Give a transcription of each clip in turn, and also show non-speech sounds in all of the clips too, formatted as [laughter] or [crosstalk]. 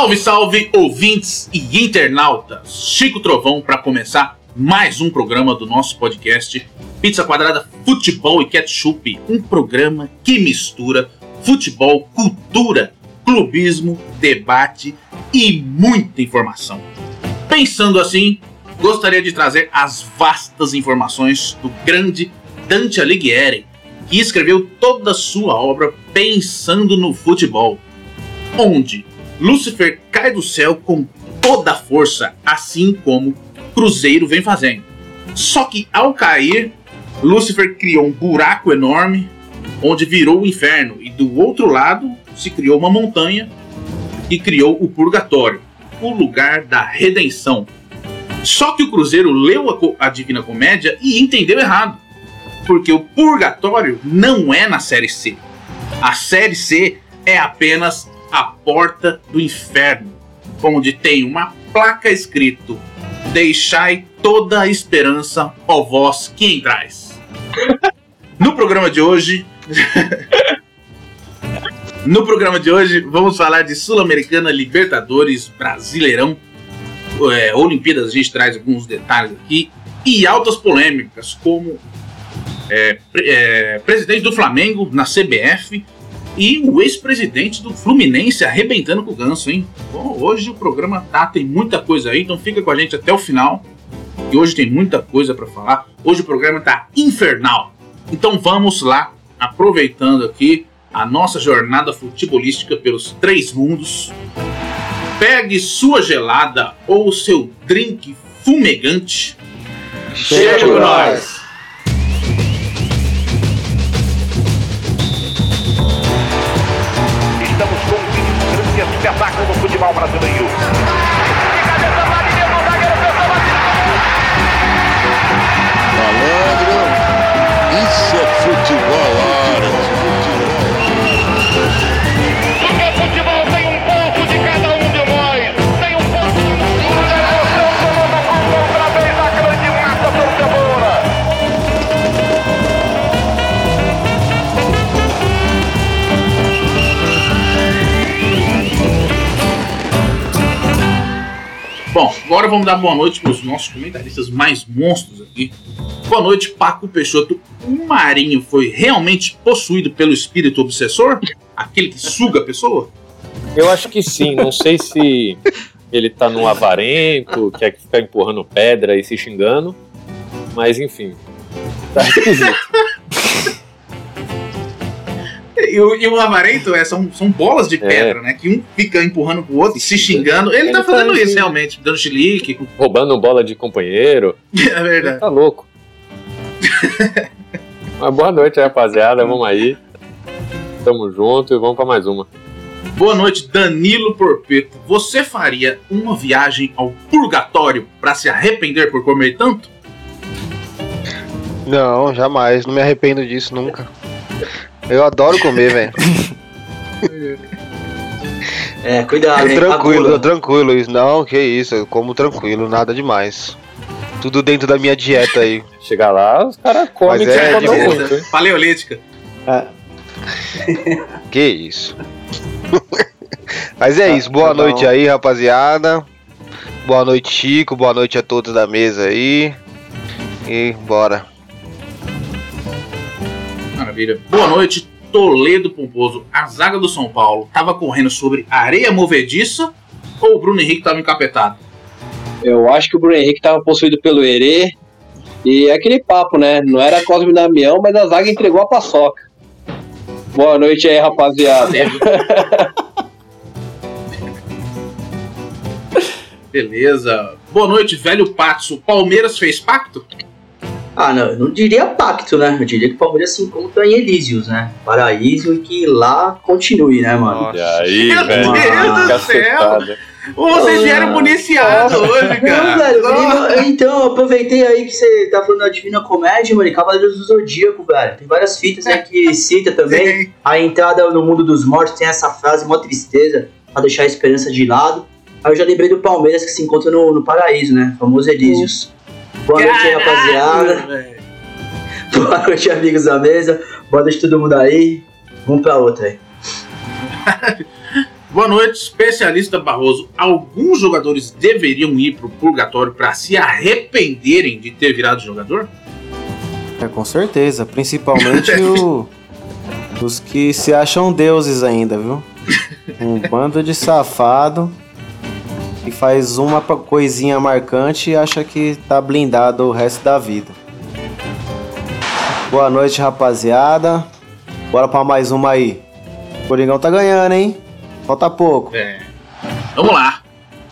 Salve, salve, ouvintes e internautas! Chico Trovão para começar mais um programa do nosso podcast Pizza Quadrada Futebol e Ketchup, um programa que mistura futebol, cultura, clubismo, debate e muita informação. Pensando assim, gostaria de trazer as vastas informações do grande Dante Alighieri, que escreveu toda a sua obra pensando no futebol, onde Lúcifer cai do céu com toda a força, assim como Cruzeiro vem fazendo. Só que ao cair, Lúcifer criou um buraco enorme onde virou o inferno e do outro lado se criou uma montanha e criou o purgatório, o lugar da redenção. Só que o Cruzeiro leu a, Divina Comédia e entendeu errado, porque o purgatório não é na série C. A série C é apenas a porta do inferno, onde tem uma placa escrito: Deixai toda a esperança, ó vós que entrais. [laughs] No programa de hoje. [laughs] no programa de hoje, vamos falar de Sul-Americana, Libertadores, Brasileirão, é, Olimpíadas, a gente traz alguns detalhes aqui, e altas polêmicas, como é, é, presidente do Flamengo na CBF e o ex-presidente do Fluminense arrebentando com o ganso, hein? Bom, hoje o programa tá, tem muita coisa aí, então fica com a gente até o final. E hoje tem muita coisa para falar. Hoje o programa tá infernal. Então vamos lá, aproveitando aqui a nossa jornada futebolística pelos três mundos. Pegue sua gelada ou seu drink fumegante. Chega com nós! Futebol brasileiro. Bom, agora vamos dar boa noite para os nossos comentaristas mais monstros aqui. Boa noite, Paco Peixoto. O Marinho foi realmente possuído pelo espírito obsessor? Aquele que suga a pessoa? Eu acho que sim. Não sei se ele tá no avarento, quer ficar empurrando pedra e se xingando. Mas enfim. Tá esquisito. E o, e o avarento é, são, são bolas de pedra, é. né? Que um fica empurrando pro outro, se xingando. Ele, ele tá fazendo tá isso realmente, dando chilique. Roubando bola de companheiro. [laughs] É verdade. Ele tá louco. [laughs] Mas boa noite, rapaziada. Vamos aí. Tamo junto e vamos para mais uma. Boa noite, Danilo Porpeto. Você faria uma viagem ao purgatório para se arrepender por comer tanto? Não, jamais. Não me arrependo disso nunca. Eu adoro comer, velho. É, cuidado, hein, Tranquilo, tranquilo. Isso. Não, que isso, eu como tranquilo, nada demais. Tudo dentro da minha dieta aí. Chegar lá, os caras comem que é, muito, Paleolítica. É. [laughs] que isso. Mas é tá, isso, boa tá noite aí, rapaziada. Boa noite, Chico. Boa noite a todos da mesa aí. E bora. Maravilha. Boa noite, Toledo Pomposo. A zaga do São Paulo estava correndo sobre areia movediça ou o Bruno Henrique estava encapetado? Eu acho que o Bruno Henrique estava possuído pelo Herê. E é aquele papo, né? Não era Cosme Damião, mas a zaga entregou a paçoca. Boa noite aí, rapaziada. [laughs] Beleza. Boa noite, velho Patso. Palmeiras fez pacto? Ah, não, eu não diria pacto, né? Eu diria que o Palmeiras se encontra em Elísios, né? Paraíso e que lá continue, né, mano? Nossa. E aí, Meu velho? Deus do céu! Vocês vieram municiados hoje, cara. Não, velho, então, aproveitei aí que você tá falando da Divina Comédia, mano, e Cavaleiros do Zodíaco, velho. Tem várias fitas aí que [laughs] cita também. Sim. A entrada no mundo dos mortos tem essa frase, mó tristeza, pra deixar a esperança de lado. Aí eu já lembrei do Palmeiras que se encontra no, no paraíso, né? O famoso Elísios. Boa noite, rapaziada. Boa noite, amigos da mesa. Boa noite, todo mundo aí. Vamos pra outra aí. Boa noite, especialista Barroso. Alguns jogadores deveriam ir pro purgatório para se arrependerem de ter virado jogador? É, com certeza. Principalmente o- [laughs] os que se acham deuses ainda, viu? Um bando de safado que faz uma coisinha marcante e acha que tá blindado o resto da vida. Boa noite, rapaziada. Bora pra mais uma aí. O Coringão tá ganhando, hein? Falta pouco. É. Vamos lá.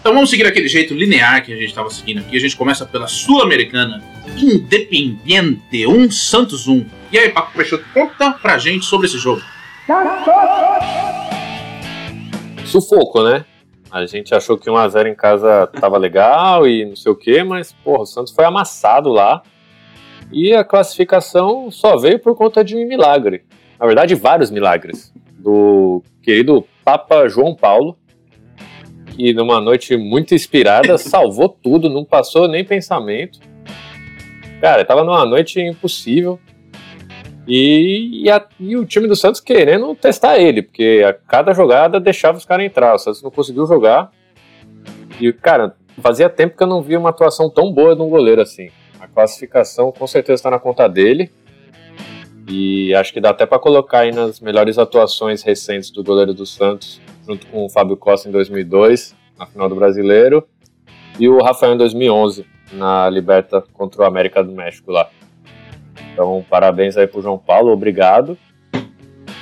Então vamos seguir aquele jeito linear que a gente estava seguindo aqui. A gente começa pela Sul-Americana Independiente 1 Santos 1. E aí, Paco Peixoto, conta pra gente sobre esse jogo. Sufoco, né? A gente achou que 1x0 em casa tava legal e não sei o que, mas, porra, o Santos foi amassado lá. E a classificação só veio por conta de um milagre. Na verdade, vários milagres. Do querido Papa João Paulo, que numa noite muito inspirada [coughs] salvou tudo, não passou nem pensamento. Cara, tava numa noite impossível. E, e a- e o time do Santos querendo testar ele, porque a cada jogada deixava os caras entrar. O Santos não conseguiu jogar. E, cara, fazia tempo que eu não via uma atuação tão boa de um goleiro assim. A classificação com certeza está na conta dele. E acho que dá até para colocar aí nas melhores atuações recentes do goleiro do Santos, junto com o Fábio Costa em 2002, na final do Brasileiro, e o Rafael em 2011, na Liberta contra o América do México lá. Então, parabéns aí pro João Paulo, obrigado.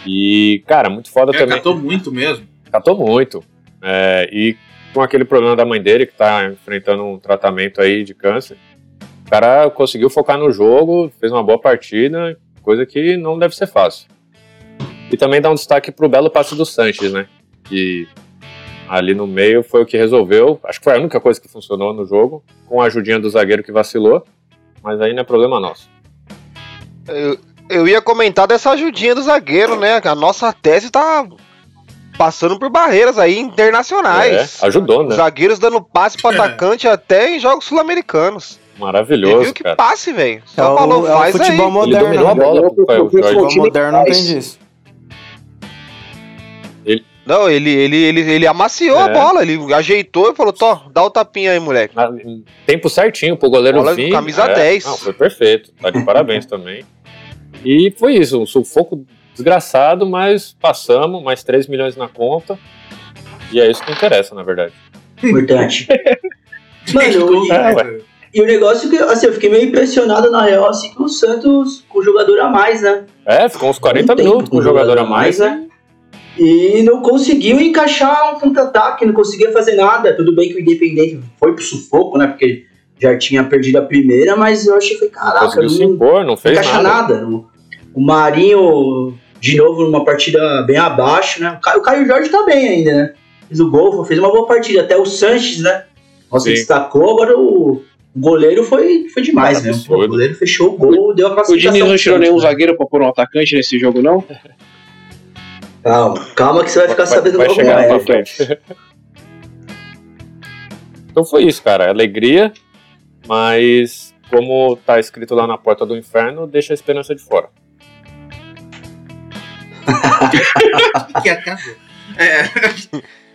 E, cara, muito foda É, também. catou muito mesmo. Catou muito. É, e com aquele problema da mãe dele, que tá enfrentando um tratamento aí de câncer, o cara conseguiu focar no jogo, fez uma boa partida, coisa que não deve ser fácil. E também dá um destaque pro belo passe do Sanches, né? Que ali no meio foi o que resolveu. Acho que foi a única coisa que funcionou no jogo, com a ajudinha do zagueiro que vacilou. Mas aí não é problema nosso. Eu, eu ia comentar dessa ajudinha do zagueiro, né? A nossa tese tá passando por barreiras aí internacionais. É, ajudou, Os né? zagueiros dando passe pro atacante até em jogos sul-americanos. Maravilhoso, viu que cara. passe, velho. É Só o, falou, é o faz futebol aí. Ele moderno. dominou a né? bola eu- Jorge. Futebol moderno não tem disso. Não, ele, ele, ele, ele amaciou a É. bola, ele ajeitou e falou, Tó, dá o tapinha aí, moleque. Em tempo certinho pro goleiro Bola vir. camisa é, 10. Não, foi perfeito. Tá de parabéns [laughs] também. E foi isso, um sufoco desgraçado, mas passamos, mais 3 milhões na conta. E é isso que interessa, na verdade. Importante. [laughs] Mano, e, É, e o negócio que, assim, eu fiquei meio impressionado na real, assim, com o Santos com o jogador a mais, né? É, ficou uns 40 Um minutos com o jogador a mais. né? E não conseguiu encaixar um contra-ataque, não conseguia fazer nada. Tudo bem que o Independente foi pro sufoco, né? Porque já tinha perdido a primeira, mas eu achei que, Não caraca, conseguiu se não, impor, não não fez encaixa nada. nada. O- O Marinho, de novo, numa partida bem abaixo, né? O Caio, o Caio Jorge tá bem ainda, né? Fez o gol, fez uma boa partida. Até o Sanches, né? Nossa, Sim. destacou. Agora o o goleiro foi, foi demais, né? O goleiro fechou o gol, deu a O classificação. Diniz não tirou nenhum né? zagueiro pra pôr um atacante nesse jogo, não? Calma, calma que você vai ficar Vai, sabendo vai logo chegar mais. pra frente. então foi isso, cara. Alegria, mas como tá escrito lá na porta do inferno, deixa a esperança de fora. [laughs] que acabou. É.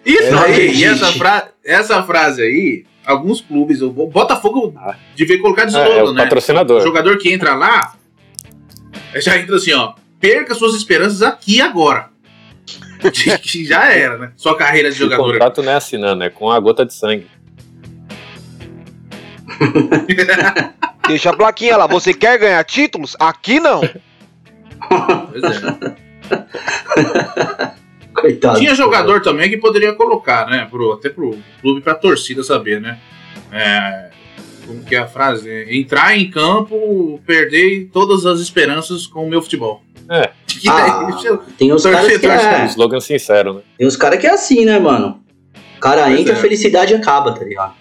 Isso não aí, e acredite. essa, fra- essa frase aí, alguns clubes, o Botafogo Ah. devia colocar de É, é o né? O patrocinador. jogador que entra lá, já entra assim, ó. Perca suas esperanças aqui e agora. [laughs] Que- já era, né? Sua carreira de O jogador. contrato não é assinando, é com a gota de sangue. Deixa a plaquinha lá, você quer ganhar títulos? Aqui não. Pois é. [laughs] [laughs] Coitado. Tinha jogador também que poderia colocar, né? Pro, até pro clube, pra torcida saber, né? É, como que é a frase? Entrar em campo, perder todas as esperanças com o meu futebol. É. [laughs] Que Ah, tem uns caras que Torcedor, Um é, slogan sincero, né? tem uns cara que é assim, né, mano? O cara Pois entra, é. a felicidade acaba, tá ligado?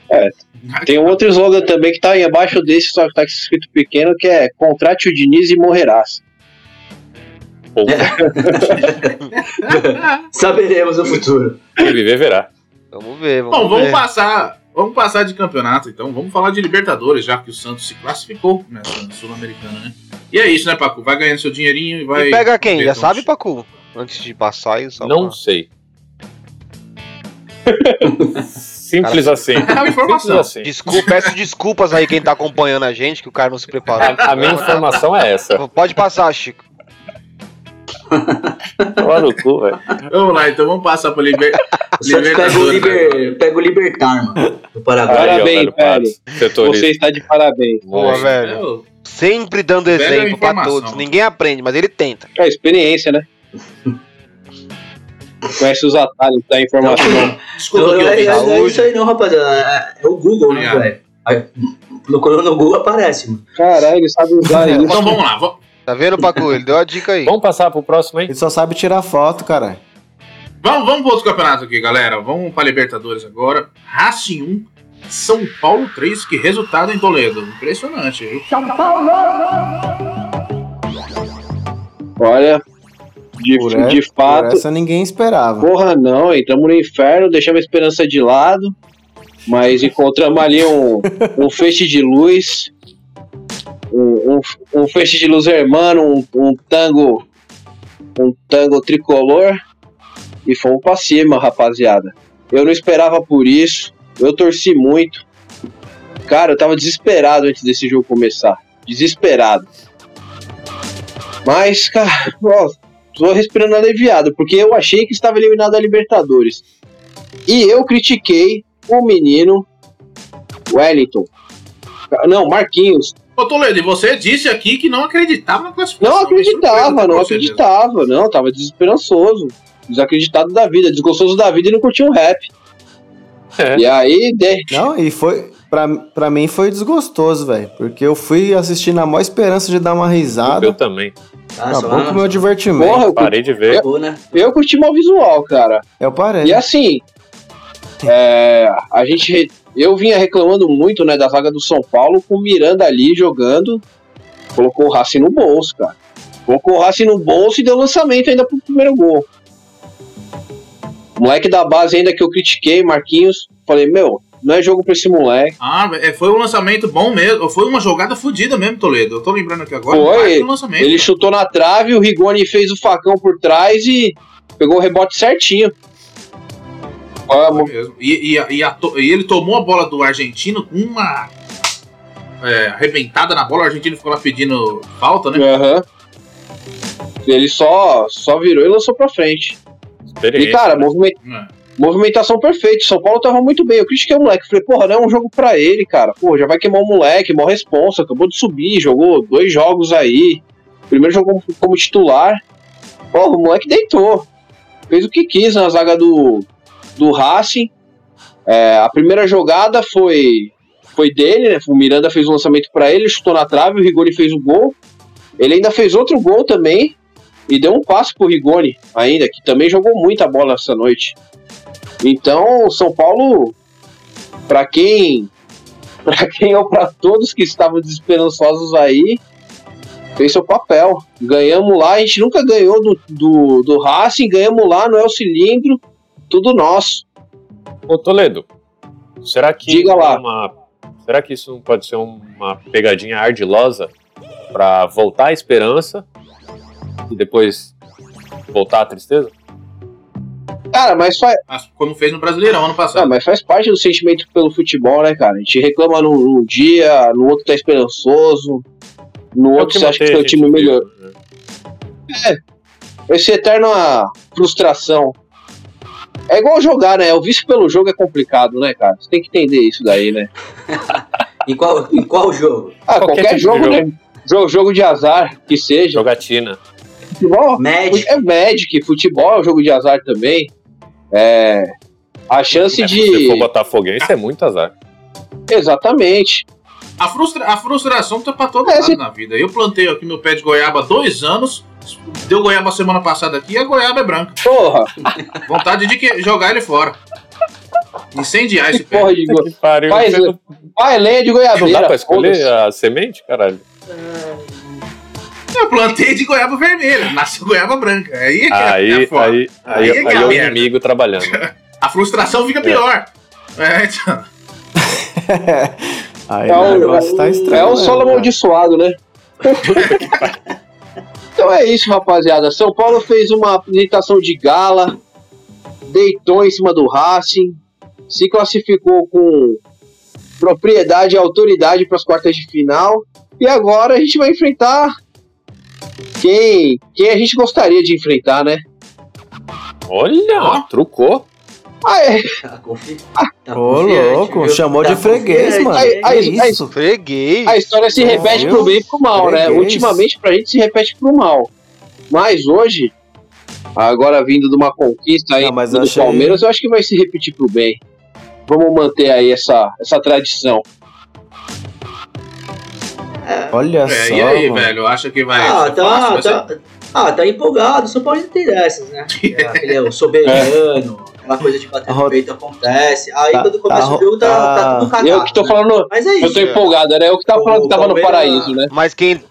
Tem um outro slogan também que tá aí abaixo desse, só que tá escrito pequeno, que é contrate o Diniz e morrerás. Pô, [laughs] Saberemos no futuro. quem viver verá. Vamos ver, vamos Bom, vamos ver. passar. Vamos passar de campeonato, então. Vamos falar de Libertadores, já que o Santos se classificou nessa Sul-Americana, né? E é isso, né, Paco? Vai ganhando seu dinheirinho e vai. E pega quem? Já onde- sabe, Pacu? Antes de passar só Não pra- sei. [laughs] Simples assim. É uma Simples informação. assim. Desculpa, peço desculpas aí quem tá acompanhando a gente, que o cara não se preparou. A, a minha informação é essa. Pode passar, Chico. Toma no cu, velho. Vamos lá, então vamos passar pro Liber... Eu [laughs] só te pego o, Libertadores. liber... pego o Libertar, mano. Do Paraguai. Parabéns, velho, velho. Você está de parabéns. Boa, velho. Eu- Sempre dando Velho é exemplo pra todos. Ninguém aprende, mas ele tenta. É experiência, né? [laughs] Conhece os atalhos da informação. Desculpa Não, é, é, isso aí não, rapaziada. É, é o Google, né, velho? Procurando no Google aparece, mano. Caralho, ele sabe usar isso. Então vamos lá. va- Tá vendo, Pacu? Ele deu a dica aí. Vamos passar pro próximo, hein? Ele só sabe tirar foto, cara. Vamos, vamos para outro campeonato aqui, galera. Vamos para Libertadores agora. Racing 1, São Paulo 3. Que resultado em Toledo. Impressionante. viu? Olha, de, Por, e- de por fato, essa ninguém esperava. porra não, entramos no inferno, deixamos a esperança de lado, mas encontramos ali um, [laughs] um feixe de luz, um, um, um feixe de luz hermano, um, um tango, um tango tricolor, e fomos pra cima, rapaziada. Eu não esperava por isso, eu torci muito. Cara, eu tava desesperado antes desse jogo começar. Desesperado. Mas, cara, tô respirando aliviado, porque eu achei que estava eliminado da Libertadores. E eu critiquei o menino Wellington. Não, Marquinhos. Ô Toledo, e você disse aqui que não acreditava na classificação. Não acreditava, não acreditava, não, tava desesperançoso. Desacreditado da vida, desgostoso da vida e não curtia um rap. É. E aí, de... Não, e foi. Pra, pra mim foi desgostoso, velho. Porque eu fui assistir na maior esperança de dar uma risada. Eu também. Ah, Acabou com o meu divertimento. porra, eu, curti, Parei de ver. acabou, né? eu curti mal visual, cara. Eu parei. E assim, é, a gente. Eu vinha reclamando muito né, da zaga do São Paulo com o Miranda ali jogando. Colocou o Racing no bolso, cara. Colocou o Racing no bolso e deu lançamento ainda pro primeiro gol. O moleque da base ainda que eu critiquei, Marquinhos. Falei, meu, não é jogo pra esse moleque. Ah, é, foi um lançamento bom mesmo. Foi uma jogada fodida mesmo, Toledo. Eu tô lembrando aqui agora. Foi. lançamento. Ele chutou na trave, o Rigoni fez o facão por trás e pegou o rebote certinho. Mesmo. E, e- e a e ele tomou a bola do argentino com uma é, arrebentada na bola. O argentino ficou lá pedindo falta, né? Aham. Ele só, só virou e lançou pra frente. E, cara, né? movimento É. Movimentação perfeita. São Paulo tava muito bem. Eu critiquei o moleque. Falei, porra, não é um jogo pra ele, cara. Pô, já vai queimar o moleque, mó responsa. Acabou de subir, jogou dois jogos aí. Primeiro jogou como titular. Porra, o moleque deitou. Fez o que quis na zaga do, do Racing. É, a primeira jogada foi foi dele, né? O Miranda fez o lançamento pra ele, chutou na trave, o Rigoni fez o gol. Ele ainda fez outro gol também e deu um passe pro Rigoni ainda, que também jogou muita bola essa noite. Então, São Paulo, para quem, [laughs] para quem ou para todos que estavam desesperançosos aí, fez seu papel. Ganhamos lá, a gente nunca ganhou do, do, do Racing, ganhamos lá no El Cilindro, tudo nosso. Ô Toledo, será que Diga lá. é uma- será que isso não pode ser uma pegadinha ardilosa pra voltar a esperança e depois voltar a tristeza? Cara, mas faz, Mas Como fez no Brasileirão ano ah, passado. mas faz parte do sentimento pelo futebol, né, cara? A gente reclama num, num dia, no outro tá esperançoso, no É outro você acha que seu time melhor. né? Esse eterna frustração. É igual jogar, né? O vício pelo jogo é complicado, né, cara? Você tem que entender isso daí, né? [laughs] Em qual, em qual jogo? Ah, Qualquer qualquer, tipo jogo, jogo. né? Jogo, jogo de azar, que seja. Jogatina. Futebol Magic. é Magic, futebol é um jogo de azar também. É. A chance É, Se de. for botafoguense, é muito azar. Exatamente. A, frustra- a frustração tá pra todo É, lado se- na vida. Eu plantei aqui meu pé de goiaba há dois anos. Deu goiaba semana passada aqui e a goiaba é branca. Porra, Vontade de que- jogar ele fora. Incendiar esse pé. porra de. Go... Que pariu. Não, Pai, lenha de não goiabeira. dá pra escolher a semente, caralho? Eu plantei de goiaba vermelha, nasceu goiaba branca. Aí é que é- é Aí, foda. aí, aí, Aí é aí, que é é o merda. inimigo trabalhando. [laughs] A frustração fica pior. É, então. [laughs] Aí É o um- negócio tá estranho. É um né, solo cara? amaldiçoado, né? [laughs] então é isso, rapaziada. São Paulo fez uma apresentação de gala, deitou em cima do Racing, se classificou com propriedade e autoridade para as quartas de final. E agora a gente vai enfrentar quem, quem a gente gostaria de enfrentar, né? Olha, trucou. É. Tá, confi... tá Ô, louco, viu? chamou Tá de freguês, confiante. mano. Aí- aí- aí- isso? Freguês. A história se É, repete viu? pro bem e pro mal, né? Freguês. Ultimamente pra gente se repete pro mal. Mas hoje, agora vindo de uma conquista aí Ah, do achei- Palmeiras, eu acho que vai se repetir pro bem. Vamos manter aí essa, essa tradição. Olha É, só, e aí, mano. velho? Acha que vai Ah, ser tá, fácil? Vai tá, ah, tá empolgado. São Paulo tem dessas, né? [laughs] É, aquele é o soberano, aquela coisa de bater no peito acontece. Aí Tá- quando começa tá o jogo tá, tá tudo tá- cagado. eu que tô né? falando, Mas é eu tô empolgado, era eu que tava O falando que tava no Palmeiras- paraíso, né? Mas quem,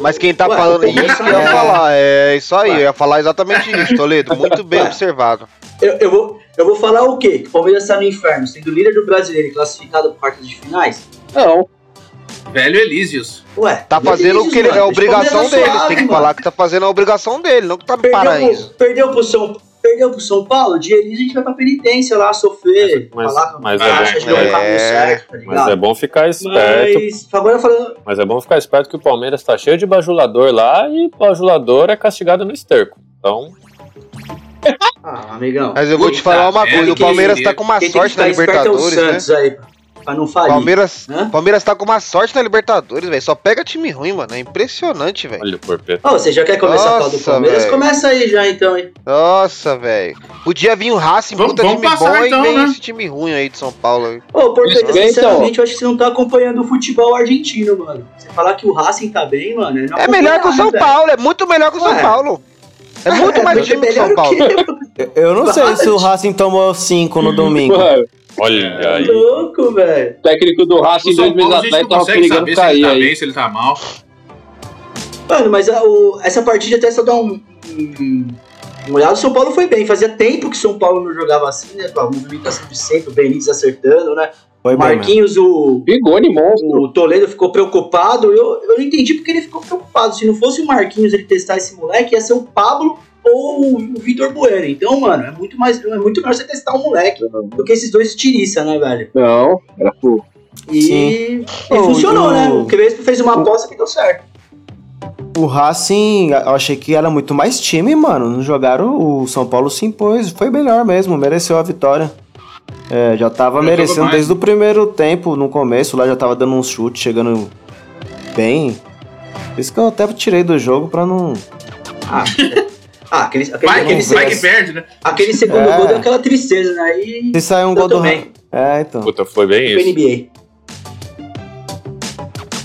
mas quem tá Ué, falando Palmeiras isso, eu ia é- falar. É isso aí, eu ia falar exatamente isso, Toledo. Muito bem Ué. observado. Eu, eu vou, eu vou falar o quê? Que o Palmeiras tá no inferno, sendo líder do brasileiro e classificado para quartas de finais? Não. Velho Elísios. Ué, Tá fazendo o que ele, é a obrigação dele. Tem que falar que tá fazendo a obrigação dele, não que tá no Perdeu, paraíso. pro, perdeu, pro São, perdeu pro São Paulo, de Elise a gente vai pra penitência lá, sofrer, Mas- falar é acha bom. que não é o É, certo, tá Mas é bom ficar esperto. Mas, agora falando, Mas é bom ficar esperto que o Palmeiras tá cheio de bajulador lá e bajulador é castigado no esterco. Então, ah, amigão, Mas eu vou te falar uma coisa: o Palmeiras tá com uma sorte na é o Libertadores, né? Santos aí, pra não falir. Palmeiras, Hã? Palmeiras tá com uma sorte na Libertadores, velho. Só pega time ruim, mano. É impressionante, velho. olha o porpeta. Ó, você já quer começar a falar do Nossa, Palmeiras? velho. Começa aí já então, hein? Nossa, velho. Podia vir o Racing, puta vamos time passar bom, então, e vem né? esse time ruim aí de São Paulo. Ô, Porpeta, Isso, então. sinceramente, eu acho que você não tá acompanhando o futebol argentino, mano. Você falar que o Racing tá bem, mano, não É melhor que o São né, velho? Paulo, é muito melhor que o São Ué. Paulo. É muito [laughs] mais muito time que o São Paulo. que- Eu não sei se o [laughs] Racing tomou 5 no domingo. Mano, Olha aí. louco, velho. o técnico do Racing dois meses atrás não tava perigando saber se ele tá aí. bem, se ele tá mal. Mano, mas a- o- essa partida até só dá um, um, uma olhada. O São Paulo foi bem. Fazia tempo que o São Paulo não jogava assim, né? Com a movimentação de sempre, o Benítez acertando, né? Foi O bem. Marquinhos, o, Bigode monstro. o Toledo ficou preocupado. Eu, eu não entendi porque ele ficou preocupado. Se não fosse o Marquinhos ele testar esse moleque, ia ser o Pablo ou o Vitor Bueno. Então, mano, é muito mais é muito melhor você testar um moleque do que esses dois tiriça, né, velho? Não, era pro. E, Sim. e Oh, funcionou, o- né? O Crespo fez uma aposta que deu certo. O Racing, eu achei que era muito mais time, mano. Não jogaram, o São Paulo se impôs. Foi melhor mesmo, mereceu a vitória. É, já tava Jogou merecendo desde o primeiro tempo, no começo, lá já tava dando uns chutes, chegando bem. Por isso que eu até tirei do jogo pra não. Ah, ah aquele, aquele, Vai aquele, que, vai que segundo- perde, né? aquele segundo É. gol deu aquela tristeza, né? E Se sair um gol do. também. É, então. Puta, foi bem pro isso. NBA.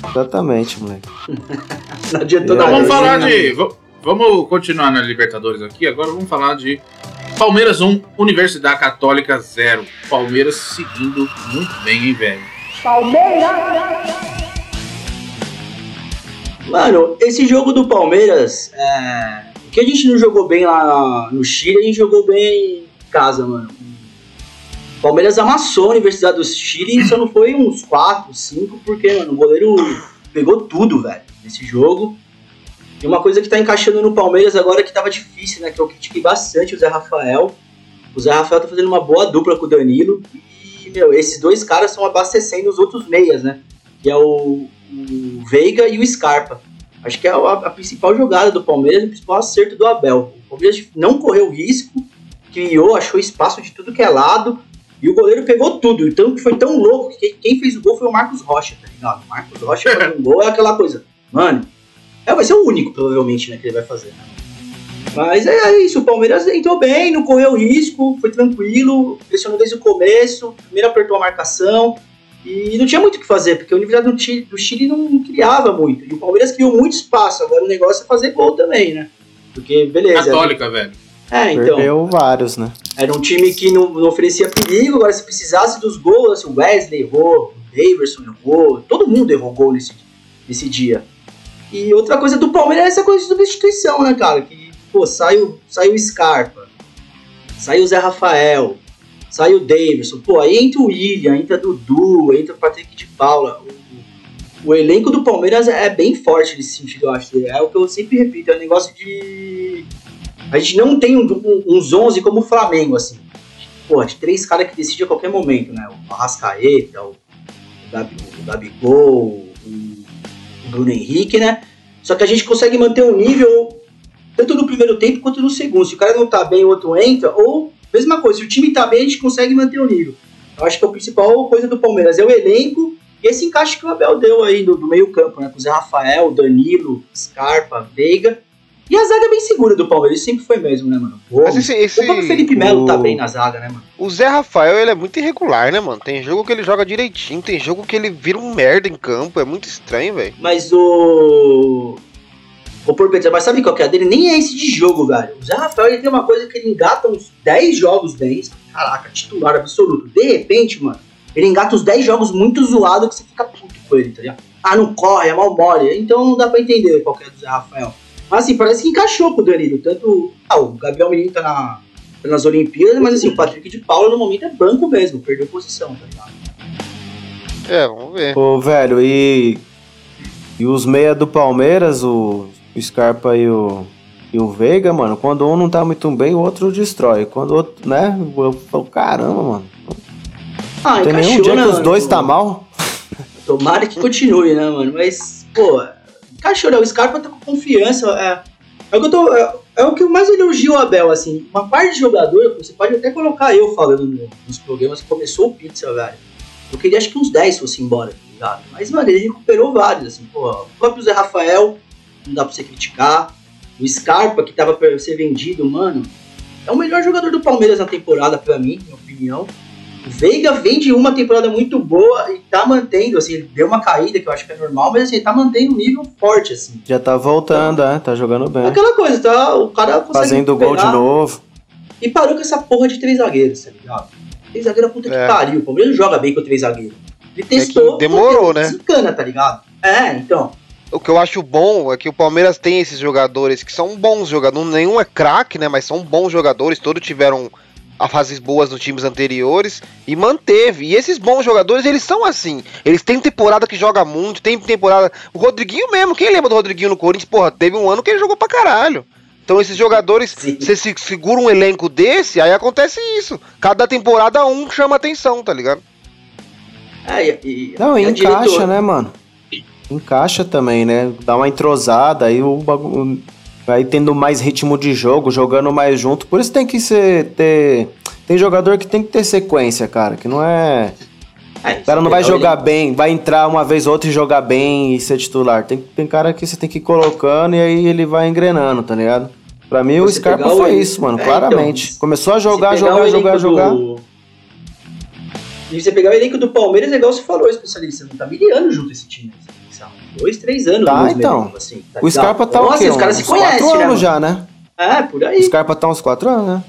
Exatamente, moleque. [laughs] Não adiantou É, Então nada. vamos eu falar de. Vamos continuar na Libertadores aqui. Agora vamos falar de Palmeiras 1, Universidade Católica 0. Palmeiras seguindo muito bem, hein, velho? Mano, esse jogo do Palmeiras, é... que a gente não jogou bem lá no Chile, a gente jogou bem em casa, mano. O Palmeiras amassou a Universidade do Chile, só não foi uns 4, 5, porque, mano, o goleiro pegou tudo, velho, nesse jogo. E uma coisa que tá encaixando no Palmeiras agora que tava difícil, né, que eu critiquei bastante o Zé Rafael. O Zé Rafael tá fazendo uma boa dupla com o Danilo. E, meu, esses dois caras estão abastecendo os outros meias, né? Que é o, o Veiga e o Scarpa. Acho que é a, a principal jogada do Palmeiras, o principal acerto do Abel. O Palmeiras não correu risco, criou, achou espaço de tudo que é lado, e o goleiro pegou tudo. Então foi tão louco que quem fez o gol foi o Marcos Rocha, tá ligado? O Marcos Rocha fazendo um gol é aquela coisa. Mano, é, vai ser o único, provavelmente, né, que ele vai fazer. né? Mas é, é isso, o Palmeiras entrou bem, não correu risco, foi tranquilo, pressionou desde o começo, primeiro apertou a marcação, e não tinha muito o que fazer, porque a Universidade do Chile, do Chile não criava muito. E o Palmeiras criou muito espaço. Agora o negócio é fazer gol também, né? Porque, beleza. Católica, velho. É, então. Perdeu vários, né? Era um time que não, não oferecia perigo. Agora, se precisasse dos gols, assim, o Wesley errou, o Daverson errou, todo mundo errou gol nesse, nesse dia. E outra coisa do Palmeiras é essa coisa de substituição, né, cara? Que, pô, sai o, sai o Scarpa, sai o Zé Rafael, sai o Davidson, pô, aí entra o William, entra o Dudu, entra o Patrick de Paula. O, o elenco do Palmeiras é bem forte nesse sentido, eu acho. É o que eu sempre repito, é um negócio de. A gente não tem um, um, uns 11 como o Flamengo, assim. porra, de três caras que decidem a qualquer momento, né? O Arrascaeta, o, o Gabigol, o Bruno Henrique, né? Só que a gente consegue manter um nível tanto no primeiro tempo quanto no segundo. Se o cara não tá bem, o outro entra, ou mesma coisa, se o time tá bem, a gente consegue manter o nível. Eu acho que a principal coisa do Palmeiras é o elenco e esse encaixe que o Abel deu aí do, do meio-campo, né? Com o Zé Rafael, Danilo, Scarpa, Veiga. E a zaga é bem segura do Palmeiras, sempre foi mesmo, né, mano? Pô, Mas esse- esse- o próprio Felipe Melo tá o- bem na zaga, né, mano? O Zé Rafael, ele é muito irregular, né, mano? Tem jogo que ele joga direitinho, tem jogo que ele vira um merda em campo, é muito estranho, velho. Mas o. O Porpeta, mas sabe qual que é a dele? Nem é esse de jogo, velho. O Zé Rafael ele tem uma coisa que ele engata uns 10 jogos bem. Caraca, titular absoluto. De repente, mano, ele engata os 10 jogos muito zoado que você fica puto com ele, tá ligado? Ah, não corre, é mal mole. Então não dá pra entender qual que é do Zé Rafael. Mas assim, parece que encaixou com o Danilo. Tanto. Ah, o Gabriel Menino tá, na, tá nas Olimpíadas, mas assim, o Patrick de Paula no momento é banco mesmo, perdeu posição, tá ligado? É, vamos ver. Ô, velho, e. E os meia do Palmeiras, o, o Scarpa e o. E o Veiga, mano, quando um não tá muito bem, o outro destrói. Quando o outro, né? Eu falo, caramba, mano. Ah, Não tem nenhum dia né, que os mano? dois tá mal. Tomara que continue, né, mano? Mas, pô, encaixou, né? O Scarpa tá com confiança. É, é o que eu tô. É, é o que eu mais elogio o Abel, assim. Uma parte de jogador, você pode até colocar eu falando no- nos programas que começou o Pizza, velho. Eu queria acho que uns 10 fossem embora, tá ligado? Mas, mano, ele recuperou vários, assim, pô. O próprio Zé Rafael, não dá pra você criticar. O Scarpa, que tava pra ser vendido, mano, é o melhor jogador do Palmeiras na temporada, pra mim, minha opinião. O Veiga vem de uma temporada muito boa e tá mantendo, assim, ele deu uma caída que eu acho que é normal, mas assim, tá mantendo um nível forte, assim. Já tá voltando, é, tá jogando bem. Aquela coisa, tá? O cara consegue Fazendo gol de novo. E parou com essa porra de três zagueiros, tá ligado? Três zagueiros, puta que É. pariu. O Palmeiras não joga bem com três zagueiros. Ele testou. demorou, porque né? Desencana, tá ligado? É, então. O que eu acho bom é que o Palmeiras tem esses jogadores que são bons jogadores. Nenhum é craque, né? Mas são bons jogadores. Todos tiveram a fases boas nos times anteriores e manteve. E esses bons jogadores, eles são assim. Eles têm temporada que joga muito, tem temporada. O Rodriguinho mesmo, quem lembra do Rodriguinho no Corinthians? Porra, teve um ano que ele jogou pra caralho. Então esses jogadores, Sim. você se segura um elenco desse, aí acontece isso. Cada temporada um chama atenção, tá ligado? É, e, e- Não, e a encaixa, né, mano? Encaixa também, né? Dá uma entrosada, aí o bagulho. Vai tendo mais ritmo de jogo, jogando mais junto. Por isso tem que ser. Ter... Tem jogador que tem que ter sequência, cara. Que não é. É, O cara não vai o jogar elenco- bem, vai entrar uma vez ou outra e jogar bem e ser titular. Tem, tem cara que você tem que ir colocando e aí ele vai engrenando, tá ligado? Pra mim, o Você Scarpa o foi elenco- isso, mano, É, claramente. então, Começou a jogar, jogar, o jogar, jogar. do- E você pegar o elenco do Palmeiras, é igual você falou, especialista, não tá miliano junto esse time. Dois, três anos Tá, mesmo então. elenco, assim, tá O ligado? Scarpa tá Então, o quê? Os caras se conhecem, quatro né, anos já, né? É, por O aí. Scarpa tá uns quatro anos, né?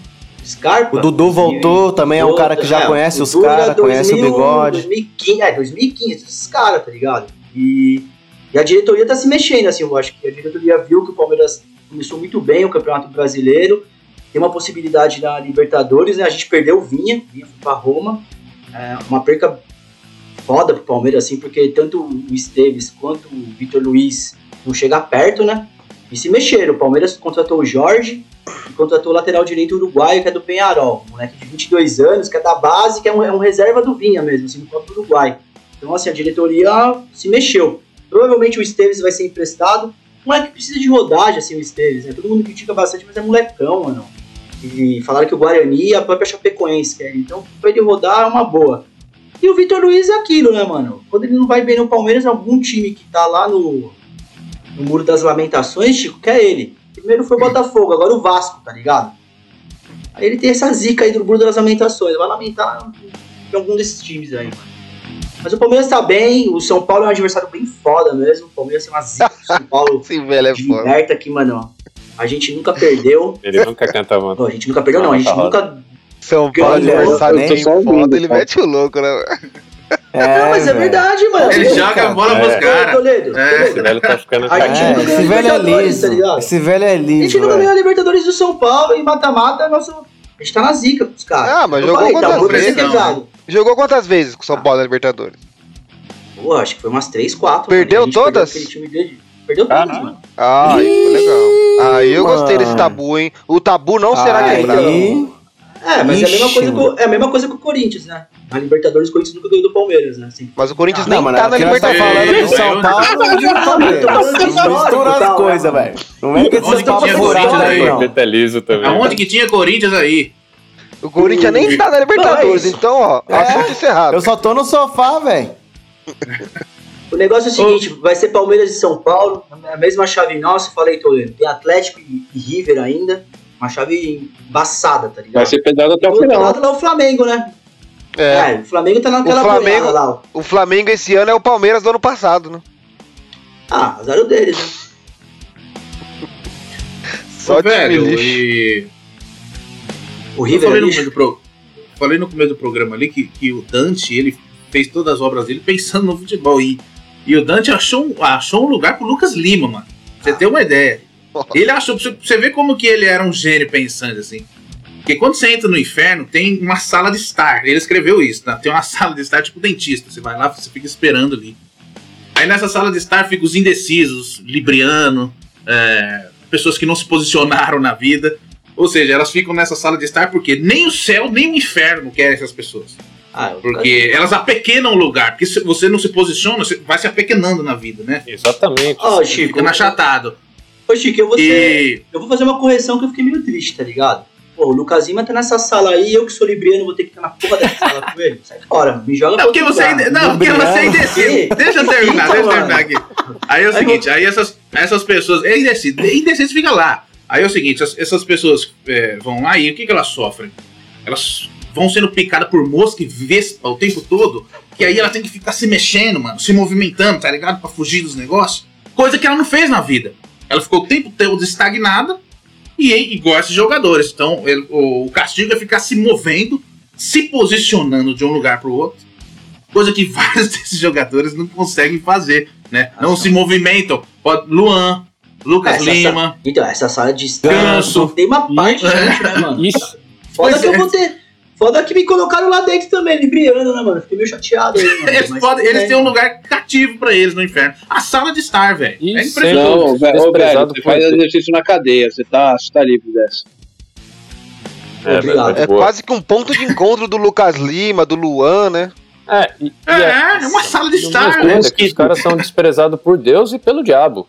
Scarpa. O Dudu voltou, também é um cara que já É, conhece os caras, conhece o 2000, bigode. 2015, é, 2015, esses caras, tá ligado? E, e a diretoria tá se mexendo, assim, eu acho que a diretoria viu que o Palmeiras começou muito bem o Campeonato Brasileiro, tem uma possibilidade na Libertadores, né? A gente perdeu o Vinha, Vinha foi pra Roma, é, uma perca foda pro Palmeiras, assim, porque tanto o Esteves quanto o Vitor Luiz não chegam perto, né? E se mexeram, o Palmeiras contratou o Jorge, e contratou o lateral direito uruguaio, que é do Penharol, um moleque de 22 anos, que é da base, que é um, é um reserva do Vinha mesmo, assim, do próprio Uruguai. Então, assim, a diretoria se mexeu. Provavelmente o Esteves vai ser emprestado. O moleque precisa de rodagem, assim, o Esteves, né? Todo mundo critica bastante, mas é molecão, mano. E falaram que o Guarani e a própria Chapecoense. Então, pra ele rodar é uma boa. E o Vitor Luiz é aquilo, né, mano? Quando ele não vai bem no Palmeiras, algum time que tá lá no, no Muro das Lamentações, Chico, quer ele. Primeiro foi o Botafogo, agora o Vasco, tá ligado? Aí ele tem essa zica aí do Muro das Lamentações. Vai lamentar em algum desses times aí, mano. Mas o Palmeiras tá bem, o São Paulo é um adversário bem foda mesmo. O Palmeiras tem uma zica do São Paulo [laughs] Esse velho é de foda. liberta aqui, mano. A gente nunca perdeu. Ele nunca canta, mano. Pô, a gente nunca perdeu, não. A gente Tá nunca. São Paulo adversário eu foda, ele cara. mete o louco, né? [laughs] É, não, mas é verdade, mano. Ele joga a bola pros É. caras. Toledo, É. Esse velho tá ficando A gente É, nunca ganhou esse velho é Libertadores, liso. tá ligado? Esse velho é A gente liso, velho. ganhou a Libertadores do São Paulo e mata-mata, nosso. A gente tá na zica pros caras. Ah, mas Eu jogou falei, tá, quantas descer vezes? pesado. Jogou quantas vezes com o São Paulo na Libertadores? Pô, acho que foi umas 3, 4. Perdeu todas? Perdeu, perdeu todas, Caralho. mano. Ah, foi legal. Aí eu gostei mano. desse tabu, hein? O tabu não será Aí- quebrado. É, mas é a mesma Ixi, coisa mano. com, é a mesma coisa com o Corinthians, né? Na Libertadores, o Corinthians nunca ganhou do Palmeiras, né? Sempre. Mas o Corinthians Não, nem mano, tá na nós tá Libertadores. falando de São eu- Paulo e de Palmeiras. Mistura as coisas, velho. Não é que tinha furados Corinthians aí, não. Detalizo também. Aonde que tinha Corinthians aí? O Corinthians nem tá na Libertadores, é então, ó, É. assunto encerrado. Eu só tô no sofá, velho. O negócio é o seguinte, vai ser Palmeiras e São Paulo, a mesma chave nossa, falei, Toledo. Tem Atlético e River ainda, uma chave embaçada, tá ligado? Vai ser pesado até Do o final. lado lá o Flamengo, né? É. É, o Flamengo tá naquela O Flamengo- lá. O Flamengo esse ano é o Palmeiras do ano passado, né? Ah, azar o deles, né? [laughs] Só Ô, velho, lixo. e... O Eu River é falei no, lixo. começo do pro- falei no começo do programa ali que, que o Dante ele fez todas as obras dele pensando no futebol. E, e o Dante achou, um- achou um lugar pro Lucas Lima, mano. Pra Você tem uma ideia. Ele achou, você- ver como que ele era um gênio pensando assim. Porque quando você entra no inferno, tem uma sala de estar. Ele escreveu isso, tá? Tem uma [laughs] sala de estar tipo dentista. Você vai lá, você fica esperando ali. Aí nessa sala de estar ficam os indecisos, Libriano, é, pessoas que não se posicionaram na vida. Ou seja, elas ficam nessa sala de estar porque nem o céu nem o inferno querem essas pessoas. Ah, Porque elas apequenam o lugar. Porque se você não se posiciona, você vai se apequenando na vida, né? Exatamente. Ó, Chico. Fica achatado. Ô, Chico, eu vou, ser, E. eu vou fazer uma correção que eu fiquei meio triste, tá ligado? Pô, o Lucas Lima tá nessa sala aí, eu que sou libriano vou ter que estar na porra dessa sala com ele. Sai fora, me joga Não, pra porque você ainda. Não, porque você é indeciso. Deixa eu terminar, deixa eu terminar aqui. Aí é o seguinte, aí essas, essas pessoas. É indeciso, é indeciso fica lá. Aí é o seguinte, essas, essas pessoas é, vão lá e o que, que elas sofrem? Elas vão sendo picadas por mosca e vespa o tempo todo, que aí ela tem que ficar se mexendo, mano, se movimentando, tá ligado? Pra fugir dos negócios. Coisa que ela não fez na vida. Ela ficou o tempo todo estagnada e igual esses jogadores. Então, ele- o, o castigo é ficar se movendo, se posicionando de um lugar pro outro. Coisa que [laughs] vários desses jogadores não conseguem fazer, né? Não se movimentam. Pode- Luan, Lucas Essa Lima, Então, essa sala de Ganso. tem uma parte, gente, [laughs] né, mano? Isso. Foda Pois que eu é. vou ter. Foda que me colocaram lá dentro também, libriano, né, mano? Fiquei meio chateado aí, mano. eles, Mas podem, eles têm um lugar cativo pra eles no inferno. A sala de estar, velho. É impressionante. Não, velho, ô, velho, Desprezado você faz ter- exercício na cadeia, você tá, você tá livre dessa. É, Obrigado. É quase que um ponto de encontro do Lucas Lima, do Luan, né? É, e, e É, é uma sala de estar, né? é os caras são desprezados por Deus e pelo diabo.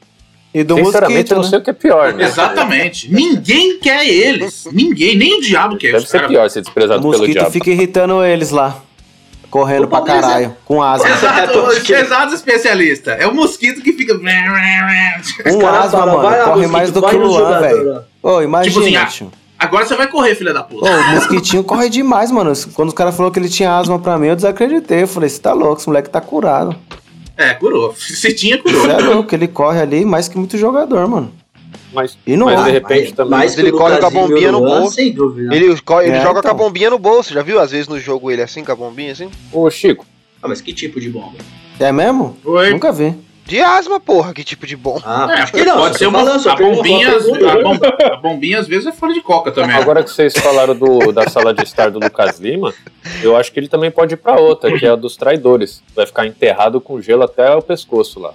E do Sinceramente, mosquito, eu não né? sei o que é pior, né? Exatamente. Ninguém quer eles. Ninguém, nem o diabo quer. Deve ser caras- pior ser O desprezado pelo mosquito diabo. fica irritando eles lá. Correndo O pra caralho. Com asma. Exato, o exato especialista. É o mosquito que fica. Com Cara, asma, mano. vai lá, Corre mosquito, mais do que o Luan, velho. Ô, imagina, Tipo assim, ah. Agora você vai correr, filha da puta. Ô, o mosquitinho corre demais, mano. Quando os caras falaram que ele tinha asma pra mim, eu desacreditei. Eu falei, você tá louco, esse moleque tá curado. É, curou. [laughs] Se tinha, curou. É louco, ele corre ali mais que muito jogador, mano. Mas, E não mas é. de repente Mas- também. mas ele corre com a bombinha no bolso. Sem dúvida. Ele, co- ele É, joga com a então. bombinha no bolso, já viu? Às vezes no jogo ele assim, com a bombinha assim. Ô, Chico, Ah, mas que tipo de bomba? É mesmo? Oi. Nunca vi. De asma, porra, que tipo de bom. Ah, É, acho que não. pode ser uma. falando, só a, bombinha, a, né? bom- a bombinha às vezes é folha de coca também. agora que vocês falaram do, da sala de estar do Lucas Lima, eu acho que ele também pode ir pra outra, que é a dos traidores. Vai ficar enterrado com gelo até o pescoço lá.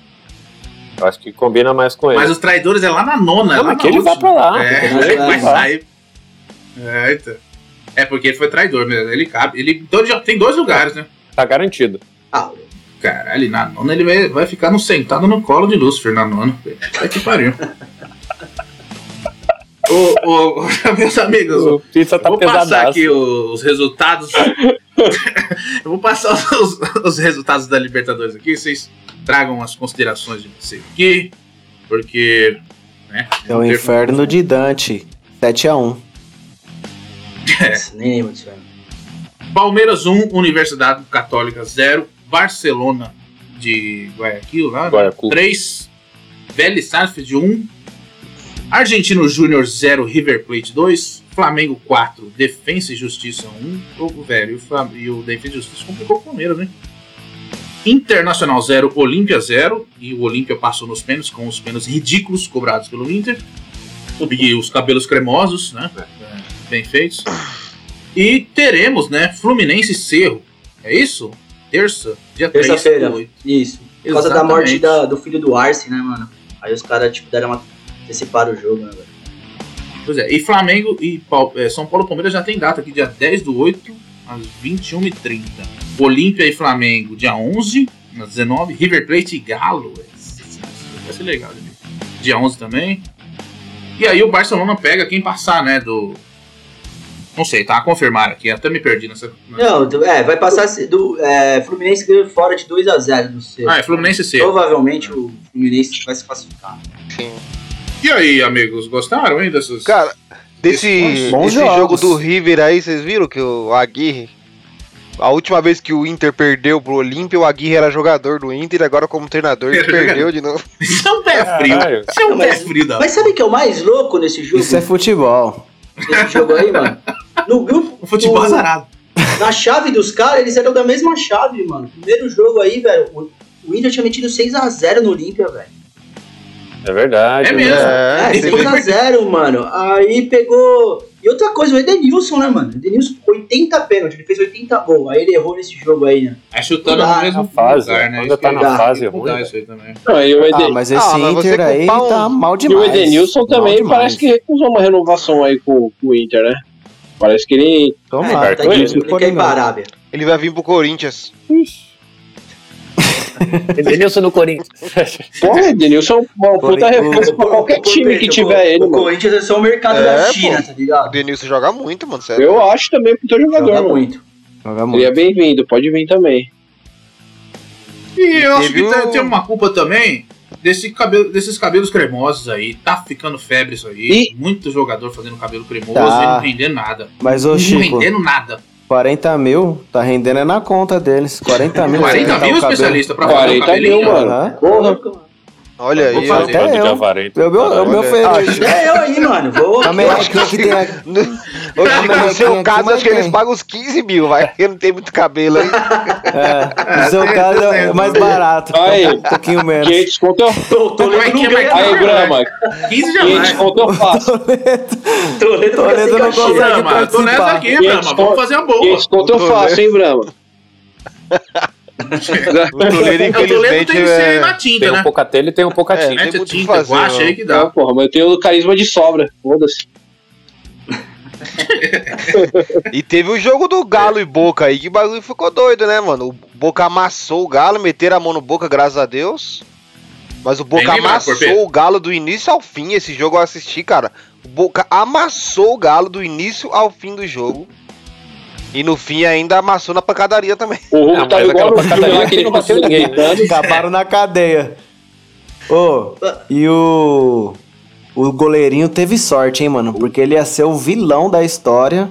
Eu acho que combina mais com ele. Mas os traidores é lá na nona. é Não, lá mas que ele vá pra lá, É, ele vai vai lá. sair. É, então. É porque ele foi traidor mesmo. Ele cabe. Ele, então ele já tem dois lugares, né? Tá garantido. Ah, Caralho, na nona ele vai, vai ficar no, sentado no colo de Lúcifer na nona. É que pariu. [laughs] ô, ô, ô, [laughs] meus amigos, O pizza eu tá vou passar pesadaço. aqui os resultados. [laughs] eu vou passar os, os resultados da Libertadores aqui. Vocês tragam as considerações de vocês aqui. Porque. Né, É o inferno de Dante. 7x1. nossa, nem lembro disso. Palmeiras 1, Universidade Católica 0, Barcelona de Guayaquil lá, né? Guayaquil. 3, Vélez Sarsfield 1, Argentino Júnior 0, River Plate 2, Flamengo 4, Defensa e Justiça 1, jogo velho, e o, e Defensa e Justiça complicou o Palmeiras, né? Internacional 0, Olímpia 0, e o Olímpia passou nos pênaltis, com os pênaltis ridículos cobrados pelo Inter, e os cabelos cremosos, né? É, Bem feitos. E teremos, né, Fluminense e Cerro. É isso? Terça, dia 3 Terça-feira. do 8. Isso. Por causa da morte da- do filho do Arce, né, mano? Aí os caras, tipo, deram uma. anteciparam o jogo, né, velho? Pois é, e Flamengo e é, São Paulo e Palmeiras já tem data aqui, dia 10 do 8, às 21h30. Olímpia e Flamengo, dia 11, às 19 River Plate e Galo. Esse- Vai ser legal, né? Dia 11 também. E aí o Barcelona pega quem passar, né? Do. Não sei, tá? A confirmar aqui, até me perdi nessa. Não, é, vai passar do é, Fluminense ganhou fora de 2x0 do C. Ah, é Fluminense C. Provavelmente o Fluminense vai se classificar. Sim. E aí, amigos, gostaram, hein? Dessas. Cara, desse, desse jogo do River aí, vocês viram que o Aguirre. A última vez que o Inter perdeu pro Olímpia, o Aguirre era jogador do Inter, agora como treinador ele perdeu de novo. [laughs] Isso é um pé frio. Isso é um pé frio da. Mas sabe o que é o mais louco nesse jogo? Isso é futebol. Nesse jogo aí, mano? [laughs] No grupo. [laughs] O futebol no- azarado. Na chave dos caras, eles eram da mesma chave, mano. Primeiro jogo aí, velho. O, o Inter tinha metido 6x0 no Olímpia, velho. É verdade. É né? mesmo. É, Esse foi- 6x0, mano. Aí pegou. E outra coisa, o Edenilson, né, mano? Edenilson, 80 pênalti, ele fez 80 gols. Aí ele errou nesse jogo aí, né? É chutando na fase, lugar, né? quando Isso tá na dá, fase mudar ruim, isso aí também. Não, e o, Eden... Ah, mas esse Ah, mas você Inter aí um- tá mal e demais. o Edenilson também parece que recusou uma renovação aí com, com o Inter, né? Parece que ele. Tomara. É, tá ele Coringão. pra Arábia. Ele vai vir pro Corinthians. [laughs] Edenilson no Corinthians. Porra, o Edenilson é um puta reforço pra qualquer time que tiver ele, O. Corinthians é só o mercado É, da China, pô. tá O ligado? Denilson joga muito, mano, sério. Eu acho também puta jogador, Joga mano. muito. Joga Ele muito. é bem-vindo, pode vir também. E eu acho que o- tem uma culpa também desse cabelo, desses cabelos cremosos aí. Tá ficando febre isso aí. E- Muito jogador fazendo cabelo cremoso Tá. e não rendendo nada. Mas, ô não Chico, rendendo nada. 40 mil tá rendendo é na conta deles. 40 mil. 40 tá mil cabelo. especialista pra fazer o 40 cabelinho. mil, mano. Aham. Porra. Olha aí. fazer. Até eu. avarento. Eu, eu, eu me Olha, ofereço. É eu aí, mano. Vou. Também acho que tem [laughs] aqui. No, no seu caso, acho que eles pagam uns 15 mil, vai. Porque não tem muito cabelo aí. É, no seu tem- caso é mais barato. Aí. Um pouquinho menos. 500 conto eu. Tô, tô é é, Aí, Brahma, 15 500 jamais. conto eu faço. Toledo não consegue tô nessa aqui, 500 Brahma. Vamos fazer a boa. 500 conto eu faço, hein, Brahma? O Toledo, É, O Toledo infelizmente, tem que ser é... na tinta, Tem um né? pouca telha e tem um pouca É, tinta. tem tinta, fazer, guacha aí que Não, dá. porra, mas eu tenho carisma de sobra. Foda-se. E teve o jogo do Galo e Boca aí, que bagulho ficou doido, né, mano? O Boca amassou o Galo, meteram a mão no Boca, graças a Deus. Mas o Boca Bem amassou o Galo do início ao fim. Esse jogo eu assisti, cara. O Boca amassou o Galo do início ao fim do jogo. E no fim ainda amassou na pancadaria também. O Hulk Não, tava mas igual aquela no filme pancadaria lá que ele não bateu ninguém, né? gritando. Acabaram na cadeia. Ô, e o. O goleirinho teve sorte, hein, mano? Porque ele ia ser o vilão da história.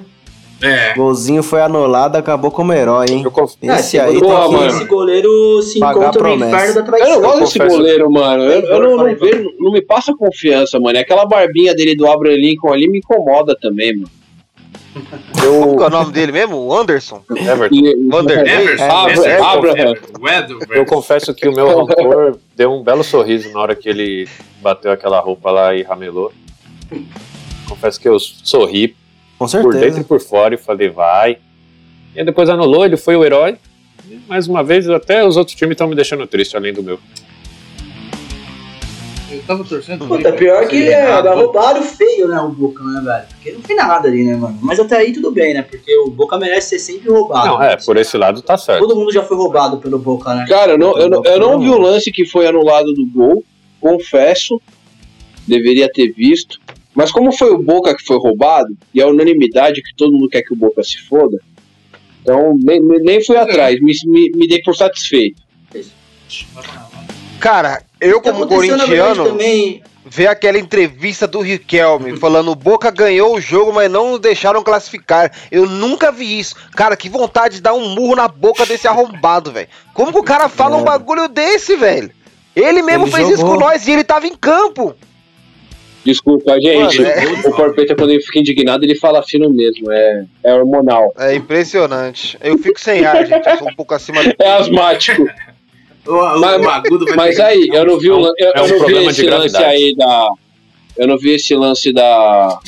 É. Golzinho foi anulado, acabou como herói, hein? Eu conf- É, Esse esse aí Boa, mano. Esse goleiro se Pagar encontra no inferno da Eu traição. não gosto desse goleiro, mano. Eu, eu não, não, vejo- não me passa confiança, mano. Aquela barbinha dele do Abraham Lincoln ali me incomoda também, mano. Qual que é o nome dele mesmo? O Anderson? Everton. E- Everson, Abraham. Everton. Eu confesso que o meu rancor deu um belo sorriso na hora que ele bateu aquela roupa lá e ramelou. Confesso que eu sorri Com por dentro e por fora e falei, vai. E aí depois anulou, ele foi o herói. E, mais uma vez, até os outros times estão me deixando triste, além do meu. Eu tava torcendo. Puta, pior que é, roubaram feio, né, o Boca, né, velho? Porque não foi nada ali, né, mano? Mas até aí tudo bem, né? Porque o Boca merece ser sempre roubado. Não, é, por esse lado tá certo. Todo mundo já foi roubado pelo Boca, né? Cara, eu não, eu, não, eu não vi o lance que foi anulado do gol. Confesso. Deveria ter visto. Mas como foi o Boca que foi roubado, e a unanimidade que todo mundo quer que o Boca se foda, então nem, nem nem fui atrás, me, me, me dei por satisfeito. Cara, eu que como corintiano, também, ver aquela entrevista do Riquelme falando o Boca ganhou o jogo, mas não nos deixaram classificar. Eu nunca vi isso. Cara, que vontade de dar um murro na boca desse arrombado, velho. Como que o cara fala um É. bagulho desse, velho? Ele mesmo Ele fez isso jogou. com nós e ele tava em campo. Desculpa, gente. Mano, é- O Corpeta, quando ele fica indignado, ele fala fino mesmo. É, é hormonal. É impressionante. Eu fico sem ar, gente. Eu sou um pouco acima do. É asmático. O, o, Mas- o agudo vai Mas pegar. aí, eu não vi, o, eu, É eu um não vi esse de lance aí da. Eu não vi esse lance da.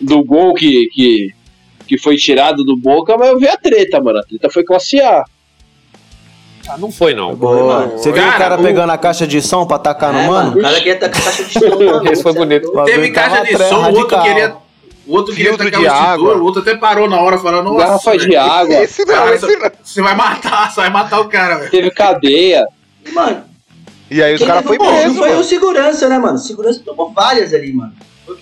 Do gol que, que, que foi tirado do Boca, mas eu vi a treta, mano. A treta foi classe A. Ah, não foi, não. Boa. Você viu Cara, o cara pegando a caixa de som pra tacar no É, mano? O cara queria tacar caixa de som. [laughs] Esse foi bonito. O Teve bagulho caixa de som, o outro queria. O outro queria Filtro tacar de o água. o outro até parou na hora falando, nossa. Garrafa de velho, água, Esse não, cara, esse não. Você vai matar, você vai matar o cara, velho. teve cadeia. Mano, E aí os caras levou foi bom preso, foi mano. o segurança, né, mano? O segurança tomou várias ali, mano.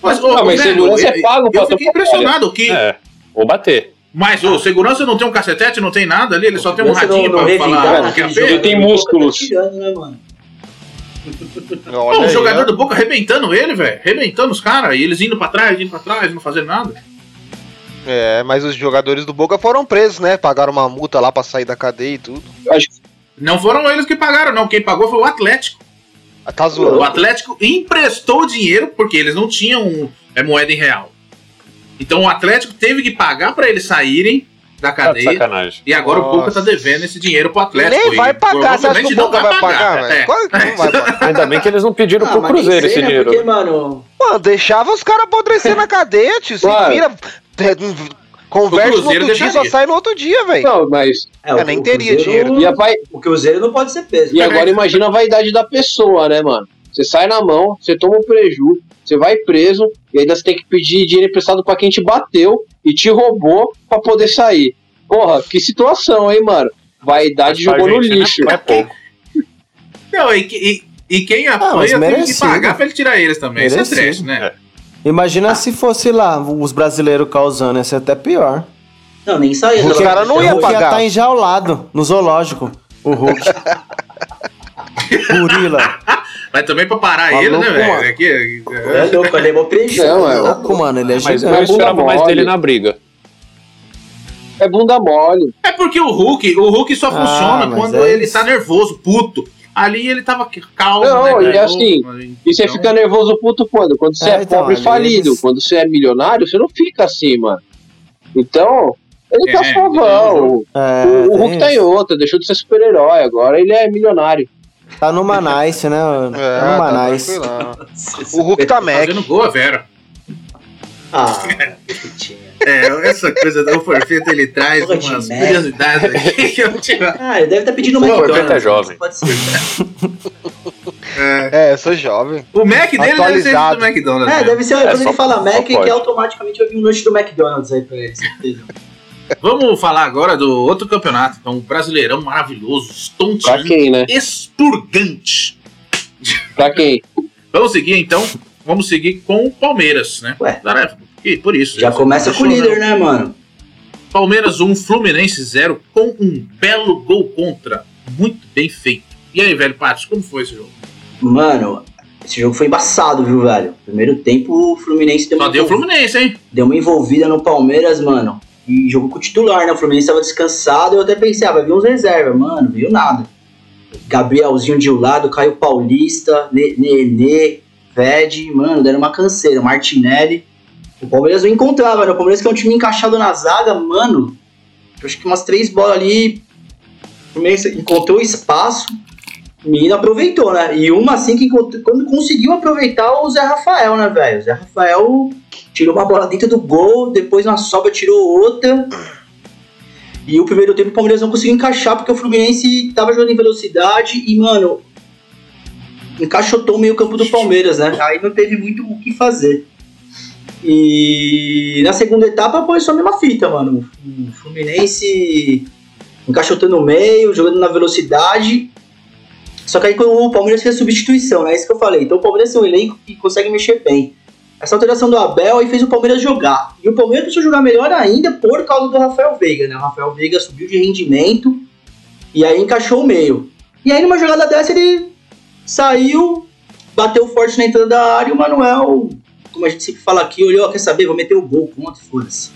Mas, ô, Não, mas velho, segurança é eu- pago pra Eu fiquei impressionado que. É, ou bater. Mas o segurança não tem um cacetete, não tem nada ali, ele só tem um radinho não- não pra falar o que naquele é Ele tem Boca, músculos. tá tirando, né, mano? Pô, Olha o aí, jogador ó. do Boca arrebentando ele, velho. Arrebentando os caras. E eles indo pra trás, indo pra trás, não fazendo nada. É, mas os jogadores do Boca foram presos, né? Pagaram uma multa lá pra sair da cadeia e tudo. Não foram eles que pagaram, não. Quem pagou foi o Atlético. Ah, Tá O zoando. Atlético emprestou o dinheiro porque eles não tinham é, moeda em real. Então o Atlético teve que pagar pra eles saírem da Tá de cadeia. sacanagem. E agora o Boca Nossa. tá devendo esse dinheiro pro Atlético. Nem vai pagar, você acha que o não Boca vai pagar, É. Claro que não vai pagar. [laughs] Ainda bem que eles não pediram Ah, pro Cruzeiro esse né? dinheiro. Porque, mano, Mano, deixava os caras apodrecer na cadeia, tio. Se Claro. vira. é, Converte O no Cruzeiro outro dia, só deixaria. sai no outro dia, velho. Não, mas. é, Eu nem teria Cruzeiro- dinheiro. E, a vai... O Cruzeiro não pode ser preso. e agora imagina a vaidade da pessoa, né, mano? Você sai na mão, você toma um preju, você vai preso, e ainda você tem que pedir dinheiro emprestado pra quem te bateu e te roubou pra poder sair. Porra, que situação, hein, mano? Vaidade Mas jogou no gente, né, lixo. Não é pouco. Não, e, e, e quem Ah, mas apanha tem que merecido. pagar pra ele tirar eles também. Isso é Merecido. trash, né? Imagina se fosse lá os brasileiros causando, ia ser até pior. Não, nem saía. Os da- caras não o ia Hulk ia pagar. estar enjaulado no zoológico. O Hulk. [laughs] Gorila. Mas também pra parar Maluco, ele, né, velho? mano. É que- É é- louco, ele levou prejuízo. Não, é Louco, mano, ele é Mas gigante. eu esperava mais mole. dele na briga. É bunda mole. É porque o Hulk, o Hulk só Ah, funciona quando é ele isso. tá nervoso, puto. Ali ele tava calmo, Não, né, e assim, E você Então, fica nervoso puto quando? Quando você É, é, então, pobre e ali falido. eles- Quando você é milionário, você não fica assim, mano. Então, ele tá É, suavão. É, o, o tem Hulk tá em outra, deixou de ser super-herói, agora ele é milionário. Tá no Manice, né? [laughs] É, Tá no tá tranquilão. O Hulk tá Mac. Fazendo gol, Vera. Ah. [laughs] É, essa coisa do perfeito ele traz Porra de umas curiosidades aqui que eu não tinha. [laughs] Ah, ele deve estar pedindo Pô, McDonald's. Beto é jovem. Pode ser. É, eu sou jovem. O Mac dele deve ser Atualizado. do McDonald's. É, né? deve ser. É, quando só- ele fala Mac, que pode. automaticamente eu vi um lanche do McDonald's aí pra ele, certeza. Vamos falar agora do outro campeonato. Então, um brasileirão maravilhoso, Pra estonteante, quem, né? expurgante. Pra quem? Vamos seguir então. Vamos seguir com o Palmeiras, né? Ué. E por isso. Já começa com o líder, né, mano? Palmeiras 1, Fluminense 0, com um belo gol contra. Muito bem feito. E aí, velho Patos, como foi esse jogo? Mano, esse jogo foi embaçado, viu, velho? Primeiro tempo, o Fluminense deu Só uma, deu envol- Fluminense, hein? deu uma envolvida no Palmeiras, mano. E jogou com o titular, né? O Fluminense tava descansado. Eu até pensei, ah, vai vir uns reservas. Mano, viu nada. Gabrielzinho de um lado, Caio Paulista, Ne- Nenê, Ved, mano, deram uma canseira. Martinelli. O Palmeiras não encontrava, né? O Palmeiras que é um time encaixado na zaga, mano. Acho que umas três bolas ali. O Fluminense encontrou espaço. O menino aproveitou, né? E uma assim que quando conseguiu aproveitar o Zé Rafael, né, velho? O Zé Rafael tirou uma bola dentro do gol, depois na sobra tirou outra. E o primeiro tempo o Palmeiras não conseguiu encaixar porque o Fluminense tava jogando em velocidade e, mano, encaixotou o meio campo do Palmeiras, né? Aí não teve muito o que fazer. E na segunda etapa foi só a mesma fita, mano. O Fluminense encaixotando no meio, jogando na velocidade. Só que aí quando o Palmeiras fez a substituição, né? É isso que eu falei. Então o Palmeiras é um elenco que consegue mexer bem. Essa alteração do Abel aí fez o Palmeiras jogar. E o Palmeiras precisou jogar melhor ainda por causa do Rafael Veiga, né? O Rafael Veiga subiu de rendimento e aí encaixou o meio. E aí numa jogada dessa ele saiu, bateu forte na entrada da área e o Manuel, como a gente sempre fala aqui, olhou, quer saber, vou meter o gol contra, foda-se.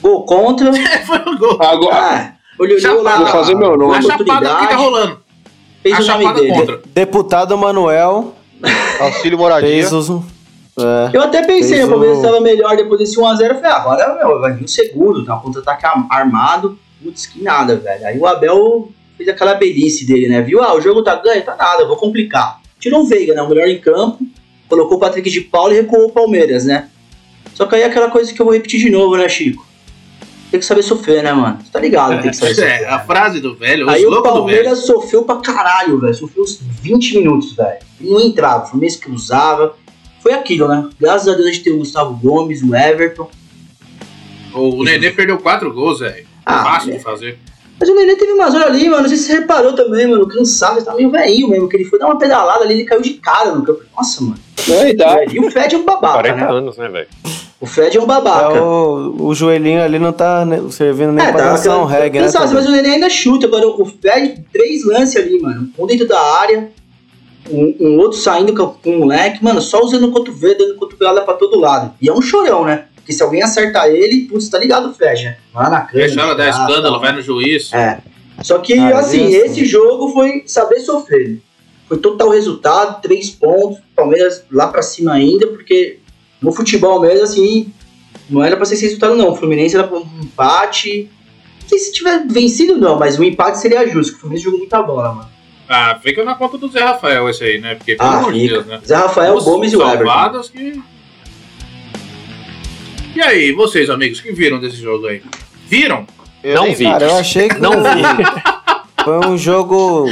Gol contra. [laughs] foi um gol. Agora, Ah, olhou Chapada. lá. Vou fazer meu nome. A chapada oportunidade, que tá rolando. Fez A o nome dele. contra. Deputado Manuel [laughs] Auxílio moradia. fez os. É, Eu até pensei, o Palmeiras estava melhor depois desse 1x0. Eu falei, ah, agora meu, vai vir o segundo, tá? Um contra-ataque am- armado. Putz, que nada, velho. Aí o Abel fez aquela belice dele, né? Viu? Ah, o jogo tá ganho, tá nada, eu vou complicar. Tirou o Veiga, né? O melhor em campo. Colocou o Patrick de Paulo e recuou o Palmeiras, né? Só que aí é aquela coisa que eu vou repetir de novo, né, Chico? Tem que saber sofrer, né, mano? Você tá ligado, tem que saber sofrer. É, a frase do velho, o Aí o. Palmeiras sofreu pra caralho, velho. Sofreu uns 20 minutos, velho. Não entrava, o Fluminense que usava. Foi aquilo, né? Graças a Deus a gente tem o Gustavo Gomes, o Everton. O Nenê perdeu quatro gols, velho. Ah, Fácil né? de fazer. Mas o Nenê teve umas horas ali, mano. Não sei se você reparou também, mano. Cansado, ele tá meio velhinho mesmo. Que ele foi dar uma pedalada ali, ele caiu de cara no campo. Nossa, mano. É idade. E o Fred é um babaca, 40 né? anos, né, velho? O Fred é um É, babaca. o, o joelhinho ali não tá servindo nem É, pra tá, dançar um reggae, né? cansado, mas o Nenê ainda chuta. Agora, o Fred, três lances ali, mano. Um dentro da área, um, um outro saindo com, com o moleque, mano, só usando o cotovelo, dando cotovelada pra todo lado. E é um chorão, né? Porque se alguém acertar ele, putz, tá ligado o Fred, né? Lá na câmera. Deixa ela dar escândalo, tá. vai no juiz. É. Só que, Ah, assim, isso. esse jogo foi saber sofrer. Foi total resultado, três pontos, Palmeiras lá pra cima ainda, porque no futebol mesmo, assim, não era pra ser esse resultado, não. O Fluminense era pra um empate. Não sei se tiver vencido, não, mas o empate seria justo, o Fluminense jogou muita bola, mano. Ah, fica na conta do Zé Rafael esse aí, né? Porque, pelo Ah, amor de. Deus, né? Zé Rafael, Duas Gomes e o Everton. que... E aí, vocês, amigos, que viram desse jogo aí? Viram? Eu Não vi. Cara, eu achei que Não vi. foi um jogo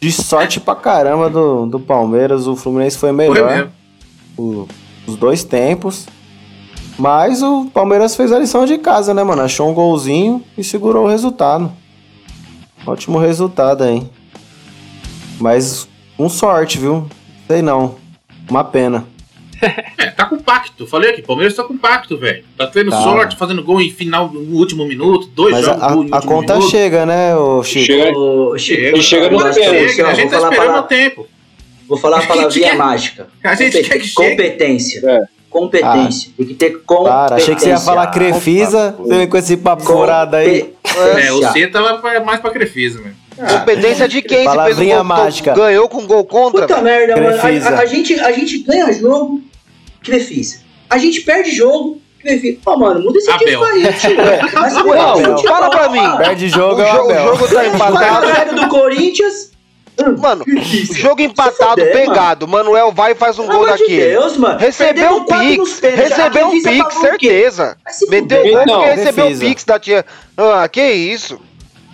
de sorte pra caramba do, do Palmeiras. O Fluminense foi Foi melhor mesmo. o- os dois tempos. Mas o Palmeiras fez a lição de casa, né, mano? Achou um golzinho e segurou o resultado. Ótimo resultado aí. Mas com sorte, viu? Sei não. Uma pena. [laughs] É, tá compacto. Falei aqui, Palmeiras tá compacto, velho. Tá tendo Tá. sorte, fazendo gol em final no último minuto, dois Mas a, jogos gol em a, a último conta minuto. chega, né, ô Chico? Chega- Ô, Chico, Chega, chega no pênalti, chega, a gente tá esperando o tempo. Vou falar a [laughs] palavrinha quer- mágica. A gente Compet- quer que chegue. Competência. É. Competência. Tem que ter competência. Para, achei que você ia falar Crefisa, vem com esse papo furado aí. É, o C tava mais pra Crefisa, mesmo. Competência de quem? Palavrinha gol, mágica. ganhou com gol contra? Puta merda, mano. A, a- a gente, a gente ganha jogo, Crefisa. A gente perde jogo, Crefisa. Pô, mano, muda esse Abel. tipo aí, tio. Mas Não, futebol, fala pra mim. Perde O, jogo é o jo- o Abel. jogo tá empatado. velho do Corinthians. Hum, Mano, jogo empatado, fuder, pegado. Manuel vai e faz um Pelo gol de daquele. Deus, mano. Recebeu um pix. A Recebeu um pix, o certeza. Vai Meteu fuder. gol Então, porque recebeu o pix da tia. Ah, que isso?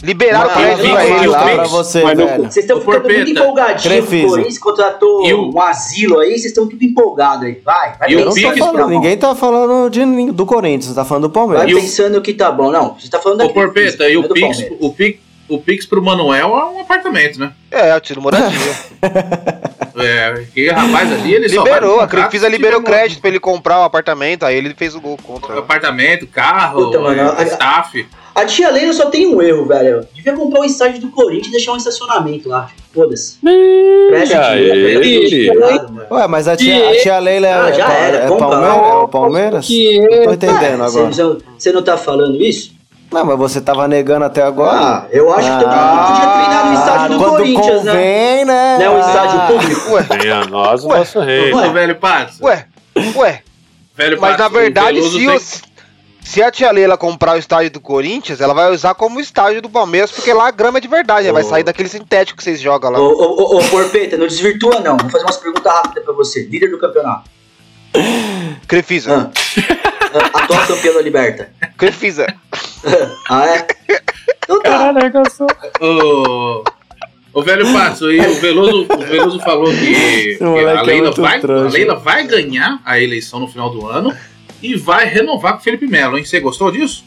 Liberaram Não, o crédito pra ele lá. pra você, Mas velho. Vocês estão ficando muito Porpeta. empolgadinhos. O Crefisa. Corinthians contratou E o- um asilo aí, vocês estão tudo empolgados aí. Vai, vai o Eu não pensando tá falando, ninguém tá falando de, do Corinthians, você tá falando do Vai Palmeiras. O- pensando que tá bom. Não, você tá falando da Ô, Porpeta, e não o é Pix, o, Pix, o Pix pro Manuel é um apartamento, né? É, eu tiro moradia. [laughs] É, que rapaz ali, ele só Liberou, no a Crefisa liberou um crédito pra ele comprar um apartamento, aí ele fez o gol contra. Apartamento, carro, Puta, mano, é, a- staff. A tia Leila só tem um erro, velho. Devia comprar um estádio do Corinthians e deixar um estacionamento lá. Foda-se. Preste aí. dinheiro. mano. Ué, mas a tia, a tia Leila é, Ah, já é, era, é. Palmeiras? É o Palmeiras? Que Não tô entendendo Ah, agora. Você, você não tá falando isso? Não, mas você tava negando até agora. Ah, eu acho que todo mundo podia treinar no estádio do Ah, quando Corinthians, né? convém, né? Não é um estádio Ah, público. Ué, Venha nós o Ué. nosso rei. Ué. Velho Patos. ué, ué. Velho Mas na o verdade, se, tem- o- se a tia Leila comprar o estádio do Corinthians, ela vai usar como estádio do Palmeiras, porque lá a grama é de verdade, né? vai sair daquele sintético que vocês jogam Ô, lá. ô, ô, ô, Porpeta, não desvirtua não. Vou fazer umas perguntas rápidas pra você. Líder do campeonato. Crefisa, Ah. Ah, atual campeão da Liberta. Crefisa. [laughs] Ah, é? Então tá. Caralho. Ô, ô velho Patos, aí o Veloso, o Veloso falou que, que a, é Leila muito vai, a. Leila vai ganhar a eleição no final do ano e vai renovar com o Felipe Melo, hein? Você gostou disso?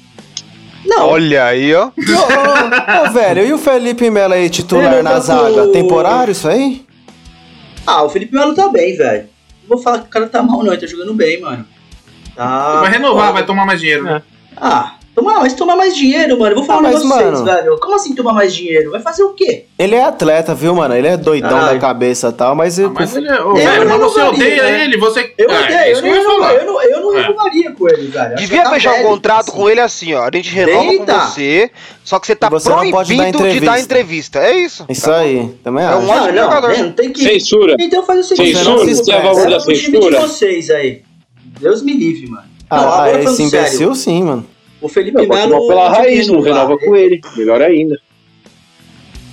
Não, Olha aí, ó. Ô, ô, ô, velho, e o Felipe Melo aí, titular Ele na zaga? Temporário isso aí? Ah, o Felipe Melo tá bem, velho. Não vou falar que o cara tá mal, não. Ele tá jogando bem, mano. Tá. vai renovar, vai tomar mais dinheiro. né? Ah, tomar, mas tomar mais dinheiro, mano. Eu vou falar Ah, um negócio pra vocês, mano- velho. Como assim tomar mais dinheiro? Vai fazer o quê? Ele é atleta, viu, mano? Ele é doidão Ah, da cabeça e tal, mas... Ah, ele- mas ele é. Ô, Eu velho, mas você odeia né? ele, você. Eu Ah, odeio, é eu, que não, eu ia falar. eu, não, eu não É. renovaria com ele, velho. Devia tá fechar um contrato assim. com ele assim, ó. A gente renova Deita. com você, só que você tá Você não pode proibido dar de dar entrevista. É isso. Isso aí, também É acho. um Não, ótimo não, jogador. né, não tem que. Censura. Então faz o seguinte, Censura? Você é a leva favor da o time de censura? vocês aí. Deus me livre, mano. Ah, agora esse imbecil sim, mano. O Felipe Não, Melo. pela raiz, não renova com ele. Melhor ainda.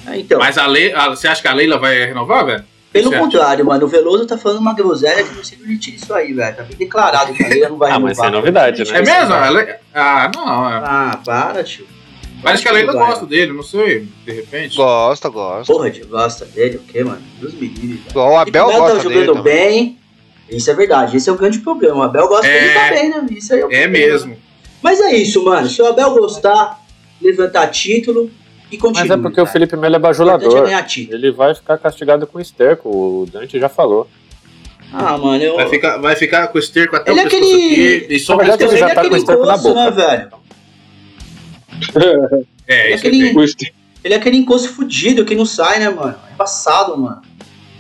Ah, Então, Mas a Le... a- você acha que a Leila vai renovar, velho? Pelo Você contrário, mano, o Veloso tá falando uma groselha que não onde tira isso aí, velho. Tá bem declarado que a Leila não vai Ah, mas renovar. isso é novidade, né? É mesmo? Ela- Ah, não. é- Ah, para, tio. Parece que a Leila gosta dele, não sei, de repente. Gosta, gosta. Porra, tio, gosta dele, o quê, mano? Deus me livre, velho. Igual o Abel Melo gosta tá dele. jogando também. bem. Isso é verdade, esse é o grande problema. O Abel gosta É. dele também, né? Isso aí é, o É problema. mesmo. Mas é isso, mano. Se o Abel gostar, levantar título e continuar. Mas é porque o Felipe Melo é O é bajulador. Ele vai ficar castigado com esterco, o Dante já falou. Ah, mano, eu. Vai ficar, vai ficar com o esterco até Ele o é pescoço aquele- aqui. E só Na verdade, o ele já tá com o esterco na boca. né, velho? [laughs] É, É isso aquele-. O Ele é aquele encosto fudido que não sai, né, mano? É embaçado, mano.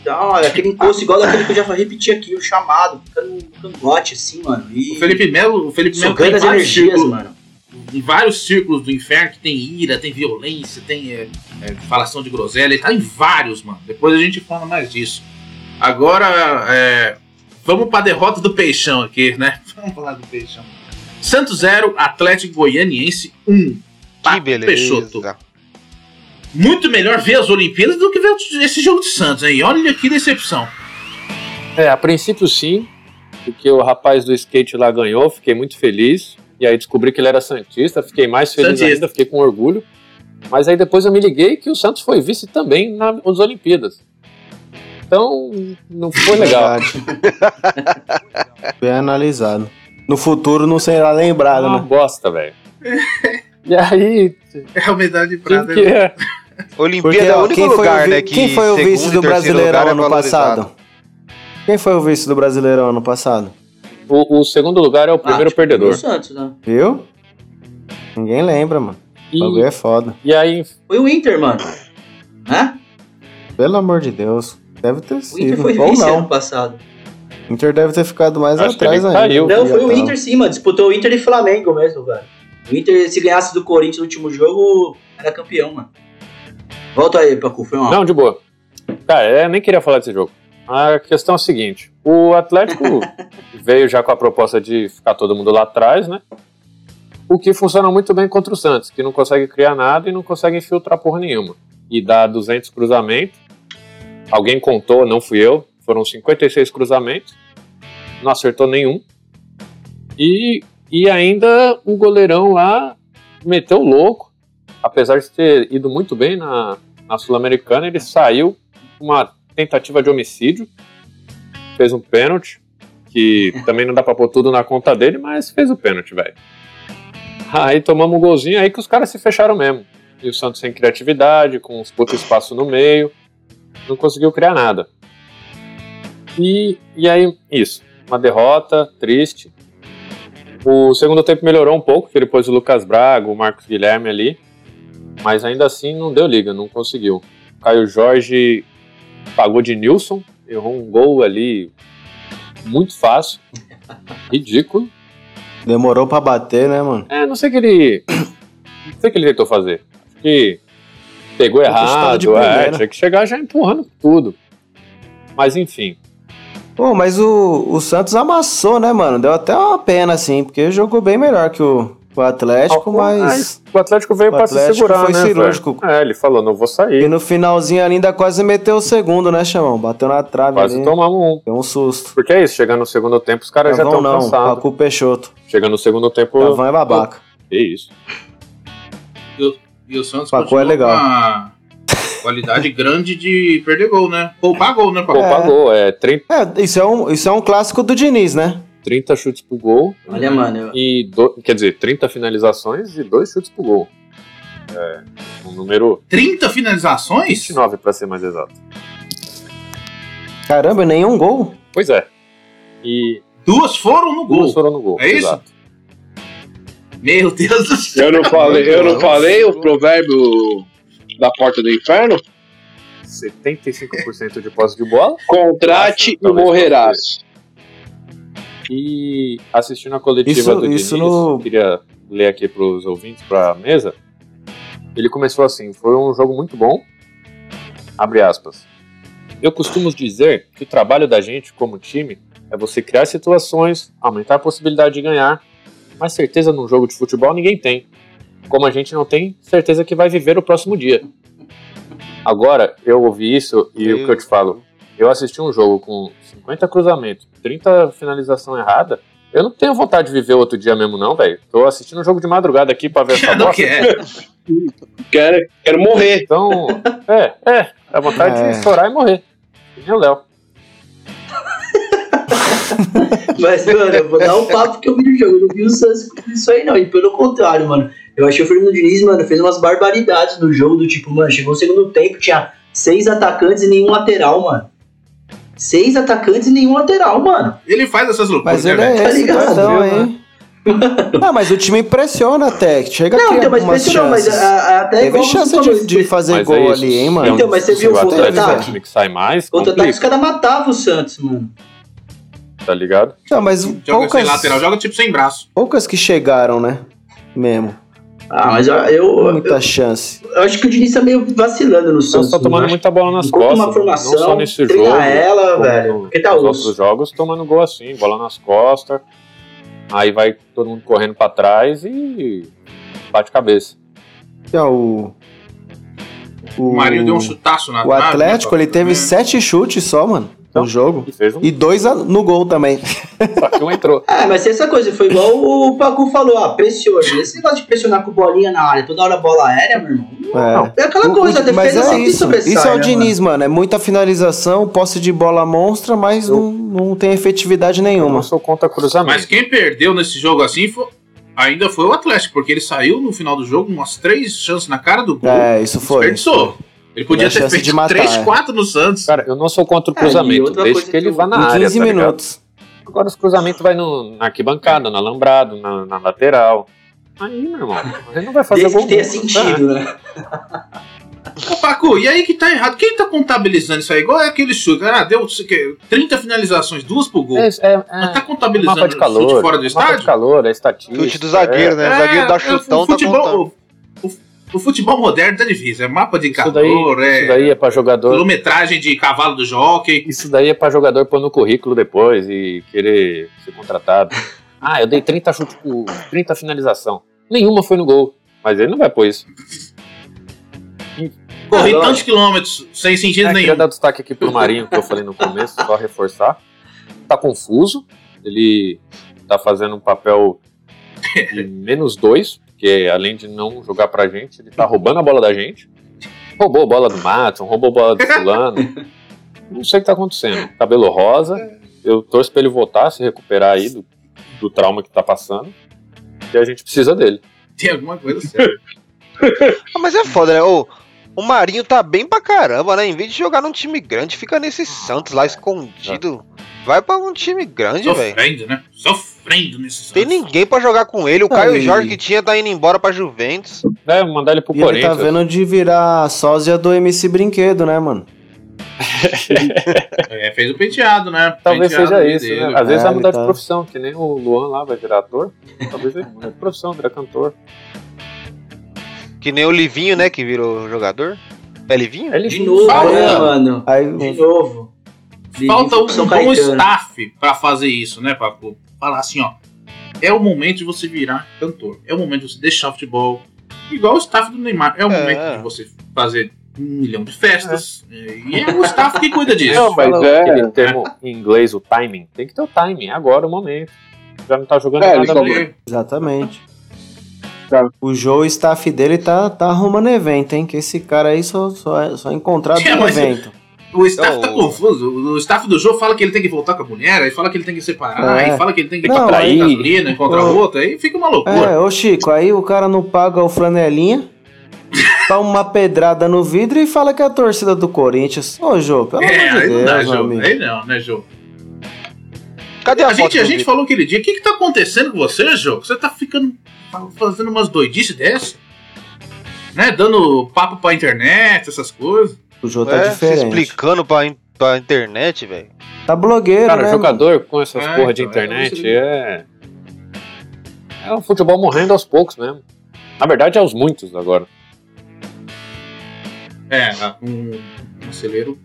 Então, é aquele encosto igual daquele que eu já repetir aqui, o chamado. Fica no cangote, assim, mano. E O Felipe Melo, o Felipe Melo tem as vários energias, círculos, mano. em vários círculos do inferno que tem ira, tem violência, tem é, é, falação de groselha, ele tá em vários, mano. Depois a gente fala mais disso. Agora, é, vamos pra derrota do Peixão aqui, né? [laughs] Vamos falar do Peixão. Santos 0, Atlético Goianiense 1. Pá, Que beleza. Peixoto. Muito melhor ver as Olimpíadas do que ver esse jogo de Santos, hein? Olha que decepção. É, a princípio sim, porque o rapaz do skate lá ganhou, fiquei muito feliz. E aí descobri que ele era Santista, fiquei mais feliz Santista. ainda, fiquei com orgulho. Mas aí depois eu me liguei que o Santos foi vice também na- nas Olimpíadas. Então, não foi legal. Bem analisado. No futuro não será lembrado, Uma né? bosta, velho. E aí, [laughs] É a medalha de prata. que... [laughs] Olimpíada Porque, é o ó, único quem foi, lugar, o, né? Que quem foi o vice do terceiro Brasileirão é ano passado? Quem foi o vice do Brasileirão ano passado? O, o segundo lugar é o primeiro Ah, tipo, perdedor. O Santos, né? Viu? Ninguém lembra, mano. O bagulho E, é foda. e aí, Foi o Inter, mano. Né? Pelo amor de Deus. Deve ter O Inter sido. foi Ou vice ano não. passado. O Inter deve ter ficado mais Acho atrás ainda. caiu. Não, foi o Tá. Inter sim, mano. Disputou o Inter e Flamengo mesmo, velho. O Inter, se ganhasse do Corinthians no último jogo, era campeão, mano. Volta aí, Pacu, foi uma. Não, de boa. Cara, eu nem queria falar desse jogo. A questão é a seguinte: o Atlético [laughs] veio já com a proposta de ficar todo mundo lá atrás, né? O que funciona muito bem contra o Santos, que não consegue criar nada e não consegue infiltrar porra nenhuma. E dá 200 cruzamentos. Alguém contou, não fui eu. Foram 56 cruzamentos. Não acertou nenhum. E, e ainda o goleirão lá meteu louco. Apesar de ter ido muito bem na, na Sul-Americana, ele saiu uma tentativa de homicídio, fez um pênalti, que também não dá pra pôr tudo na conta dele, mas fez o pênalti, velho. Aí tomamos um golzinho, aí que os caras se fecharam mesmo. E o Santos sem criatividade, com uns putos espaço no meio, não conseguiu criar nada. E, e aí, isso. Uma derrota, triste. O segundo tempo melhorou um pouco, que ele pôs o Lucas Braga, o Marcos Guilherme ali. Mas ainda assim não deu liga, não conseguiu. Caio Jorge pagou de Nilson, errou um gol ali muito fácil. [laughs] Ridículo. Demorou pra bater, né, mano? É, não sei o que ele. Não sei o que ele tentou fazer. Acho que pegou errado, é, tinha que chegar já empurrando tudo. Mas enfim. Pô, mas o, o Santos amassou, né, mano? Deu até uma pena, assim, porque jogou bem melhor que o, o Atlético, mas. O Atlético veio O pra se segurar, foi né? cirúrgico. velho? É, ele falou, não vou E sair. no finalzinho ali ainda quase meteu o segundo, né, Chamão? Bateu na trave Quase ali. tomamos um. Deu um susto. Porque é isso, chegando no segundo tempo, os caras já estão não, cansados. Pacu Peixoto. Chegando no segundo tempo. Pavão é babaca. Que isso. E o Santos Pacu é legal. com uma qualidade [laughs] grande de perder gol, né? Poupar gol, né, Pacu? Pô, É. pagou, é 30, É, isso é um, isso é um clássico do Diniz, né? 30 chutes pro gol. Olha, mano, E do- quer dizer, 30 finalizações e dois chutes pro gol. É, um número 30 finalizações? 29 pra ser mais exato. Caramba, nenhum gol. Pois é. E Duas foram no duas gol. foram no gol. É isso? Exato. Meu Deus do céu. Eu não falei, eu não [laughs] falei o provérbio da porta do inferno? 75% de posse de bola. Contrate Nossa, e morrerás. E assistindo a coletiva Isso- do isso Diniz, no- queria ler aqui pros ouvintes, pra mesa. Ele começou assim: foi um jogo muito bom. Abre aspas. Eu costumo dizer que o trabalho da gente como time é você criar situações, aumentar a possibilidade de ganhar, mas certeza num jogo de futebol ninguém tem. Como a gente não tem certeza que vai viver o próximo dia. Agora, eu ouvi isso e o que eu te falo, eu assisti um jogo com 50 cruzamentos, 30 finalização errada, eu não tenho vontade de viver outro dia mesmo, não, velho. Tô assistindo um jogo de madrugada aqui pra ver essa [laughs] bosta. quer. [laughs] Quero, quero morrer. Então, é, é. É vontade É. de chorar e morrer. Nem o Léo. [laughs] Mas, mano, eu vou dar um papo que eu vi no jogo. Eu não vi o Santos com isso aí, não. E pelo contrário, mano. Eu achei o Fernando Diniz, mano, fez umas barbaridades no jogo do tipo, mano, chegou no segundo tempo, tinha seis atacantes e nenhum lateral, mano. Seis atacantes e nenhum lateral, mano. Ele faz essas loucuras, Mas ele né, é? Tá ligado, viu, aí. Ah, mas o time impressiona até. Chega Não, então, mas algumas impressionou, mas a- a- até Teve igual você chance de, de fazer Mas gol é ali, hein, mano? Então, mas você viu o é contra-ataque? time que sai mais, Contra-ataque, os caras matavam o Santos, mano. tá ligado? Não, mas Joga poucas, sem lateral, joga tipo sem braço. poucas que chegaram, né? Mesmo. Ah, mas eu, eu, Muita eu, chance. eu acho que o Diniz tá meio vacilando no Santos. tá tomando né? muita bola nas Enquanto costas. uma formação, não só nesse treina jogo. ela, velho, porque tá nos osso. outros jogos tomando gol assim, bola nas costas. Aí vai todo mundo correndo pra trás e bate cabeça. Que é o. O Marinho deu um chutaço na O Atlético, né, ele teve né? sete chutes só, mano, Então. no jogo. E fez um. E dois a- no gol também. Só que um entrou. Ah, [laughs] mas essa coisa, foi igual o Pacu falou, ah, pressiona. Esse negócio de pressionar com bolinha na área, toda hora bola aérea, meu irmão. É. É aquela O- coisa, a defesa mas é sempre isso. sobressai, Isso é o né, Diniz, mano. É muita finalização, posse de bola monstra, mas não, não tem efetividade Eu nenhuma. não sou contra cruzamento. Mas quem perdeu nesse jogo assim foi- ainda foi o Atlético, porque ele saiu no final do jogo umas três chances na cara do gol. É, isso foi. Desperdiçou. Ele podia ter feito de matar, 3, é. 4 no Santos. Cara, eu não sou contra o É, cruzamento, outra desde que ele vá na Em área. 15 tá ligado? minutos. Agora os cruzamentos vai no, na arquibancada, no alambrado, na, na lateral. Aí, meu irmão, ele não vai fazer Desde gol. que tenha sentido, né? Ô, Paco, e aí que tá errado? Quem tá contabilizando isso aí? Igual é aquele chute. Ah, deu sei que, 30 finalizações, duas pro gol. É, é, é, Mas tá é contabilizando mapa de calor. chute fora do mapa de estádio? calor, é estatística. Chute do zagueiro, né? O É, zagueiro dá é, chutão, o tá contando. O, futebol moderno tá difícil. É mapa de Isso daí, é isso daí é pra jogador. quilometragem de cavalo do jockey. Isso daí é pra jogador pôr no currículo depois e querer ser contratado. [laughs] Ah, eu dei 30 chutes por 30 finalização. Nenhuma foi no gol. Mas ele não vai pôr isso. Corri Ah, tantos quilômetros sem sentido É, nenhum. queria dar destaque aqui pro Marinho, que eu falei no começo, só reforçar. Tá confuso. Ele tá fazendo um papel de [laughs] menos dois, porque além de não jogar pra gente, ele tá roubando a bola da gente. Roubou a bola do Matson, roubou a bola do fulano. Não sei o que tá acontecendo. Cabelo rosa. Eu torço pra ele voltar, se recuperar aí do, do trauma que tá passando. E a gente precisa dele. Tem alguma coisa séria. Ah, mas é foda, né? Ô, o Marinho tá bem pra caramba, né? Em vez de jogar num time grande, fica nesse Santos lá escondido. Vai pra um time grande, velho. Sofrendo, né? Sofrendo nesse Tem Santos. ninguém pra jogar com ele. O Não, Caio e- Jorge que tinha tá indo embora pra Juventus. É, mandar ele pro E ele tá Corinthians. vendo de virar sósia do MC Brinquedo, né, mano? [laughs] É, fez o penteado, né? Talvez Penteado seja isso, dele. né? Às vezes É, vai mudar ele tá- de profissão, que nem o Luan lá vai virar ator. Talvez ele [laughs] mude de profissão, virar cantor. Que nem o Livinho, né? Que virou jogador. É Livinho? Ele De novo, né, mano? Aí, De novo. Falta um São bom Caetano. staff pra fazer isso, né, Paco? Falar assim, ó. É o momento de você virar cantor. É o momento de você deixar o futebol. Igual o staff do Neymar. É o É. momento de você fazer um milhão de festas. E é o staff que cuida disso. Não, mas Fala é- Aquele termo em inglês, o timing. Tem que ter o timing, é agora o momento. Já não tá jogando É, nada exatamente. O Joe, o staff dele tá, tá arrumando evento, hein? Que esse cara aí só, só, é- só é encontrado É, mas- evento. O staff Então, tá o- confuso. O staff do jogo fala que ele tem que voltar com a mulher, aí fala que ele tem que separar, É. aí fala que ele tem que Não, trair aí- gasolina, encontrar Ô. outra, aí fica uma loucura. É, ô Chico, aí o cara não paga o flanelinha, [laughs] dá uma pedrada no vidro e fala que é a torcida do Corinthians. Ô, Jô, pelo É, amor de aí não Deus, dá, Jô. amigo. Aí não, né, Jô? Cadê a, A gente, a gente falou aquele dia, o que que tá acontecendo com você, Jô? Você tá ficando tá fazendo umas doidices dessa? Né? Dando papo pra internet, essas coisas. O Jô tá É, se diferente. explicando pra, in- pra internet, velho. Tá blogueiro, Cara, né? jogador com essas É, porra de então, é internet é. É o futebol morrendo aos poucos mesmo. Na verdade, é aos muitos agora. É, um, um acelero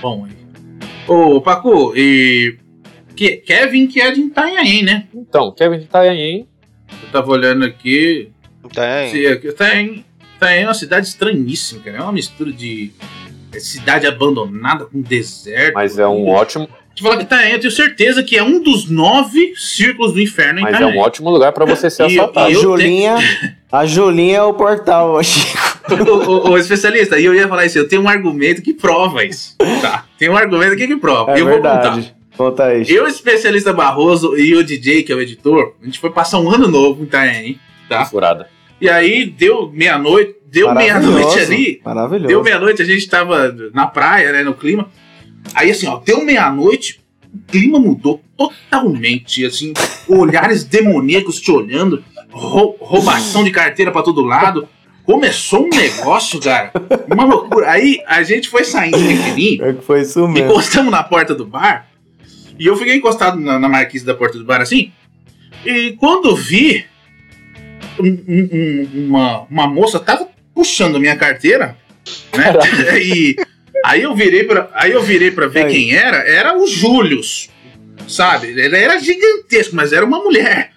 bom aí. Ô, Paco, e. Que, Kevin que é de Itanhaém, né? Então, Kevin Itanhaém, Eu tava olhando aqui. Tem. Se- Itanhaém, Itanhaém é uma cidade estranhíssima, cara. É uma mistura de é cidade abandonada, com deserto. Mas é um ótimo, Te falar que tá, eu tenho certeza que é um dos nove círculos do inferno em mas é Itanhaém. um ótimo lugar pra você ser E eu- assaltado. A Julinha. A Julinha é o portal, Chico. ô, ô, ô, especialista, e eu ia falar isso, eu tenho um argumento que prova isso. [laughs] Tá, tem um argumento aqui que prova. É eu vou contar. Conta aí. Eu, especialista Barroso, e o DJ, que é o editor, a gente foi passar um ano novo em Itanhaém, tá? Furada. E aí deu meia-noite, deu meia-noite ali, Maravilhoso. deu meia-noite, a gente tava na praia, né, no clima. Aí assim, ó, deu meia-noite, o clima mudou totalmente, assim, olhares demoníacos te olhando, rou- roubação de carteira pra todo lado. Começou um negócio, cara, uma loucura. Aí a gente foi saindo pequenininho, É que foi isso mesmo. encostamos na porta do bar e eu fiquei encostado na, na marquise da porta do bar assim. E quando vi, um- um- um- uma, uma moça tava puxando a minha carteira, né? [laughs] E aí eu virei para aí eu virei para ver Aí. quem era. Era o Július, sabe? Ele era gigantesco, mas era uma mulher.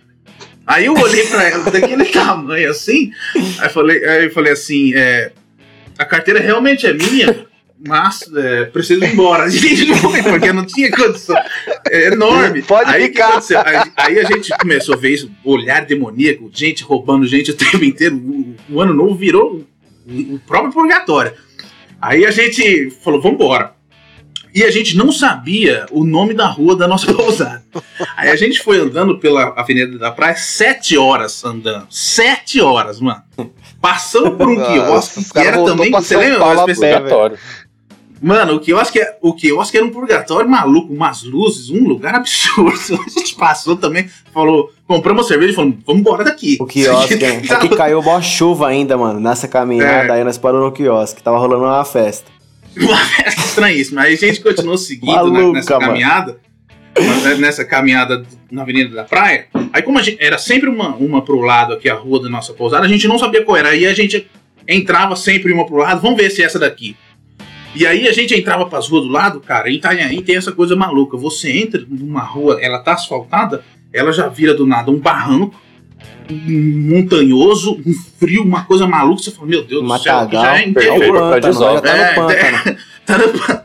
Aí eu olhei pra ela daquele [laughs] tamanho assim, aí falei, aí eu falei assim, é, a carteira realmente é minha, mas é, preciso ir embora. A gente não foi, porque não tinha condição. É enorme. Pode aí, ficar. Aí, a gente começou a ver isso, olhar demoníaco, gente roubando gente o tempo inteiro. O, o ano novo virou o, o próprio purgatório. Aí a gente falou, vambora. E a gente não sabia o nome da rua da nossa [laughs] pousada. Aí a gente foi andando pela Avenida da Praia, sete horas andando. Sete horas, mano. Passando por um quiosque os que era também. Você lembra? Paulo a Mas, pé, Purgatório. Mano, o quiosque, é- o quiosque era um purgatório maluco, umas luzes, um lugar absurdo. [laughs] A gente passou também, falou, compramos uma cerveja e falou, vamos embora daqui. O quiosque, [laughs] é aqui é que caiu mó chuva ainda, mano, nessa caminhada. É. Aí nós paramos no quiosque, tava rolando uma festa. [laughs] Uma festa estranhíssima. Aí a gente continuou seguindo na- Maluca, nessa mano. caminhada, nessa caminhada na Avenida da Praia. Aí como a gente, era sempre uma, uma pro lado aqui, a rua da nossa pousada, a gente não sabia qual era. Aí a gente entrava sempre uma pro lado, vamos ver se é essa daqui. E aí a gente entrava pras ruas do lado, cara, em Itanhaém tem essa coisa maluca. Você entra numa rua, ela tá asfaltada, ela já vira do nada um barranco, um montanhoso, um frio, uma coisa maluca. Você fala, meu Deus do céu, Matagal, já é é o interior. Pântano, tá É, no pântano. [laughs] Tá no pan-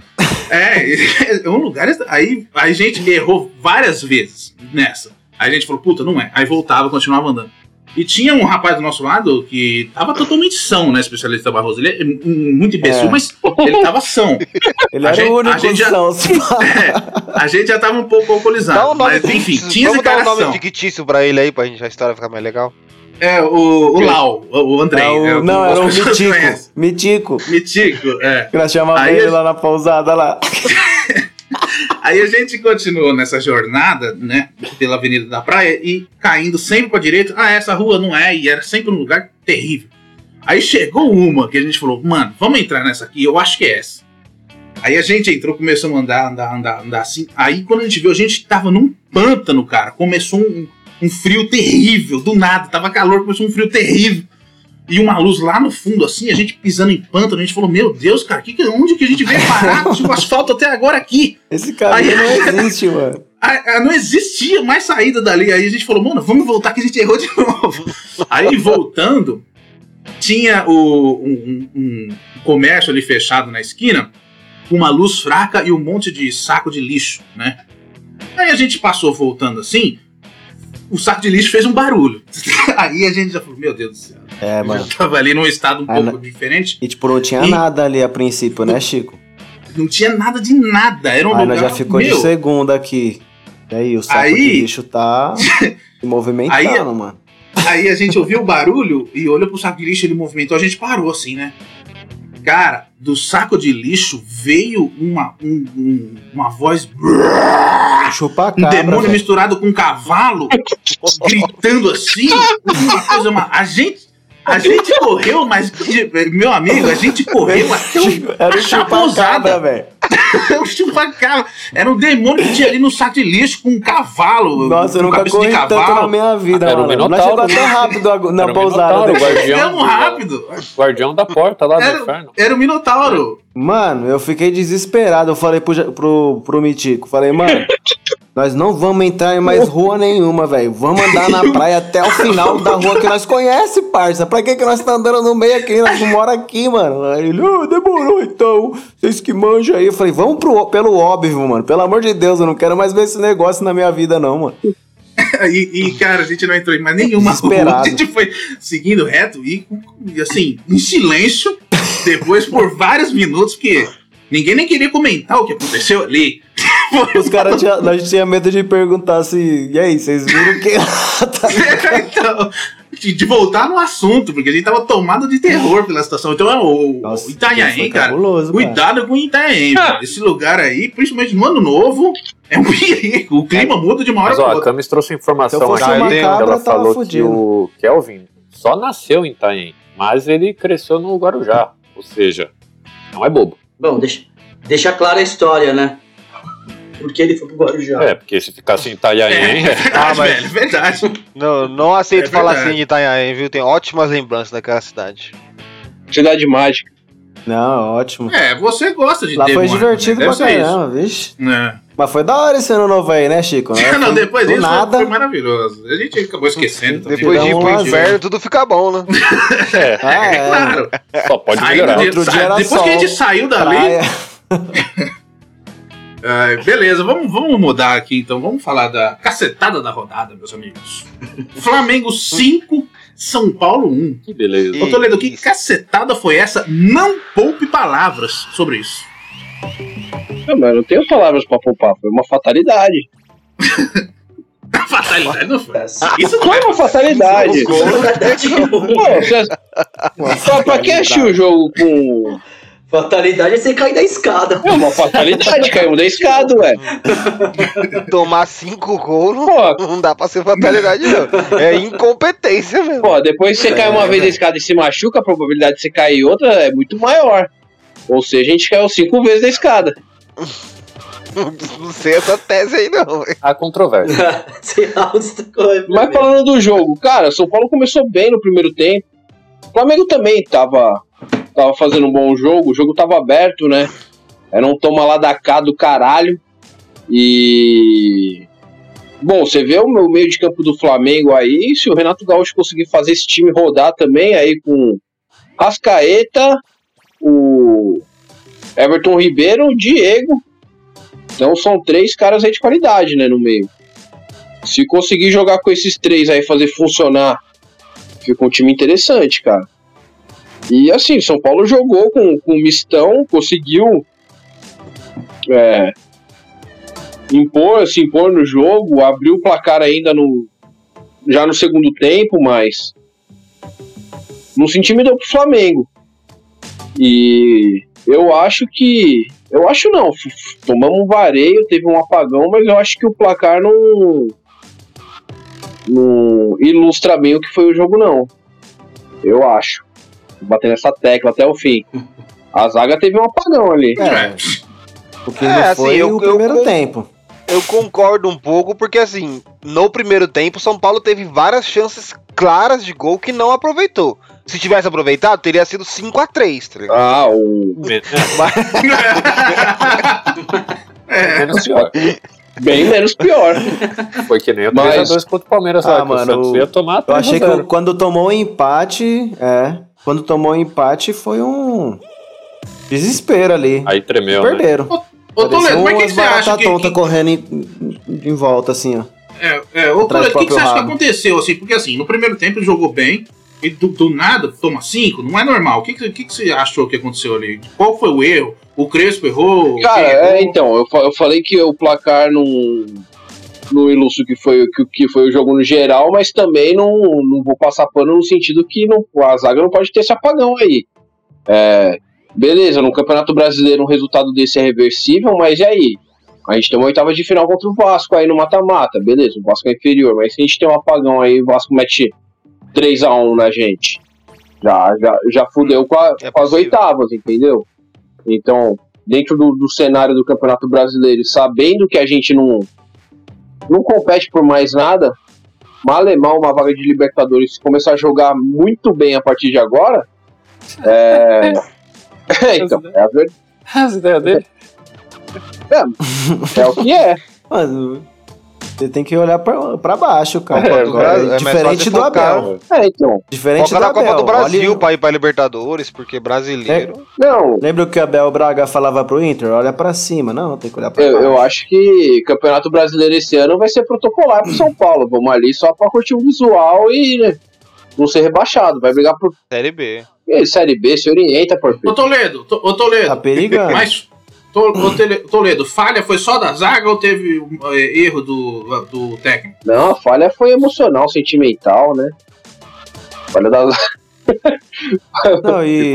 É, [laughs] é um lugar. Aí a gente errou várias vezes nessa. Aí a gente falou, puta, não é. Aí voltava, continuava andando. E tinha um rapaz do nosso lado que tava totalmente são, né, especialista Barroso. Ele é muito imbecil, É. mas ele tava são. Ele A era gente- o a único gente já- são. [laughs] É, a gente já tava um pouco alcoolizado. Dá um nome mas enfim, fictício. tinha esse Vamos dar cara um nome são. fictício pra ele aí, pra gente a história ficar mais legal. É, o, o Lau, o Andrei. É o- é, não, as era o Mitico. Mitico. Mitico, é. Que nós chamávamos Aí ele a- lá na pousada lá. [laughs] Aí a gente continuou nessa jornada, né, pela Avenida da Praia e caindo sempre pra direita. Ah, essa rua não é, e era sempre um lugar terrível. Aí chegou uma que a gente falou, mano, vamos entrar nessa aqui, eu acho que é essa. Aí a gente entrou, começou a andar, andar, andar, andar assim. Aí quando a gente viu, a gente tava num pântano, cara. Começou um, um frio terrível, do nada, tava calor, começou um frio terrível. E uma luz lá no fundo, assim, a gente pisando em pântano, a gente falou, meu Deus, cara, que, onde que a gente veio parar? Tinha um asfalto até agora aqui. Esse cara Aí- não [laughs] existe, mano. Ah, ah, não existia mais saída dali. Aí a gente falou, mano, vamos voltar que a gente errou de [laughs] novo. Aí voltando, tinha o, um, um- um comércio ali fechado na esquina, com uma luz fraca e um monte de saco de lixo, né? Aí a gente passou voltando assim, o saco de lixo fez um barulho. [laughs] Aí a gente já falou, meu Deus do céu. É, Eu mano. já tava ali num estado um Ah, pouco diferente. E tipo, não tinha E- nada ali a princípio, né, Chico? Não tinha nada de nada. Era um Aí lugar. nós já ficou meu, de segunda aqui. E aí, o saco Aí- de lixo tá [laughs] se movimentando, Aí- mano. Aí a gente ouviu o barulho e olhou pro saco de lixo, ele movimentou, a gente parou assim, né? Cara, do saco de lixo veio uma, um- um- uma voz. Chupa Um cabra, demônio velho. misturado com um cavalo, gritando assim. Uma coisa. Uma, a gente. A gente correu, mas, meu amigo, a gente correu até o Era o achar a chupa pousada. cabra, velho. [laughs] o chupacabra. Era um demônio que tinha ali no saco de lixo com um cavalo. Nossa, eu nunca corri de tanto na minha vida, Era o mano. Nós Minotauro, chegou até né? rápido na Era pousada. Chegamos rápido. Guardião da porta lá do Era- inferno. Era o Minotauro. Mano, eu fiquei desesperado. Eu falei pro, pro, pro Mitico, falei, mano, [laughs] Nós não vamos entrar em mais rua nenhuma, velho. Vamos andar na [laughs] praia até o final da rua que nós conhece, parça. Pra que que nós tá andando no meio aqui? Nós mora aqui, mano. Aí ele, ah, demorou então. Vocês que manjam aí. Eu falei, vamos pro, pelo óbvio, mano. Pelo amor de Deus, eu não quero mais ver esse negócio na minha vida, não, mano. [laughs] E, e, cara, a gente não entrou em mais nenhuma rua. A gente foi seguindo reto e, assim, em silêncio, depois por vários minutos, que ninguém nem queria comentar o que aconteceu ali. Os caras tinham. Nós tinha medo de perguntar assim. E aí, vocês viram que. Tá [laughs] então, de, de voltar no assunto, porque a gente tava tomado de terror pela situação. Então, o, Nossa, o Itanhaém, cara, cabuloso, cuidado com o Itanhaém. velho. Esse lugar aí, principalmente no ano novo, é um [laughs] perigo. O clima muda de uma hora Mas pra ó, a outra. Camis trouxe informação aqui. Ela tava falou que fudido. o Kelvin só nasceu em Itaém, mas ele cresceu no Guarujá. Ou seja, não é bobo. Bom, deixa, deixa clara a história, né? Porque ele foi pro Guarujá. É, porque se ficasse em Itanhaém, É, é. verdade, Ah, mas- velho, é verdade. Não, não aceito É falar assim de Itanhaém, viu? Tem ótimas lembranças daquela cidade. Cidade mágica. Não, ótimo. É, você gosta de Lá foi divertido né? pra Deve isso. caramba, vixe. É. Mas foi da hora esse ano novo aí, né, Chico? [laughs] Né? Não, depois Do disso foi- nada. foi maravilhoso. A gente acabou esquecendo também. Depois de ir um pro inverno, tudo fica bom, né? é, [laughs] Ah, É, é. claro. só pode melhorar. de- Outro sa- dia era depois que a sol, gente saiu dali. [laughs] Ai, beleza, vamos, vamos mudar aqui então. Vamos falar da cacetada da rodada, meus amigos. [laughs] Flamengo 5, São Paulo 1. Que beleza. Ô Toledo, que cacetada foi essa? Não poupe palavras sobre isso. Não, mas eu não tenho palavras pra poupar, foi uma fatalidade. [laughs] Fatalidade não foi. Isso não Foi é uma fatalidade. Pô, você- [laughs] pra, pra quem assistiu o jogo com. Fatalidade é você cair da escada. É uma fatalidade, caiu da escada, ué. [laughs] Tomar cinco gols não, Pô, não dá pra ser fatalidade, não. É incompetência mesmo. Pô, depois que você cai uma vez da escada e se machuca, a probabilidade de você cair outra é muito maior. Ou seja, a gente caiu cinco vezes da escada. Não sei essa tese aí, não. velho. Há controvérsia. [laughs] Corre. Mas falando do jogo, cara, São Paulo começou bem no primeiro tempo. O Flamengo também tava, tava fazendo um bom jogo, o jogo tava aberto, né? Era um toma lá da cá do caralho. E. Bom, você vê o meu meio de campo do Flamengo aí, se o Renato Gaúcho conseguir fazer esse time rodar também, aí com Rascaeta, o Everton Ribeiro, o Diego. Então são três caras aí de qualidade, né, no meio. Se conseguir jogar com esses três aí, fazer funcionar, fica um time interessante, cara. E assim, São Paulo jogou com, com mistão, conseguiu é, impor, se impor no jogo, abriu o placar ainda no já no segundo tempo, mas não se intimidou pro Flamengo. E eu acho que. Eu acho não. Tomamos um vareio, teve um apagão, mas eu acho que o placar não. Não ilustra bem o que foi o jogo, não. Eu acho. Vou bater nessa tecla até o fim. A zaga teve um apagão ali. É, porque É, não assim, foi eu- o eu primeiro con- tempo. Eu concordo um pouco, porque assim, no primeiro tempo, São Paulo teve várias chances claras de gol que não aproveitou. Se tivesse aproveitado, teria sido 5x3, tá ligado? Ah, o. É, Menos pior. Bem menos pior. Foi que nem o Mas- 3x2 contra o Palmeiras Ah, lá, o mano, Santos o- ia tomar Eu 3 achei que quando tomou o empate, é. Quando tomou o empate foi um desespero ali. Aí tremeu, né? Perderam. Ô Toledo, mas o que, você acha que, tonta que- correndo em, em volta, assim, ó. É, é, ô, Toledo, o que, que você acha que aconteceu, assim? Porque assim, no primeiro tempo ele jogou bem, e do, do nada toma cinco, não é normal. O que, que, que você achou que aconteceu ali? Qual foi o erro? O Crespo errou? Cara, errou? é, então, eu, eu falei que o placar não. Não ilustra o que foi, que, que foi o jogo no geral, mas também não, não vou passar pano no sentido que não, a zaga não pode ter esse apagão aí. É, beleza, no Campeonato Brasileiro um resultado desse é reversível, mas e aí? A gente tem uma oitava de final contra o Vasco aí no mata-mata, beleza, o Vasco é inferior, mas se a gente tem um apagão aí, o Vasco mete 3x1 na gente. Já, já, já fudeu com, a- É com as oitavas, entendeu? Então, dentro do, do cenário do Campeonato Brasileiro, sabendo que a gente não, não compete por mais nada, malemar uma vaga de Libertadores, se começar a jogar muito bem a partir de agora, é. [laughs] é, então, é, a ver- [laughs] As ideias dele. é o que é. Mano, Você tem que olhar pra, pra baixo, cara. Copa do Agora, é diferente do focar. Abel. É, então. Diferente Foca do na Copa Abel. do Brasil Olha- pra ir pra Libertadores, porque brasileiro. Não, Lembra o que o Abel Braga falava pro Inter? Olha pra cima. Não, tem que olhar pra eu, baixo. eu acho que Campeonato Brasileiro esse ano vai ser protocolar pro São Paulo. Vamos ali só pra curtir o visual e né, não ser rebaixado. Vai brigar por Série B. Ih, Série B, se orienta, por Ô Toledo, to- ô Tá Toledo, perigando. mas Toledo, falha foi só da zaga ou teve eh, erro do, do técnico? Não, a falha foi emocional, sentimental, né? Falha da. Não, e...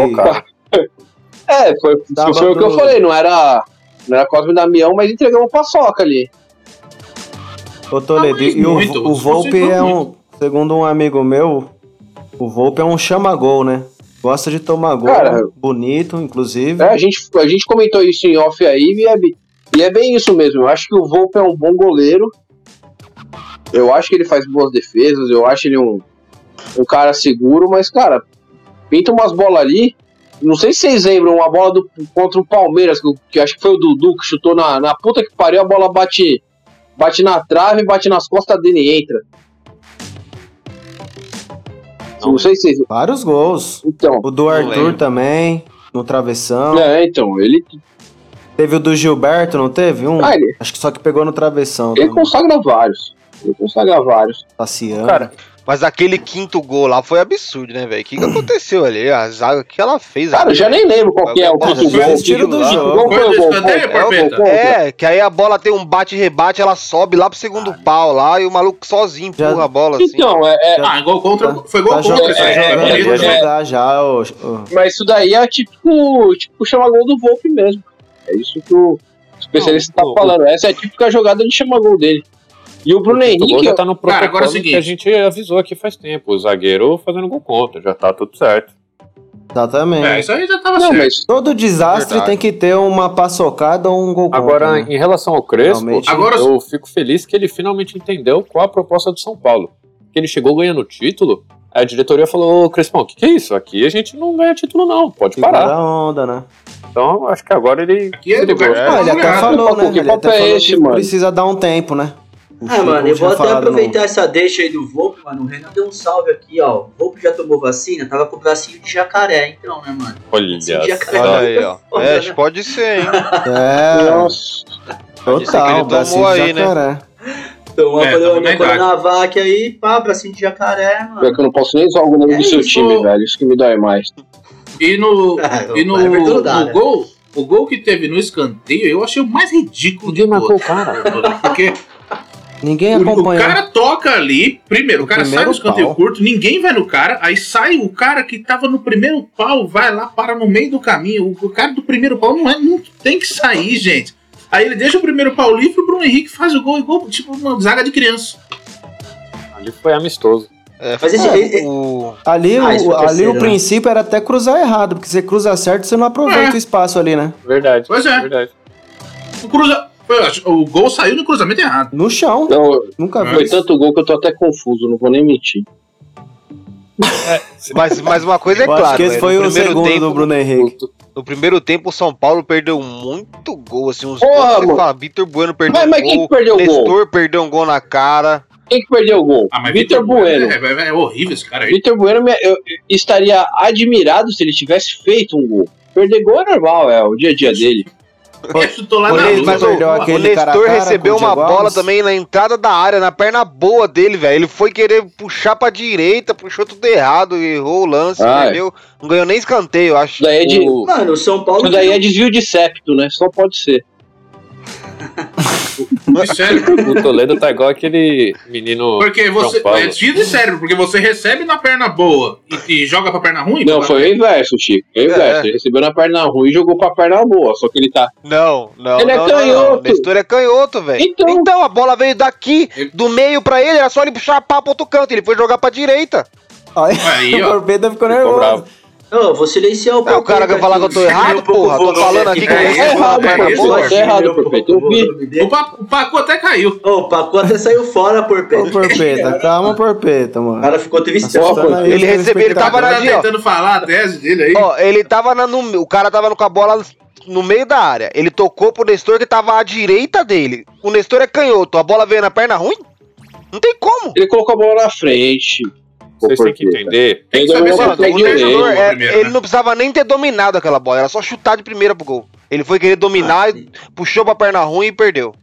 É, foi, foi o que eu falei, não era, não era Cosme Damião, mas entregamos paçoca ali. Ô Toledo, Ah, e o, muito, o se Volpe é muito. um. Segundo um amigo meu, o Volpe é um chama-gol, né? Gosta de tomar gol. Cara, bonito, inclusive. É, a, gente, a gente comentou isso em off aí e é, e é bem isso mesmo. Eu acho que o Volpe é um bom goleiro. Eu acho que ele faz boas defesas, eu acho ele um, um cara seguro, mas, cara, pinta umas bolas ali. Não sei se vocês lembram, uma bola do, contra o Palmeiras, que, que acho que foi o Dudu que chutou na, na puta que pariu, a bola bate, bate na trave, bate nas costas dele e entra. Não, sei se. Vários gols. Então, O do Arthur lembro. também, no travessão. é, então, ele, Teve o do Gilberto, não teve? Um? ah, ele, Acho que só que pegou no travessão. ele também. consagra vários. Ele consagra vários. Passeando. Cara, Mas aquele quinto gol lá foi absurdo, né, velho? O que, que aconteceu ali? A zaga que ela fez Cara, eu já nem lembro qual que é o quinto gol. esse tiro do Qual- é gol? É, que aí a bola tem um bate-rebate, ela sobe lá pro segundo pau lá e o maluco sozinho Já- empurra a bola assim. Então, é, é- Ah, gol contra. Tá- Foi gol Tá contra tá é, é jogando, vai né? jogar já. ô, ô. mas isso daí é tipo, tipo chama gol do Volpe mesmo. É isso que o especialista Não, tá falando. Essa é a típica jogada de chama gol dele. E o Bruno Henrique, já tá no Cara, protocolo agora é o seguinte. que a gente avisou aqui faz tempo. O zagueiro fazendo gol contra, já tá tudo certo. Exatamente. É, isso aí já tava não, certo. Todo desastre Verdade. tem que ter uma paçocada ou um gol contra, Agora, né? em relação ao Crespo, Realmente. Agora- eu fico feliz que ele finalmente entendeu qual a proposta do São Paulo. Que ele chegou ganhando o título, a diretoria falou, ô Crespão, o que, que é isso? Aqui a gente não ganha título não, pode parar. onda, né? Então, acho que agora ele Aqui é de Ah, ele até falou, né? que Ele papo é esse, que mano? precisa dar um tempo, né? O Ah, Chico mano, eu vou até falado no- aproveitar essa deixa aí do Volpe, mano. O Renan deu um salve aqui, ó. O Volpe já tomou vacina, tava com o bracinho de jacaré, então, né, mano? Olha Sim, jacaré. Olha aí, ó. Foda, É, né? pode ser, hein? [laughs] É, nossa, Pode ser total, tomou bracinho de aí, né? jacaré. Então, É, é, na idade. Coronavac aí, pá, bracinho de jacaré, mano. que eu não posso nem usar o nome É do seu isso. time, velho. Isso que me dói mais. E no, [laughs] Ah, e no, o Everton não dá, no né? gol, o gol que teve no escanteio, eu achei o mais ridículo de Ninguém marcou todos. o cara. [laughs] Porque Ninguém o, o cara toca ali, primeiro, o cara sai primeiro no escanteio curto, ninguém vai no cara, aí sai o cara que tava no primeiro pau, vai lá, para no meio do caminho. O, cara do primeiro pau não, é, não tem que sair, gente. Aí ele deixa o primeiro pau livre, o Bruno Henrique faz o gol, igual, tipo uma zaga de criança. Ali foi amistoso. É, Mas esse- o- esse- o- Ali, Ah, o, foi ali o né? princípio era até cruzar errado, porque você cruza certo, você não aproveita É. o espaço ali, né? Verdade. Pois é. Verdade. O, cruza, o gol saiu no cruzamento errado. No chão. Não, Nunca vi. foi tanto gol que eu tô até confuso, não vou nem mentir. Mas, mas uma coisa é Eu acho clara, que esse velho, foi no o primeiro segundo tempo, do Bruno Henrique. No primeiro tempo, o São Paulo perdeu muito gol, assim, uns Porra, gols fala, Vitor Bueno perdeu Mas, um mas quem gol, que perdeu o gol? Nestor perdeu um gol na cara. Quem que perdeu o gol? Ah, mas Vitor Bueno. É, é- é horrível esse cara aí. Vitor Bueno, eu estaria admirado se ele tivesse feito um gol. Perder gol é normal, é o dia a dia dele. Lá O na mas o Nestor recebeu uma bola também na entrada da área, na perna boa dele, velho. Ele foi querer puxar pra direita, puxou tudo errado, errou o lance, Ah, perdeu. Não ganhou nem escanteio, eu acho. Daí é de, O- Mano, o São Paulo. isso daí é desvio de septo, né? Só pode ser. De sério. [laughs] O Toledo tá igual aquele menino. Porque você. É desvio de cérebro, porque você recebe na perna boa e, e joga pra perna ruim. Não, pô, foi o inverso, Chico. Foi o É. inverso. Ele recebeu na perna ruim e jogou pra perna boa. Só que ele tá. Não, não. Ele é não, não, canhoto. Não. Nestor é canhoto, velho. Então- Então... a bola veio daqui, do meio pra ele, era só ele chapar pro outro canto. Ele foi jogar pra direita. Aí, Aí, [laughs] o ó. Porpeta ficou Ficou nervoso. bravo. Eu vou silenciar o É, o cara Porpeta quer falar que eu tô errado, porra. Tô falando aqui que É recebeu errado. Porpeta. é errado, Porpeta, eu. O Paco, o até caiu. Ô, o Paco até saiu fora, Ô, Porpeta. Porpeta, calma, Porpeta, O mano. cara ficou aí Ele recebeu- ele tava. Tá ó. tentando falar a tese dele aí. Ó, ele tava na, no, o cara tava com a bola no meio da área. Ele tocou pro Nestor que tava à direita dele. O Nestor é canhoto, a bola veio na perna ruim? Não tem como. Ele colocou a bola na frente. Vocês têm que entender. Tem que Ele saber Mano, o Nestor, ele é- primeiro, ele né? não precisava nem ter dominado aquela bola, era só chutar de primeira pro gol. Ele foi querer dominar, e puxou pra perna ruim e perdeu.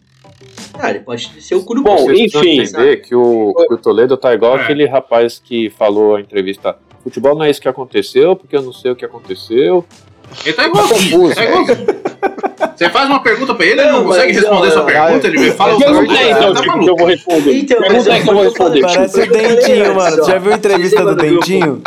Ah, ele pode ser o cu do Bom. Vocês enfim. entender que o, que o Toledo tá igual É. aquele rapaz que falou a entrevista. Futebol não é isso que aconteceu, porque eu não sei o que aconteceu. Ele tá igualzinho. confuso. Tá igualzinho. Você faz uma pergunta pra ele, ele não Não, consegue mas, responder não, sua não, pergunta, ele me fala outra coisa. então, Tá que eu vou responder. Então, mas Pergunta aí que eu vou responder. Parece o Dentinho, mano. já viu a entrevista do? Dentinho?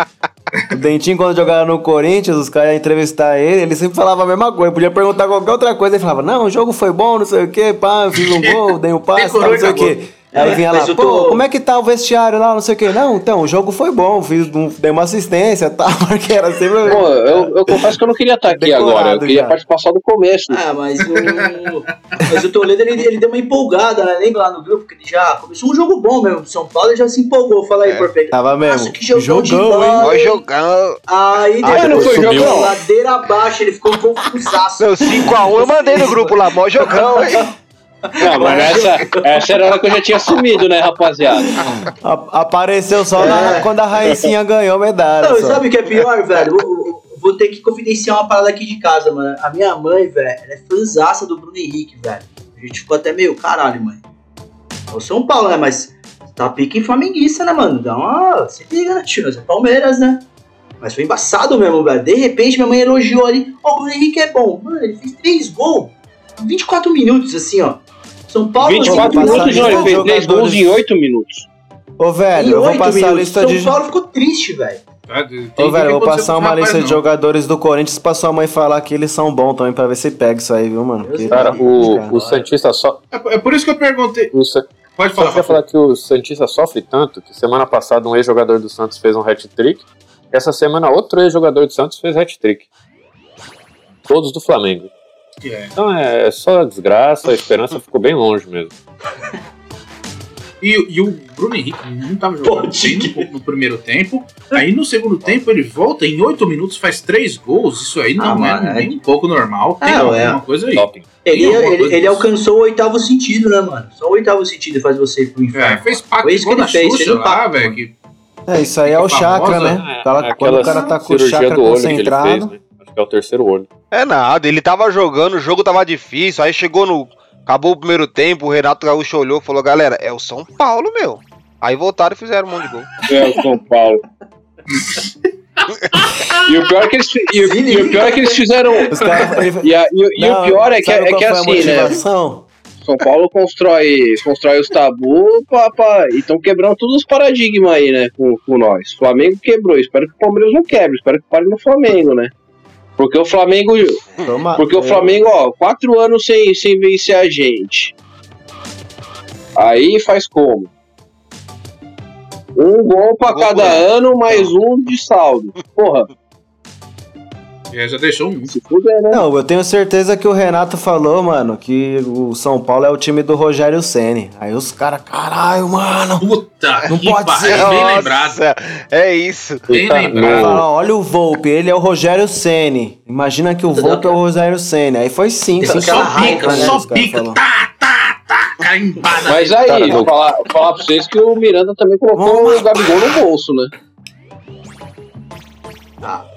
O Dentinho, quando jogava no Corinthians, os caras iam entrevistar ele, ele sempre falava a mesma coisa. Podia perguntar qualquer outra coisa. Ele falava, não, o jogo foi bom, não sei o quê, pá, eu fiz um gol, dei um [laughs] passe, Decorou não sei o quê. Aí É, vinha lá, pô, tô- como é que tá o vestiário lá, não sei o quê. Não, então, o jogo foi bom, fiz dei uma assistência, [laughs] tal, porque era sempre... Pô, eu, eu [laughs] confesso que eu não queria estar aqui Decorado agora. Eu queria já. participar só do começo. Ah, mas o. mas o Toledo ele, ele deu uma empolgada, né? Lembra lá no grupo que ele já começou um jogo bom mesmo. São Paulo ele já se empolgou. Fala aí, É. Porpeta. Tava mesmo. Nossa, que jogão de Jogão, bola. hein? Vai jogando. Aí Ah, não depois foi subiu, jogão? ladeira abaixo, ele ficou confusaço. Não, 5x1 eu mandei no grupo lá, mó jogão, hein? [laughs] Não, mas essa, essa era a hora que eu já tinha sumido, né, rapaziada? A- apareceu só na- É. quando a Raicinha ganhou medalha. Não, e só. sabe o que é pior, velho? Vou, vou ter que confidenciar uma parada aqui de casa, mano. A minha mãe, velho, ela é fãzaça do Bruno Henrique, velho. A gente ficou até meio, caralho, mãe. É o São Paulo, né? Mas tá pique em flamenguista, né, mano? Dá uma. Se liga, né, tio? É Palmeiras, né? Mas foi embaçado mesmo, velho. De repente, minha mãe elogiou ali. Ó, o Bruno Henrique é bom. Mano, ele fez três gols. em 24 minutos, assim, ó. São Paulo... 24 passar minutos, não, ele de fez 3 jogadores. gols em 8 minutos. Ô, velho, em eu vou passar a minutos. lista São de. Paulo ficou triste, velho. Tá, Ô, que velho, eu vou passar uma lista rapaz, de não. jogadores do Corinthians pra sua mãe falar que eles são bons também, pra ver se pega isso aí, viu, mano? Porque- Cara, o, Cara. o Santista só. É, é por isso que eu perguntei. Sa- Pode só falar, queria Rafa. falar que o Santista sofre tanto que semana passada um ex-jogador do Santos fez um hat-trick. Essa semana outro ex-jogador do Santos fez hat-trick. Todos do Flamengo. É. Então é, é só desgraça, a esperança ficou bem longe mesmo. E, e o Bruno Henrique não tava jogando bem no, no primeiro tempo. Aí no segundo tempo ele volta em oito minutos, faz três gols. Isso aí não Ah, é mano, é- nem um pouco normal. Tem Ah, alguma é. coisa aí. Doping. Ele, ele, coisa ele alcançou o oitavo sentido, né, mano? Só o oitavo sentido faz você ir pro É, inferno. fez pacto Foi isso que ele fez, Xuxa fez um pacto, velho. que- É, isso aí é o Fica chakra, famosa, né? É, Aquela- é quando o cara tá com o chakra concentrado. fez, né? É o terceiro olho. É nada, ele tava jogando, o jogo tava difícil, aí chegou no. Acabou o primeiro tempo, o Renato Gaúcho olhou e falou: galera, é o São Paulo, meu. Aí voltaram e fizeram um monte de gol. É o São Paulo. [laughs] e o pior é que eles, e o, e o pior é que eles fizeram. [laughs] E, a- e o- e o Não, pior é que, é que assim, né? São Paulo constrói, constrói os tabu pra, pra, e estão quebrando todos os paradigmas aí, né? Com, com nós. Flamengo quebrou. Espero que o Palmeiras não quebre. Espero que pare no Flamengo, né? Porque o Flamengo. Toma- Porque o é, Flamengo, ó, quatro anos sem, sem vencer a gente. Aí faz como? Um gol pra Gol cada ano, mais um de saldo. Porra, É, já deixou um. né? Não, eu tenho certeza que o Renato falou, mano, que o São Paulo é o time do Rogério Ceni. Aí os caras, caralho, mano. Puta, Não que pode pariu, ser. bem Nossa, lembrado. É isso. Bem Tá, lembrado. Fala, olha o Volpe, ele é o Rogério Ceni. Imagina que o Volpe é o Rogério Ceni. Aí foi sim, aquela Só raiva, pica, né, só pica. Tá, tá, tá. Carimbada. Mas aí, Cara, vou falar, falar pra vocês que o Miranda também colocou Vamos o Gabigol no bolso, né?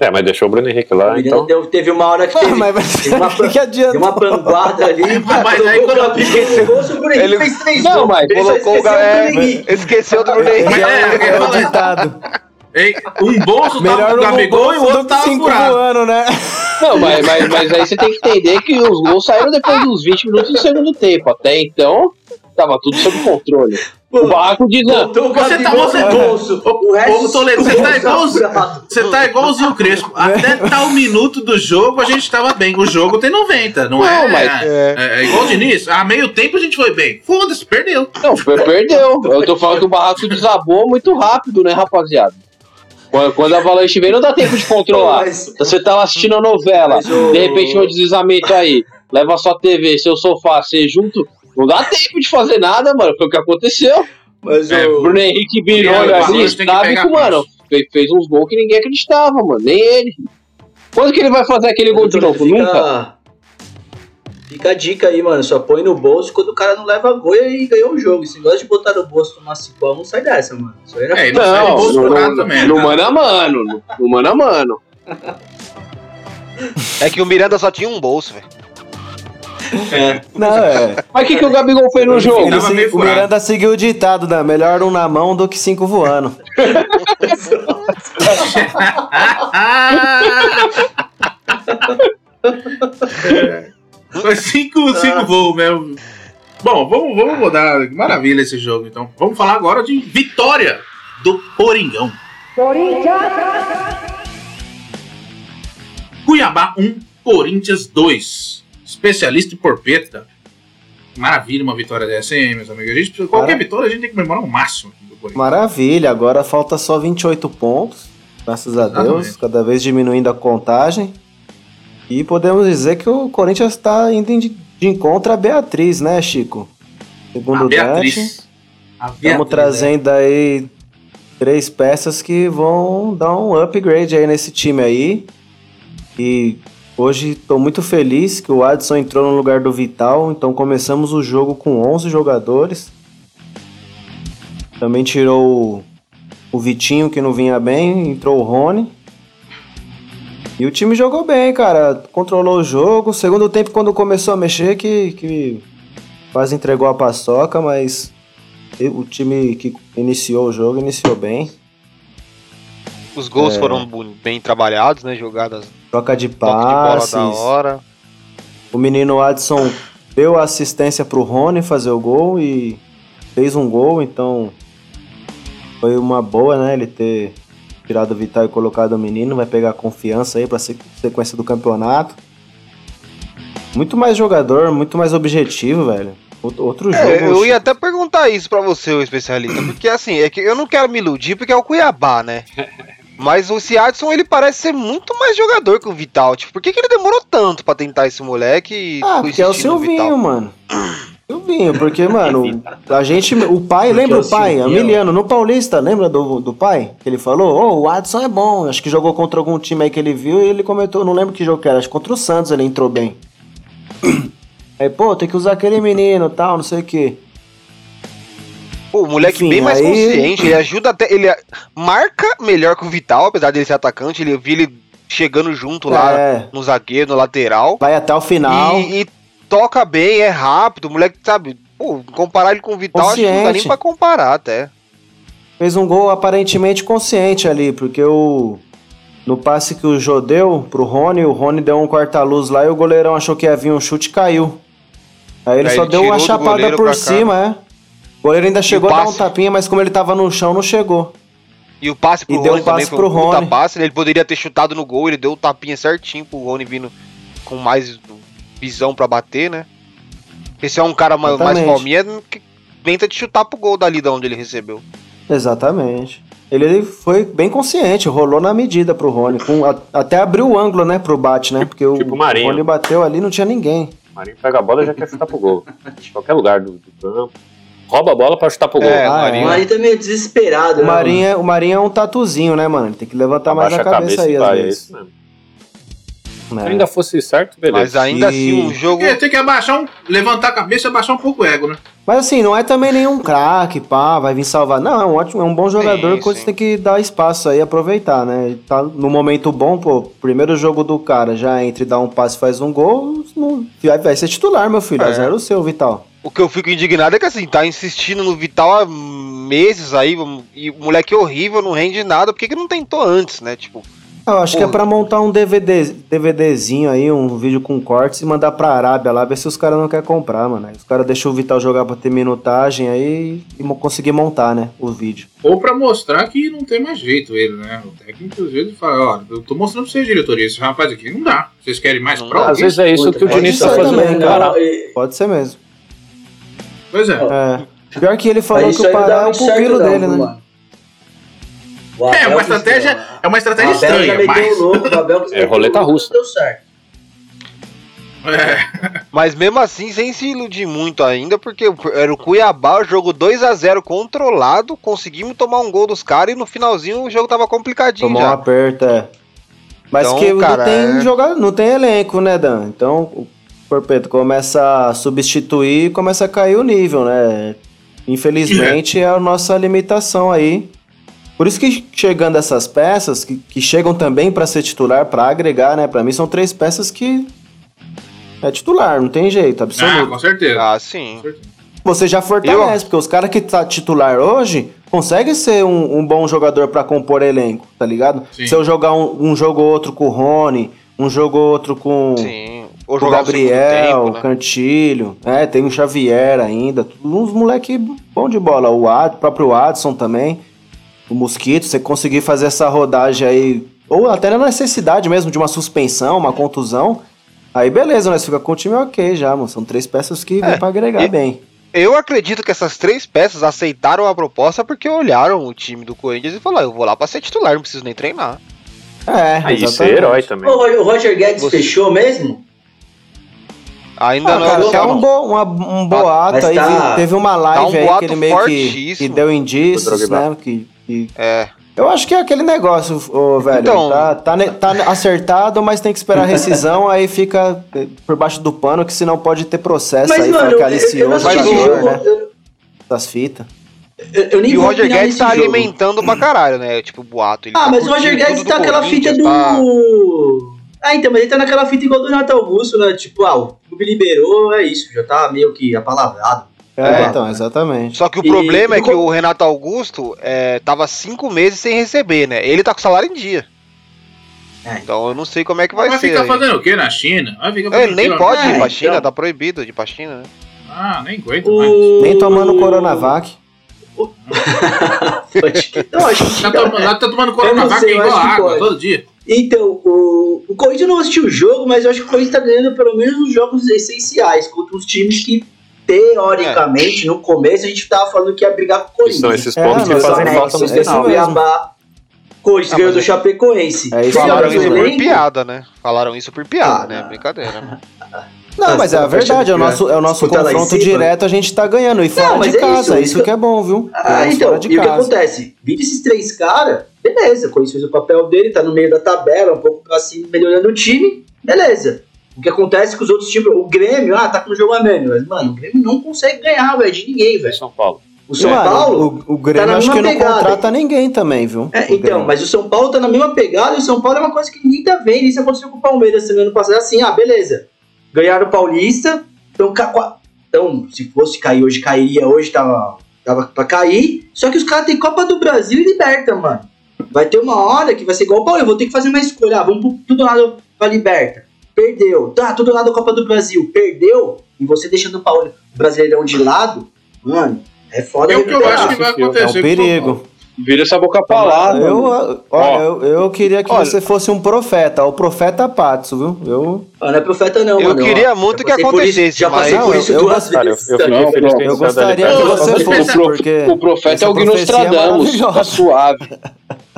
É, mas deixou o Bruno Henrique O lá, menino então. deu- teve uma hora que Ah, teve, mas vai [laughs] teve uma, o que, que adianta? uma panguada ali. Mas aí colocou quando- o no bolso, o Bruno Henrique Ele- fez três Não, mas Colocou o esqueceu galera. Bruno Henrique. Esqueceu do Bruno Henrique. Mas é, É, é, o fala- ditado. Ei, Um bolso Melhor tava no com o Gabigol e o outro tava cinco furado. voando, né? Não, mas, mas, mas aí você tem que entender que os gols saíram depois dos 20 minutos do segundo tempo. Até então, tava tudo sob controle. O Barraco não, Botou o Você tá- Gabigol você- no bolso. O resto Toledo, você tá [laughs] bolso igualzinho. Você tá igualzinho o Crespo. [laughs] Até tal minuto do jogo a gente tava bem. O jogo tem 90, não, Não, é? mas- é, é igual o Diniz. A meio tempo a gente foi bem. Foda-se, perdeu. não, [laughs] per- perdeu. Eu tô falando que o Barraco desabou muito rápido, né, rapaziada? Quando, a avalanche vem, não dá tempo de controlar. Mas- Você tá lá assistindo a novela, o- de repente um deslizamento aí, leva sua TV, seu sofá, você junto. Não dá [laughs] tempo de fazer nada, mano. Foi o que aconteceu. Mas É, o... Bruno Henrique o ali, que sabe pegar que, mano, fez, fez uns gols que ninguém acreditava, mano. Nem ele. Quando que ele vai fazer aquele gol de Fica- novo? Nunca. Fica a dica aí, mano. Só põe no bolso quando o cara não leva goia e ganhou o jogo. Se gosta de botar no bolso tomar 5 não sai dessa, mano. Isso aí era É, e não, sai do Não, bolso no, no, também. no né? mano a mano. No, no mano a mano. É que o Miranda só tinha um bolso, velho. Não, é. Mas o que, que o Gabigol fez no jogo? Ele meio o. Miranda seguiu o ditado, né? Melhor um na mão do que cinco voando. Foi cinco, cinco voos mesmo. Bom, vamos, vamos mudar. Maravilha esse jogo, então. Vamos falar agora de vitória do Coringão. Cuiabá 1, Corinthians 2. Especialista em porpeta. Maravilha uma vitória dessa, hein, meus amigos? A gente, qualquer vitória a gente tem que comemorar o máximo aqui do Corinthians. Maravilha, agora falta só 28 pontos. Graças a Deus, cada vez diminuindo a contagem. E podemos dizer que o Corinthians está indo de, encontro a Beatriz, né, Chico? Segundo A Beatriz. A Beatriz, estamos trazendo aí três peças que vão dar um upgrade aí nesse time aí. E hoje estou muito feliz que o Adson entrou no lugar do Vital, então começamos o jogo com 11 jogadores. Também tirou o, Vitinho que não vinha bem, entrou o Rony. E o time jogou bem, cara. Controlou o jogo. Segundo tempo, quando começou a mexer, que, que quase entregou a paçoca, mas o time que iniciou o jogo iniciou bem. Os gols É. foram bem trabalhados, né? Jogadas Troca de toque de bola passes. da hora. O menino Adson deu a assistência pro Rony fazer o gol e fez um gol, então foi uma boa, né? Ele ter tirado o Vital e colocado o menino, vai pegar confiança aí pra se- sequência do campeonato. Muito mais jogador, muito mais objetivo, velho. Out- Outro jogo. É, eu Chico. ia até perguntar isso pra você, o especialista, porque assim, é que eu não quero me iludir porque é o Cuiabá, né? [laughs] Mas o Ciadson, ele parece ser muito mais jogador que o Vital. Tipo, por que, que ele demorou tanto pra tentar esse moleque e Ah, porque é o Silvinho, Vital? mano. [clears throat] Silvinho, porque, mano, [laughs] a gente. O pai, Porque lembra é o pai? Silvinho. Emiliano, no Paulista, lembra do, do pai? Que ele falou, ô, o Adson é bom. Acho que jogou contra algum time aí que ele viu e ele comentou, não lembro que jogo que era, acho que contra o Santos ele entrou bem. [clears throat] Aí, pô, tem que usar aquele menino tal, não sei o quê. Pô, o moleque Enfim, bem mais aí- consciente, ele ajuda até. Ele marca melhor que o Vital, apesar dele ser atacante. Ele, eu vi ele chegando junto lá É, no zagueiro, no lateral. vai até o final. E, e toca bem, é rápido. O moleque, sabe, pô, comparar ele com o Vital, acho que não dá nem Consciente. pra comparar até. Fez um gol aparentemente consciente ali, porque o. No passe que o Jô deu pro Rony, o Rony deu um corta-luz lá e o goleirão achou que ia vir um chute e caiu. Aí ele Aí só ele deu uma chapada por cima, é. O goleiro ainda chegou o a dar um passe? tapinha, mas como ele tava no chão, não chegou. E o passe pro E deu Rony um passe também foi pro um puta Rony. passe. Ele poderia ter chutado no gol, ele deu o tapinha certinho pro Rony vindo com mais visão pra bater, né? Esse é um cara ma- mais Exatamente. palminha que tenta de chutar pro gol dali de onde ele recebeu. Exatamente. Ele, ele foi bem consciente, rolou na medida pro Rony. com- a- até abriu o ângulo, né, pro bate, né? Porque o, tipo o Marinho. Rony bateu ali não tinha ninguém. O Marinho pega a bola e já quer chutar pro gol. De [laughs] qualquer lugar do, do campo. Rouba a bola pra chutar pro gol. É, Ah, O Marinho. Marinho tá meio desesperado, O né? Marinho, é- o Marinho é um tatuzinho, né, mano? Ele tem que levantar mais Abaixa a cabeça, aí, às. É vezes. isso mesmo. Se ainda fosse certo, beleza. Mas ainda E- assim, um jogo. Tem que- Tem que abaixar um. Levantar a cabeça e abaixar um pouco o ego, né? Mas assim, não é também nenhum craque, pá, vai vir salvar. Não, é um ótimo, é um bom jogador Sim, você sim. tem que dar espaço aí, aproveitar, né? Ele tá no momento bom, pô, primeiro jogo do cara, já entra e dá um passe e faz um gol, não- vai, vai ser titular, meu filho, É. a zero o seu, Vital. O que eu fico indignado é que assim, tá insistindo no Vital há meses aí, e o moleque é horrível, não rende nada, por que, que não tentou antes, né? Tipo, Eu acho que é pra montar um DVD, DVDzinho aí, um vídeo com cortes e mandar pra Arábia lá, ver se os caras não querem comprar, mano. Os caras deixam o Vital jogar pra ter minutagem aí e conseguir montar, né, o vídeo. Ou pra mostrar que não tem mais jeito ele, né? O técnico às vezes fala, ó, eu tô mostrando pra vocês, diretoria, esse rapaz aqui não dá. Vocês querem mais prova? Às vezes é isso Puta, que o Diniz tá fazendo também, o cara. Pode ser mesmo. Pois é. É. Pior que ele falou que o não Pará é o pupilo não, dele, né? mano. O É, Abel uma estratégia, é uma o estratégia estranha, mas. louco, o Abel que É roleta russa. Deu certo. É, mas mesmo assim, sem se iludir muito ainda, porque era o Cuiabá, o jogo 2 a 0 controlado, conseguimos tomar um gol dos caras e no finalzinho o jogo tava complicadinho Tomou um já. aperto, é. Mas Então, que cara, não tem é- jogador, não tem elenco, né, Dan? Então, Porpeto, começa a substituir e começa a cair o nível, né? Infelizmente é a nossa limitação aí. Por isso que chegando essas peças, que, que chegam também para ser titular, para agregar, né? Para mim são três peças que é titular, não tem jeito, Ah, absoluto. com certeza. Ah, sim. Você já fortalece, porque os caras que tá titular hoje conseguem ser um, um bom jogador pra compor elenco, tá ligado? Sim. Se eu jogar um, um jogo ou outro com o Rony, um jogo ou outro com, Sim. O jogar o Gabriel, tempo, né? Cantilho, é, tem o Xavier ainda, tudo uns moleque bom de bola, o Ad, próprio Adson também, o Mosquito, você conseguir fazer essa rodagem aí, ou até na necessidade mesmo de uma suspensão, uma contusão, aí beleza, nós fica com o time ok já, mano, são três peças que É, vem pra agregar e- bem. Eu acredito que essas três peças aceitaram a proposta porque olharam o time do Corinthians e falaram: eu vou lá pra ser titular, não preciso nem treinar. É, Aí ser exatamente. herói também. O Roger Guedes Você- fechou mesmo? Ainda Ah, não cara, é tá um, bo, uma- um boato Mas aí, tá- teve uma tá live um aí que ele meio que, que deu indícios, Drogba. né, que, que- É. Eu acho que é aquele negócio, ô, velho, Então- tá, tá, tá acertado, mas tem que esperar a rescisão, aí fica eh, por baixo do pano, que senão pode ter processo Mas, aí, mano, fala que eu, eu, aliciou eu o não assisti esse jogador, né, Eu, das fitas. eu, eu nem E o Roger Guedes tá jogo. alimentando pra caralho, né? Tipo, boato. Ele Ah, tá mas o Roger Guedes tá aquela fita do. Ah, então, mas ele tá naquela fita igual do Renato Augusto, né? Tipo, ah, o clube liberou, é isso, já tá meio que apalavrado. É, É. então, exatamente. Só que o E- problema é que o Renato Augusto é, tava cinco meses sem receber, né? Ele tá com salário em dia. É. Então eu não sei como é que vai, Vai ser. ficar aí. fazendo o que na China? Vai ficar É, Ele o nem quê pode É, ir pra então. China, tá proibido de ir pra China, né? Ah, nem aguento mais. O... Nem tomando Coronavac. [laughs] Não, acho que Já tá, já tá tomando Coronavac sei, igual água todo dia. Então, o, o Corinthians não assistiu o jogo, mas eu acho que o Corinthians tá ganhando pelo menos os jogos essenciais contra os times que, teoricamente, no começo a gente tava falando que ia brigar com o Que Corinthians. são esses É, pontos que mas fazem é falta no é final. Cuiabá, Corinthians Ah, ganhou do é- Chapecoense. É isso Falaram isso por piada, né? Falaram isso por piada, Ah, né? não. Brincadeira. né? Não, Ah, mas é a verdade, é o nosso, é o nosso disputar lá em confronto direto, a gente tá ganhando. E fora mas de é casa, isso, isso, isso que- que é bom, viu? Ah, então, fora de e o que acontece? Vindo esses três caras, beleza, o Corinthians fez o papel dele, tá no meio da tabela, um pouco pra cima, melhorando o time, beleza. O que acontece com os outros times, o Grêmio, ah, tá com um jogo a menos, mas, mano, o Grêmio não consegue ganhar, velho, de ninguém, velho. São Paulo. O São Mano, Paulo, o, o Grêmio tá acho que mesma não pegada. contrata ninguém também, viu? É, O então, Grêmio. mas o São Paulo tá na mesma pegada e o São Paulo é uma coisa que ninguém tá vendo. Isso aconteceu com o Palmeiras semana passada. Assim, ah, beleza. Ganharam o Paulista. Então, então se fosse cair hoje, cairia hoje, tava, tava pra cair. Só que os caras têm Copa do Brasil e Liberta, mano. Vai ter uma hora que vai ser igual o Paulo. Eu vou ter que fazer uma escolha. Ah, vamos pro, tudo lado pra Liberta. Perdeu. Tá, tudo lado da Copa do Brasil. Perdeu. E você deixando o Paulo o Brasileirão de lado, mano, é foda É o que eu acho que vai É um acontecer. com o São perigo. Vira essa boca pra lá, Eu, mano. olha, eu, eu queria que Olha- você fosse um profeta, o profeta Patso, viu? Eu, Ah, não é profeta não, Eu mano. queria Ó, muito que acontecesse, Já passei por isso duas eu, vezes. eu Não, não, gostaria que você fosse, porque... O profeta é o profecia Nostradamus, tá maravilhosa. suave. [laughs]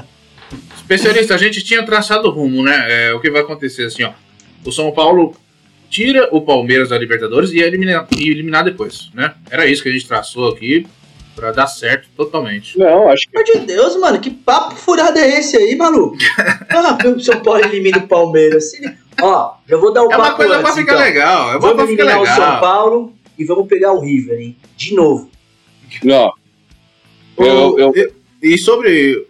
Especialista, a gente tinha traçado o rumo, né? É, o que vai acontecer assim, ó. O São Paulo tira o Palmeiras da Libertadores e ia eliminar, e eliminar depois, né? Era isso que a gente traçou aqui pra dar certo totalmente. Não, acho que Pelo amor de Deus, mano, que papo furado é esse aí, maluco? [laughs] ah, o São Paulo elimina o Palmeiras. Ó, já vou dar o É uma papo coisa antes, pra ficar então. legal. É uma Vamos pra ficar eliminar o São legal. Paulo e vamos pegar o River, hein? De novo. não. Eu, eu, E- E sobre.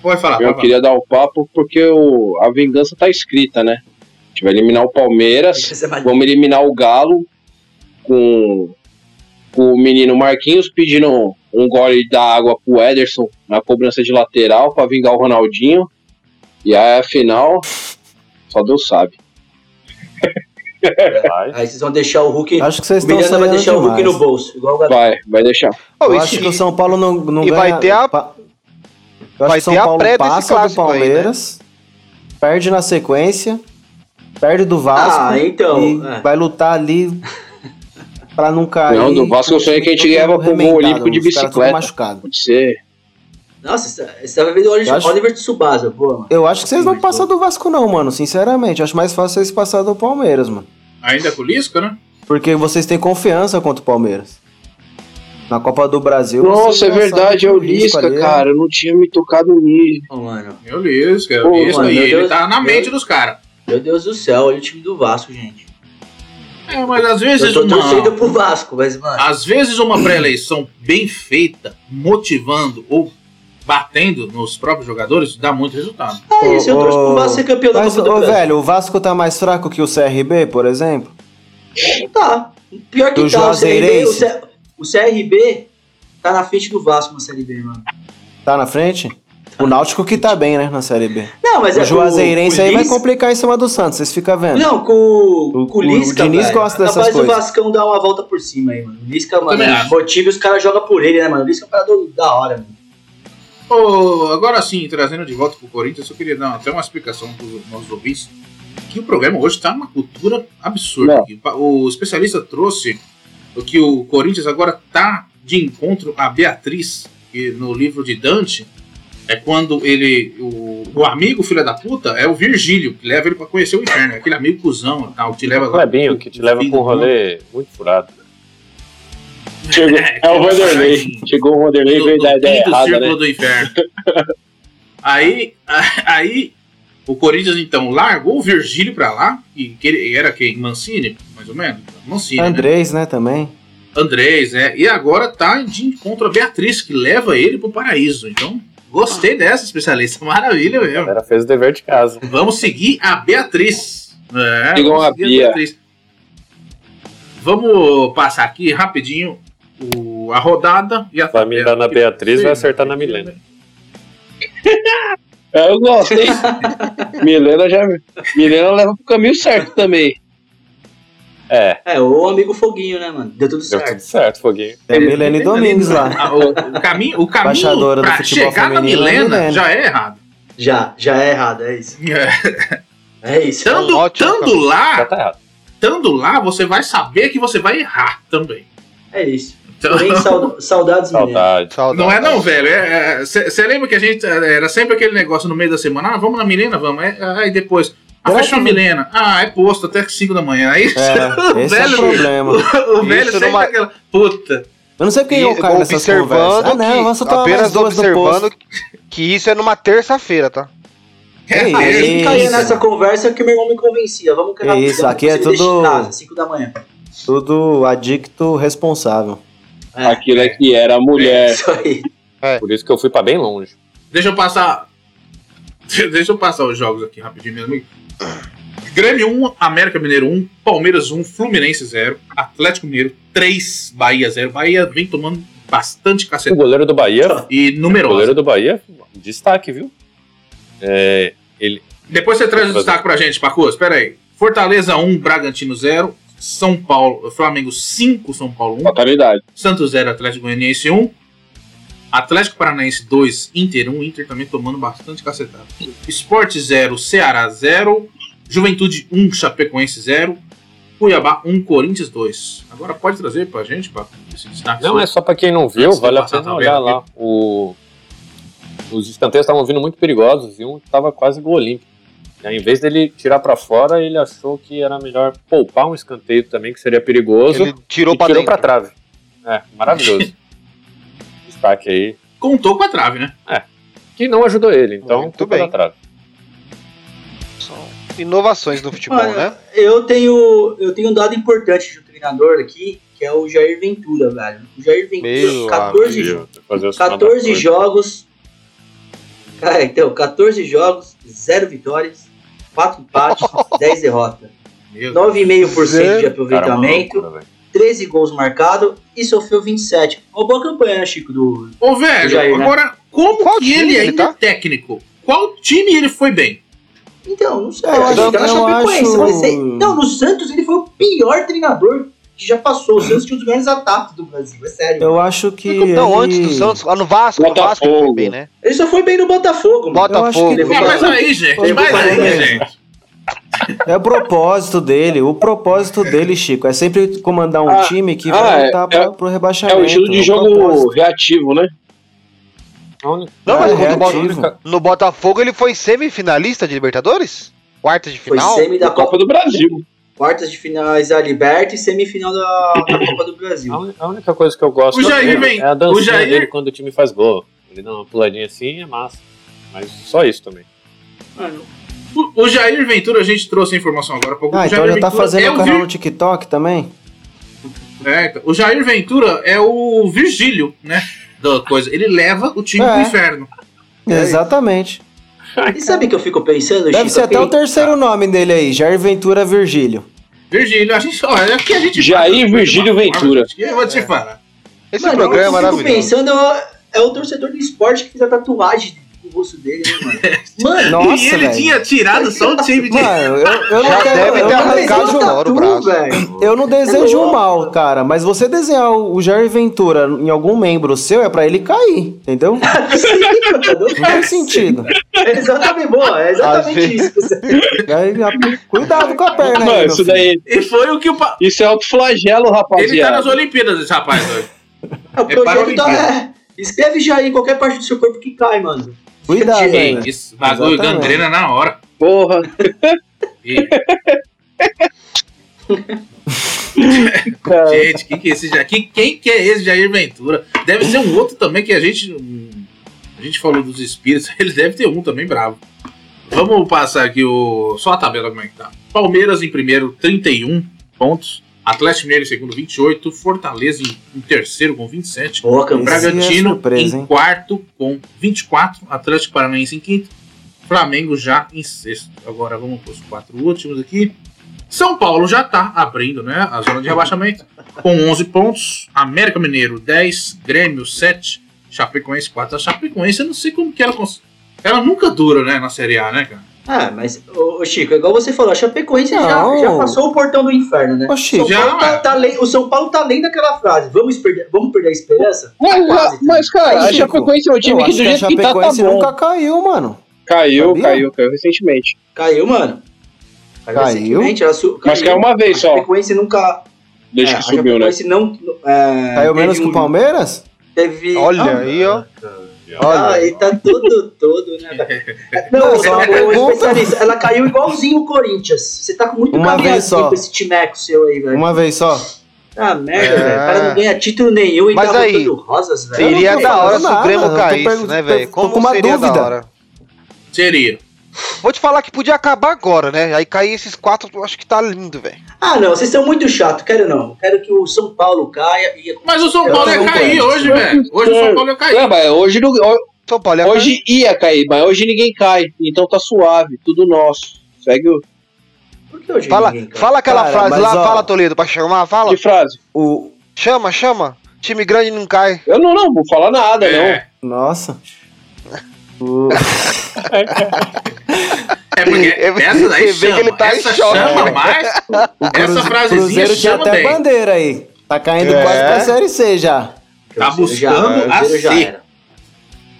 Pode falar, eu pode falar. queria dar o papo porque o, a vingança tá escrita, né? A gente vai eliminar o Palmeiras, é vamos eliminar o Galo com o menino Marquinhos pedindo um gole da água pro Ederson na cobrança de lateral pra vingar o Ronaldinho. E aí, afinal, só Deus sabe. Aí vocês vão deixar o Hulk. Acho que vocês o estão Miranda vai deixar o Hulk demais. no bolso. Igual o Gabriel. Vai, vai deixar. Eu e acho que o São Paulo não, não e ganha... vai ter a- pa- vai que o São ter a Paulo pré desse passa do clássico aí, né? Palmeiras, perde na sequência, perde do Vasco Ah, então, e é. vai lutar ali pra não cair. Não, do Vasco eu sonhei que a gente ganhava com o Olímpico de bicicleta. machucado. Pode ser. Nossa, você tava vendo o Oliver, acho- Oliver Tsubasa, pô, mano. Eu acho que vocês não passam do Vasco não, mano, sinceramente. Acho mais fácil vocês passar do Palmeiras, mano. Ainda com o Lisca, né? Porque vocês têm confiança contra o Palmeiras. Na Copa do Brasil. Nossa, é verdade, é o risco Lisca, ali é- cara. Eu não tinha me tocado nisso. Ô, mano. Meu Lisca, Pô, o Lisca. E meu ele Deus- tá na meu- mente dos caras. Meu Deus do céu, olha o time do Vasco, gente. É, mas às vezes Eu tô torcendo uma, pro Vasco, mas, mano. às vezes uma pré-eleição bem feita, motivando ou batendo nos próprios jogadores, dá muito resultado. É isso, eu torço pro Vasco ser campeão da Mas, Copa do ô, Brasil. velho, o Vasco tá mais fraco que o CRB, por exemplo? Tá. Pior que Do tá, o CRB, o. C- o CRB tá na frente do Vasco na Série B, mano. Tá na frente? O Náutico que tá bem, né, na Série B. Não, mas é o Juazeirense com o aí vai complicar em cima do Santos, vocês ficam vendo. Não, com, o- O- com o o Lisca, Diniz velho, gosta dessas capaz coisas. Vascão dar uma volta por cima aí, mano. O Lisca, mano, acho. motiva os caras jogam por ele, né, mano? O Lisca é um cara do- da hora, mano. Ô, agora sim, trazendo de volta pro Corinthians, eu queria dar até uma explicação pros nossos ouvintes. Que o programa hoje tá numa cultura absurda. Aqui. O especialista trouxe o que o Corinthians agora tá de encontro a Beatriz, que no livro de Dante é quando ele. O, o amigo filho da puta é o Virgílio, que leva ele pra conhecer o inferno. é Aquele amigo cuzão e tal, que te leva O Clebinho, que te leva pra um do mundo. rolê muito furado. Chegou, é o Vanderlei. Chegou o Vanderlei e do, veio do da ideia quinto errada, círculo né? do inferno. aí, [laughs] aí o Corinthians então largou o Virgílio pra lá, e que ele era quem? Mancini, mais ou menos? Mancini, né? Andrés, né, também. Andrés, é. E agora tá de encontro a Beatriz, que leva ele pro paraíso. Então, gostei dessa especialista. [laughs] Maravilha A mesmo. galera fez o dever de casa. Vamos seguir a Beatriz. É, a seguir Bia. Beatriz. Vamos passar aqui rapidinho o, a rodada e a Vai mirar na Beatriz, vai acertar na Milena. [laughs] Eu gosto, hein? [laughs] Milena já. Milena leva pro caminho certo também. É, É, o amigo Foguinho, né, mano? Deu tudo deu certo. tudo certo, Foguinho. Tem a Milene Domingues lá. Ah, o, o caminho, o caminho pra chegar na é Milena Milena. já é errado. Já, já é errado, é isso. É isso. Tando, ótimo tando lá, tá tando lá, você vai saber que você vai errar também. É isso. Então, Porém, sau- saudades, [laughs] Milena. Saudade. Saudade. não é não, velho. Você lembra que a gente eh, era sempre aquele negócio no meio da semana? Ah, vamos na Milena, vamos. É, aí depois. A que- Milena. Ah, é posto até 5 da manhã. Aí É, [laughs] esse é o velho, problema. o velho Isso sempre numa- aquela. Puta. Eu não sei porque eu E- caio nessas conversas. observando Ah, não, tomar mais apenas observando que isso é numa terça-feira, tá? É, eu sempre isso? caía nessa conversa que meu irmão me convencia. Vamos Que isso, aqui é tudo- casa, 5 da manhã. Tudo adicto responsável. É, Aquilo é que era mulher. [laughs] isso aí. Por isso que eu fui pra bem longe. Deixa eu passar. [laughs] Deixa eu passar os jogos aqui rapidinho mesmo. Grêmio 1, América Mineiro 1, Palmeiras 1, Fluminense 0, Atlético Mineiro 3, Bahia 0. Bahia vem tomando bastante O cacete. goleiro do Bahia, E o numerosa. goleiro do Bahia, destaque, viu? É, ele, Depois você traz o destaque pra gente, Pacu. Espera aí. Fortaleza 1, Bragantino 0, São Paulo, Flamengo 5, São Paulo 1, Fatalidade. Santos 0, Atlético Goianiense 1. Atlético Paranaense 2, Inter 1. Inter também tomando bastante cacetada. Sport 0, Ceará 0. Juventude 1, Chapecoense 0. Cuiabá 1, Corinthians 2. Agora pode trazer pra gente, Paco, esse destaque. Não, é só pra quem não viu, vale a pena olhar lá. O, os escanteios estavam vindo muito perigosos e um tava quase gol olímpico. E aí, em vez dele tirar pra fora, ele achou que era melhor poupar um escanteio também, que seria perigoso. Ele tirou e pra tirou dentro. pra trave. É, maravilhoso. [laughs] Destaque aí. Contou com a trave, né? Que não ajudou ele, então Muito culpa bem. da trave. São inovações no futebol, Olha, né? Eu tenho, eu tenho um dado importante de um treinador aqui, que é o Jair Ventura, velho. O Jair Ventura, Meu 14, jo- Viu? Fazer os 14 mandadores. jogos. Cara, então, 14 jogos, 0 vitórias, 4 empates, [laughs] 10 derrotas. Meu Deus. 9,5% de Zero. aproveitamento, Cara? 13 gols marcados e sofreu 27. Uma boa campanha, né, Chico? Do... Ô, velho, Jair, né? agora, como Qual que ele ainda tá? é técnico? Qual time ele foi bem? Então, não sei. Eu acho que tá na eu Chapecoense, acho- Não, no Santos ele foi o pior treinador que já passou. O Santos tinha um dos melhores ataques do Brasil, é sério. Eu acho que. Não, ele- antes do Santos, lá no Vasco, no Vasco ele foi Botafogo. bem, né? Ele só foi bem no Botafogo, mano. Botafogo. que- mas aí, gente, Foi mas aí, gente. É o propósito dele. O propósito dele, Chico, é sempre comandar um Ah, time que ah, vai é- lutar pra, pro É rebaixamento. o estilo de o jogo propósito. reativo, né? Não, mas É, no, Botafogo ele foi semifinalista de Libertadores? Quartas de Foi final? semi da Da Copa Copa, do Brasil. quartas de finais da Liberta e semifinal da, da Copa do Brasil. A única coisa que eu gosto O Jair vem- é a dancinha o Jair- dele quando o time faz gol. Ele dá uma puladinha assim é massa. Mas só isso também. Mano, O, o Jair Ventura, a gente trouxe a informação agora. há pouco. Ah, então Jair já tá Ventura fazendo é o canal Vir- no TikTok também? É, então, o Jair Ventura é o Virgílio, né? Da coisa. Ele leva o time É. pro inferno. Exatamente. E sabe o que eu fico pensando, Deve Chico? ser até o terceiro nome dele aí, Jair Ventura Virgílio. Virgílio, a gente. Olha, aqui a gente. Jair uma Virgílio Ventura. Eu vou te falar. Esse Mano, programa é o que eu fico maravilhoso. pensando é, é o torcedor do esporte que fez a tatuagem no rosto dele, né, mano? [laughs] Mano, Nossa, e ele velho. tinha tirado só o time de. Mano, eu, eu não quero. deve eu ter não arrancado o o braço. velho. Eu não desejo louco, mal, cara, mas você desenhar o o Jair Ventura em algum membro seu é pra ele cair, entendeu? [laughs] Não tem sentido. É exatamente, boa, é exatamente isso. [laughs] Aí, Cuidado com a perna aí, Mano, meu isso filho. daí. E foi o que o. pa- Isso é autoflagelo, Ele tá nas Olimpíadas, esse rapaz hoje. É, o É projeto tá. É, escreve já em qualquer parte do seu corpo que cai, mano. Cuidado aí. Ei, Isso, bagulho gangrena na hora. Porra. E, [laughs] gente, quem que é esse Jair? Quem, quem que é esse Jair Ventura? Deve ser um outro também que a gente. A gente falou dos espíritos, [laughs] eles devem ter um também bravo. Vamos passar aqui o. Só a tabela como é que tá. Palmeiras em primeiro, 31 pontos. Atlético Mineiro em segundo, 28. Fortaleza em, terceiro com 27. Boa, Bragantino surpresa, em quarto com 24, Atlético Paranaense em quinto, Flamengo já em sexto. Agora vamos para os quatro últimos aqui. São Paulo já está abrindo né, a zona de rebaixamento [laughs] com 11 pontos, América Mineiro 10, Grêmio 7, Chapecoense 4. A Chapecoense eu não sei como que ela cons... Ela nunca dura né, na Série A, né, cara? Ah, mas, ô, Chico, igual você falou, a Chapecoense já, já passou o portão do inferno, né? Ô, Chico, São Paulo já, tá- é. tá além- o São Paulo tá além daquela frase. Vamos perder, vamos perder a esperança? Mas, Quase, mas, cara, a Chapecoense é um time que do que a jeito que tá, tá bom. nunca caiu, mano. Caiu, Sabia? caiu, caiu recentemente. Caiu, mano. Caiu? recentemente, ela su- Mas caiu uma vez A só, Chapecoense nunca. desde é, que a subiu, né? Chapecoense não. É, Caiu teve menos que um- o Palmeiras? Teve. Olha Ah, aí, ó. Ah, Olha. ele tá todo, todo, né? Não, só uma ô, pergunta. especialista, ela caiu igualzinho o Corinthians. Você tá com muito Uma vez caminhadinho só. com esse timeco seu aí, velho. Uma vez só. Ah, merda, É. velho. O cara não ganha título nenhum e Mas tá aí, botando rosas, velho. Seria da hora se o Grêmio eu tô caísse, né, velho? Como com uma seria dúvida. da hora? Seria. Vou te falar que podia acabar agora, né? Aí cair esses quatro, eu acho que tá lindo, velho. Ah, não, vocês são muito chato, quero não. Quero que o São Paulo caia e. Mas o São Paulo ia cair hoje, velho. Hoje o São Paulo ia É, cair. mas hoje, não- São Paulo ia hoje ia cair, mas hoje ninguém cai. Então tá suave, tudo nosso. Segue o. Por que hoje Fala, ninguém cai? fala aquela Cara, frase lá, ó- fala Toledo, pra chamar, fala. De frase. O. Chama, chama. Time grande não cai. Eu não, não, vou falar nada, É, Nossa. O- é porque É, essa daí você vê chama. que ele tá essa choque, chama né? mais. Essa Cruze- frasezinha Cruzeiro tinha chama até bem. bandeira aí. Tá caindo É. quase pra Série C já. Tá Cruzeiro já- buscando a já C. era.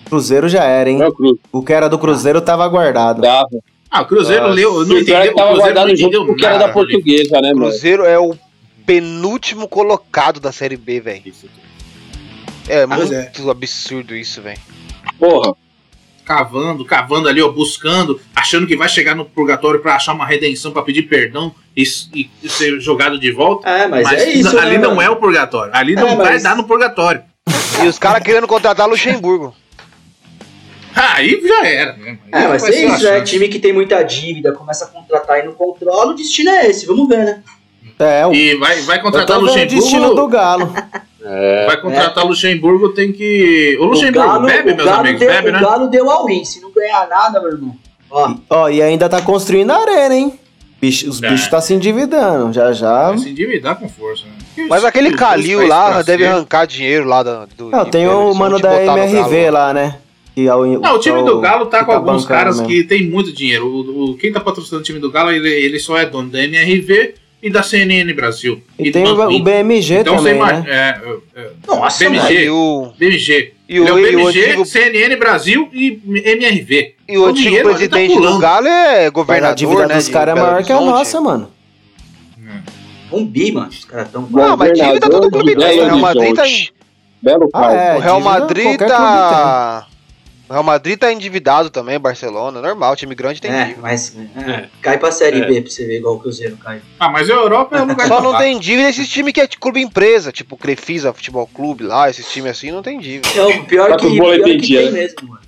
Cruzeiro já era, hein? Não. O que era do Cruzeiro tava guardado. Ah, o Cruzeiro Nossa. leu, não o é entendeu. que O tava Cruzeiro não guardado junto entendeu porque era nada da portuguesa, né, mano? Cruzeiro é o penúltimo colocado da Série B, velho. É Pois muito absurdo isso, velho. Porra. Cavando, cavando ali, ó, buscando, achando que vai chegar no purgatório pra achar uma redenção, pra pedir perdão e, e- e ser jogado de volta. É, mas, Mas, é isso. ali né, não mano? é o purgatório. Ali É, não vai mas- dar no purgatório. E os caras querendo contratar Luxemburgo. Aí já era. Né? Aí É, mas é isso, né? Time que tem muita dívida, começa a contratar e não controla, o destino é esse. Vamos ver, né? É, o. E vai, vai contratar o vendo o destino do Luxemburgo. Galo. [laughs] É. Vai contratar o Luxemburgo, tem que. O Luxemburgo Galo- bebe, o meus Galo amigos, deu, bebe, o né? Galo deu all-in. Se não ganhar nada, meu irmão. Ó, Ó, e ainda tá construindo a arena, hein? Bicho- os É. bichos tá se endividando. Já já. Vai se endividar com força. Né? Mas os- aquele Calil lá deve arrancar dinheiro lá do. do Não, tem o Horizonte mano e da MRV lá, né? Que é o, Não, o time é do Galo tá com alguns bancando caras mesmo. que tem muito dinheiro. O, o- quem tá patrocinando o time do Galo, ele, ele só é dono da MRV e da CNN Brasil. E tem do o. BMG Então também, imagina. né? É, é, é, Nossa, BMG. E o, BMG. e o, é o e o BMG, antigo, CNN Brasil e MRV. e o o antigo dinheiro tá presidente do pulando. Galo é Mas a governador, dívida né? dos caras é maior que a nossa, mano. um bi, mano. Os caras tão. Não, mas dívida todo Governador clube tem. O Real Madrid tá. Belo Ah, é. o Real Madrid tá. O Real Madrid tá endividado também, Barcelona. Normal, time grande tem É, dívida. mas é, cai pra Série É. B pra você ver igual o Cruzeiro cai. Ah, mas a Europa é um lugar Só não tem dívida esses times que é clube empresa, tipo Crefisa Futebol Clube lá, esses times assim não tem dívida. É o pior Tá que, pior que tem mesmo, mano.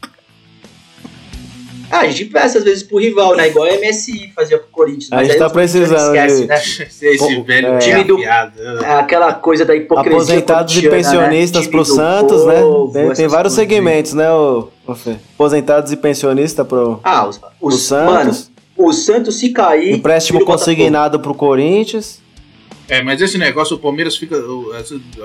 Ah, a gente peça às vezes pro rival, né? Igual a MSI fazia pro Corinthians. A gente aí tá precisando esquecem, de- né? Esse Pô, velho é. time do-. É aquela coisa da hipocrisia Aposentados e corintiana, pensionistas né? pro Santos, né? povo, Tem, tem vários aí. segmentos, né, ô Fê? Aposentados e pensionistas pro, Ah, os, pro os, Santos. mano, o Santos se cair. empréstimo o consignado pro Corinthians. É, mas esse negócio, o Palmeiras fica. O,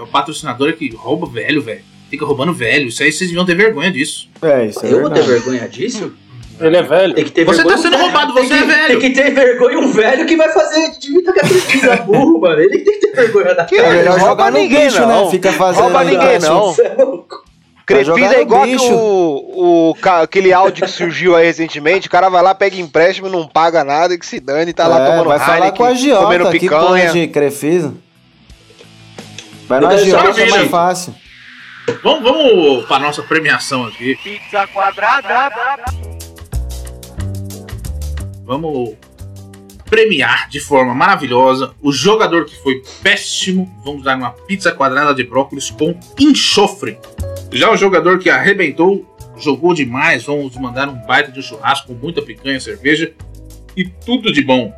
o patrocinador é que rouba velho, velho. Fica roubando velho. Isso aí vocês deviam ter vergonha disso. É, isso é Eu vou ter verdade. vergonha disso? Ele é velho. Tem que ter Você vergonha. tá sendo roubado, você é que- velho. Tem que ter vergonha um velho que vai fazer de com aquela pesquisa burro, mano. Ele tem que ter vergonha da Que É cara. melhor Rouba jogar no ninguém, bicho, não. né? Fica fazendo. Rouba ninguém, não. É jogar é igual bicho. que o, o, aquele áudio que surgiu aí recentemente. O cara vai lá, pega empréstimo, não paga nada e que se dane, tá lá É, tomando vai falar Heineken, com a Giota, comendo que picanha. de Crefisa. Vai na Eu quero Giota, só é mais fácil. Vamos, vamos pra nossa premiação aqui. Vamos premiar de forma maravilhosa o jogador que foi péssimo. Vamos dar uma pizza quadrada de brócolis com enxofre. Já o jogador que arrebentou, jogou demais. Vamos mandar um baita de churrasco com muita picanha, cerveja e tudo de bom.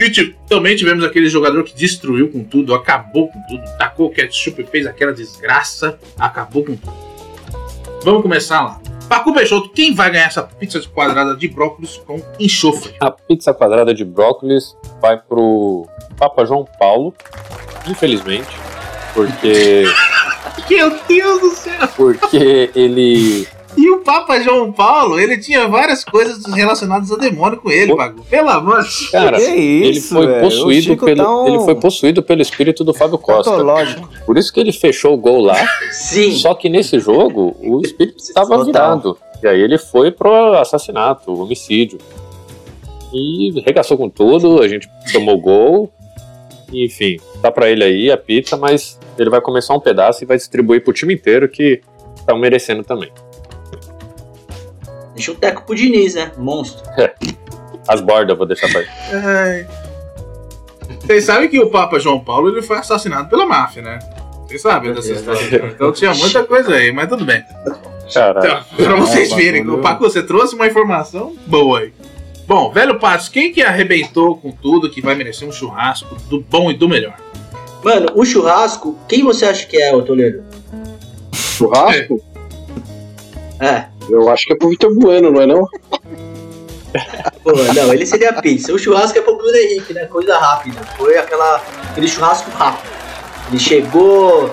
E também tivemos aquele jogador que destruiu com tudo, acabou com tudo, tacou ketchup, fez aquela desgraça, acabou com tudo. Vamos começar lá. Pacu Peixoto, quem vai ganhar essa pizza quadrada de brócolis com enxofre? A pizza quadrada de brócolis vai pro Papa João Paulo, infelizmente, porque [laughs] Meu Deus do céu! porque ele E o Papa João Paulo, ele tinha várias coisas relacionadas a demônio com ele, Pagu. Pelo amor de Deus. cara, que ele isso, foi velho? O possuído pelo tá um- ele foi possuído pelo espírito do Fábio Costa. Patológico. Por isso que ele fechou o gol lá. Sim. Só que nesse jogo o espírito estava virado. E aí ele foi pro assassinato, homicídio. E regaçou com tudo, a gente tomou gol. Enfim, tá pra ele aí a pizza, mas ele vai comer só um pedaço e vai distribuir pro time inteiro que estão merecendo também. Deixa o teco pro Diniz, né? Monstro. As bordas eu vou deixar pra ele. Ai. Vocês sabem que o Papa João Paulo ele foi assassinado pela máfia, né? Vocês sabem dessa história. Então tinha muita coisa aí, mas tudo bem. Caralho. Então, pra vocês É, verem, bagulho. o Paco, você trouxe uma informação boa aí. Bom, velho Patos, quem que arrebentou com tudo que vai merecer um churrasco do bom e do melhor? Mano, o churrasco, quem você acha que é, ô Toledo? Churrasco? É. Eu acho que é pro Vitor Bueno, não é não? [laughs] Pô, não, ele seria a pizza. O churrasco é pro Bruno Henrique, né? Coisa rápida. Foi aquela, aquele churrasco rápido. Ele chegou,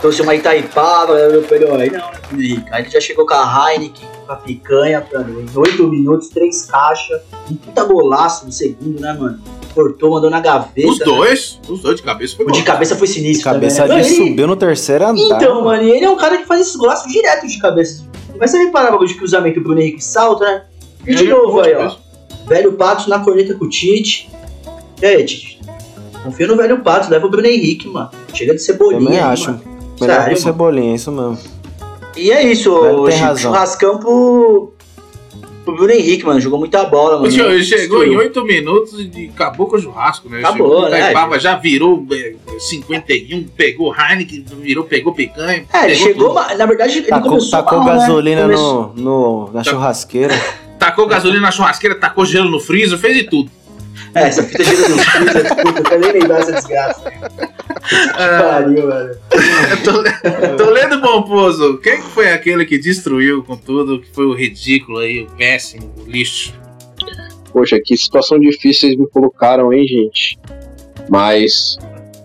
trouxe uma Itaipava, ele, ó, aí não, né, Bruno Henrique? Aí ele já chegou com a Heineken, com a picanha, pra em 8 minutos, três caixas, um puta golaço no segundo, né, mano? Cortou, mandou na gaveta. Os né? dois, os dois de cabeça foi O de bom. cabeça foi sinistro Cabeça também. de né? Ele- subiu no terceiro andar. Então, mano, e ele é um cara que faz esses golaços direto de cabeça. Mas você reparar o bagulho de cruzamento do Bruno Henrique salta, né? E de é novo aí, ó. Velho Patos na corneta com o Tite. E aí, Tite? Confia no velho Patos, leva o Bruno Henrique, mano. Chega de cebolinha. Também aí, acho. mano. Melhor Sério, que o Cebolinha, isso mesmo. E é isso, Chico. razão. Churrascão pro, pro Bruno Henrique, mano. Jogou muita bola, mano. Ele chegou em. 8 minutos e acabou com o churrasco, né? Acabou, chegou, né? Já virou é, 51, pegou Heineken, virou, pegou picanha. É, ele pegou chegou, tudo. na verdade, ele Tacou, começou tacou mal, né? gasolina Começou- no, no, na churrasqueira. Tacou gasolina na churrasqueira, tacou gelo no freezer, fez de tudo. É, essa fita gira no freezer, puta, eu quero nem lembrar essa desgraça. Que pariu, velho. Tole- Toledo Pomposo, quem que foi aquele que destruiu com tudo, que foi o ridículo aí, o péssimo, o lixo? Poxa, que situação difícil vocês me colocaram, hein, gente? Mas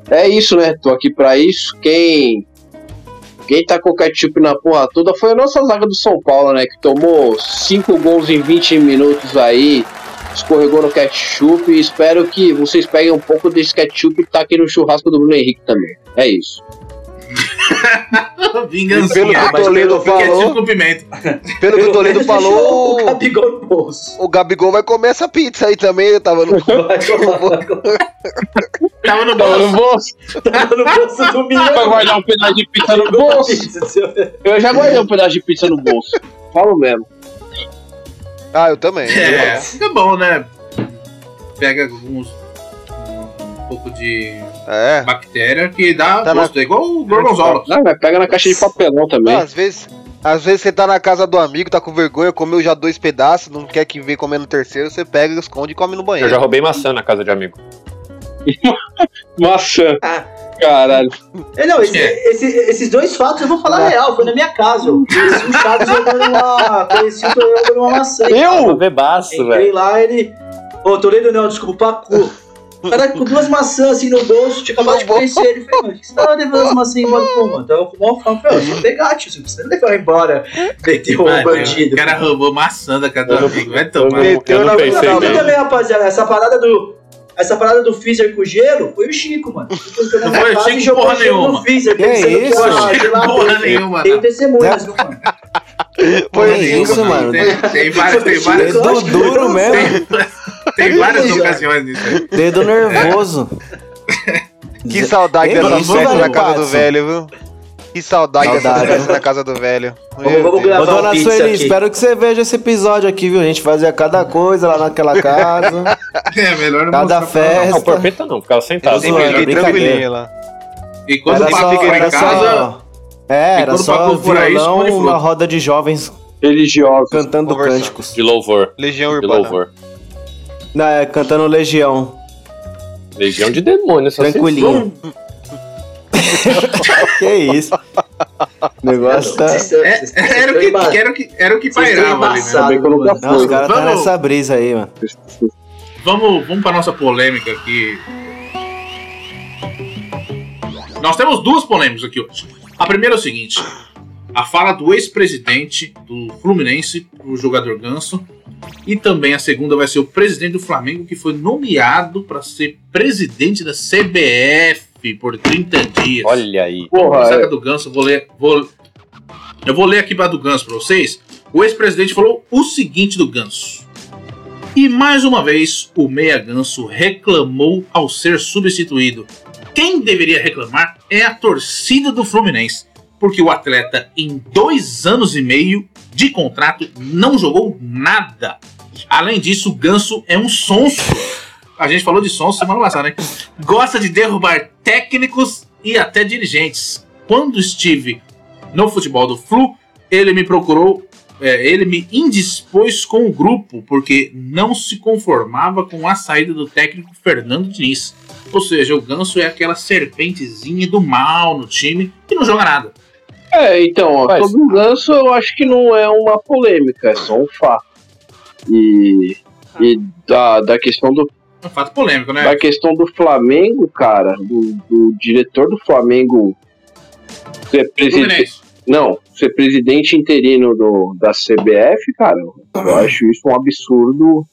é isso, né? Tô aqui pra isso. Quem quem tá com ketchup na porra toda foi a nossa zaga do São Paulo, né? Que tomou 5 gols em 20 minutos aí. Escorregou no ketchup e espero que vocês peguem um pouco desse ketchup e taquem no churrasco do Bruno Henrique também. É isso. [laughs] Vingança. Pelo que o mas Toledo pelo- falou, pelo que o Toledo [laughs] falou, O Gabigol no bolso. o Gabigol vai comer essa pizza aí também. Eu tava no. Tava no Tava no bolso. Tava no bolso do milhão. Vai guardar um pedaço de pizza no bolso. Eu já guardei um pedaço de pizza no bolso. Falo mesmo. Ah, eu também. É, fica bom, né? Pega alguns. Um pouco de É. bactéria que dá Tá na- gosto. É igual o gorgonzola. Não, mas pega na caixa de papelão também. Não, às vezes, Às vezes você tá na casa do amigo, tá com vergonha, comeu já dois pedaços, não quer que venha comendo o terceiro, você pega, esconde e come no Eu banheiro. já roubei maçã na casa de amigo. [laughs] Maçã. Ah. Caralho. É, não, esse- É. esse- esses dois fatos eu vou falar real, foi na minha casa. Eu conheci o Chaves jogando uma. Conheci o Toledo jogando uma maçã. Eu? Bebaço, Entrei lá, ele. Ô, Toledo não, desculpa, Pacu. O cara com duas maçãs assim no bolso, tinha acabado de conhecer ele. Falei, mano, o que você tava levando as maçãs embora? Pô, mano, tava com maior fome. Falei, ó, você pegar, tio, você precisa levar embora. Meteu um bandido. O cara roubou maçã da casa do Eu não- amigo. Vai Eu tomar. não, eu não na- pensei Não, nisso. também, rapaziada, essa parada do. Essa parada do freezer com gelo foi o Chico, mano. Não foi o Chico jogou porra gelo nenhuma. No freezer, Que pensando isso? que Chico geladeira. porra nenhuma, Tem testemunhas, viu, mano? [laughs] Foi Que isso. mano? Tem, tem várias, tem várias, Dedo duro mesmo. tem, tem várias Isso, ocasiões nisso aí. Dedo nervoso. [laughs] Que saudade Que dessa festa na casa do velho, viu? Que saudade, dessa Saudade, festa viu? na casa do velho. Vamos- vamos gravar. Ô, dona Sueli, aqui. espero que você veja esse episódio aqui, viu? A gente fazia cada coisa lá naquela casa. [laughs] É melhor não Cada festa. Não, porpeta não, ficava sentado. Eu Sempre fiquei brincadeira. tranquilinho lá. E quando Era o papo só, fica em era casa, só. É, E era só aí, violão, esconde uma roda de jovens Religiosos. cantando cânticos. De louvor. Legião De Urbana. louvor. Não, é, cantando Legião. Legião de demônio, só Tranquilinho. [laughs] que isso? O negócio tá. É, era, o estão que, emba- era, o que, era o que estão pairava ali, né? Não, os caras tá Vamos- nessa brisa aí, mano. Vamos, vamos para nossa polêmica aqui. Nós temos duas polêmicas aqui hoje. A primeira é o seguinte: a fala do ex-presidente do Fluminense, o jogador Ganso, e também a segunda vai ser o presidente do Flamengo, que foi nomeado para ser presidente da CBF por 30 dias. Olha aí. Porra, Saca é. do Ganso, eu vou ler. Vou, eu vou ler aqui para do Ganso para vocês. O ex-presidente falou o seguinte do Ganso. E mais uma vez, o Meia Ganso reclamou ao ser substituído. Quem deveria reclamar é a torcida do Fluminense, porque o atleta, em dois anos e meio de contrato, não jogou nada. Além disso, o Ganso é um sonso. A gente falou de sonso semana passada, né? Gosta de derrubar técnicos e até dirigentes. Quando estive no futebol do Flu, ele me procurou, é, ele me indispôs com o grupo, porque não se conformava com a saída do técnico Fernando Diniz. Ou seja, o Ganso é aquela serpentezinha do mal no time que não joga nada. É, então, ó, Mas- sobre o Ganso eu acho que não é uma polêmica, é só um fato. E, e da, da questão do um fato polêmico, né? da questão do Flamengo, cara, do, do diretor do Flamengo ser presidente. Não, ser presidente interino do, da CBF, cara, eu acho isso um absurdo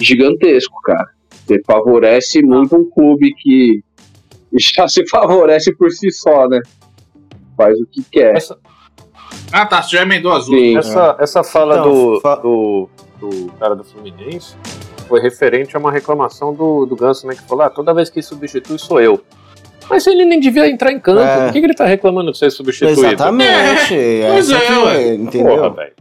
gigantesco, cara. Você favorece muito um clube que [laughs] já se favorece por si só, né? Faz o que quer. Essa, Ah, tá. Você já emendou azul. Sim. essa, essa fala Então, do, fa- do, do cara do Fluminense foi referente a uma reclamação do, do Ganso, né? Que falou: ah, toda vez que substitui sou eu. Mas ele nem devia entrar em campo. É. Por que, que ele tá reclamando de ser substituído? Exatamente. pois essa é, que ué. entendeu? Porra, velho.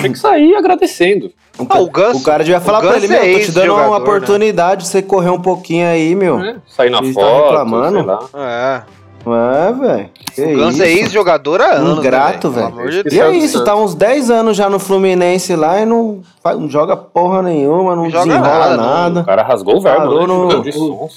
Tem que sair agradecendo. Ah, o Ganso. O cara devia falar pra ele, meu, é tô te dando uma ex-jogador, né? oportunidade de você correr um pouquinho aí, meu. né? Sair na Eles tá foto, reclamando? sei lá. É. É, velho. Que O Ganso é isso? ex-jogador há anos. Ingrato, velho. E é isso, tá uns 10 anos já no Fluminense lá e não, não joga porra nenhuma, não Não joga desenrola nada, não. nada. O cara rasgou o verbo, né? no-.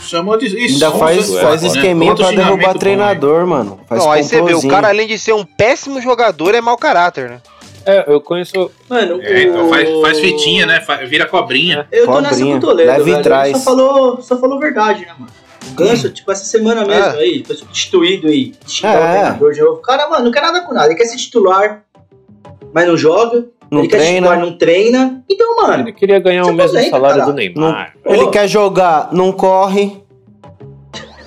Chamou de. Isso, Ainda faz, é, faz esqueminha pra derrubar bom, treinador, mano. Faz Não, aí você vê, o cara, além de ser um péssimo jogador, é mau caráter, né? É, eu conheço. Mano, É, então o- faz, faz fitinha, né? Vira cobrinha. Eu tô nessa com o Toledo, leva e velho. Ele só falou, só falou verdade, né, mano? O Ganso, tipo, essa semana mesmo É. aí, foi substituído e o É. treinador de novo. O cara, mano, não quer nada com nada. Ele quer ser titular, mas não joga. Não ele quer ser treina. titular, não treina. Então, mano, Ele queria ganhar Você o mesmo aposenta, salário cara. do Neymar. Ele Ô. quer jogar, não corre.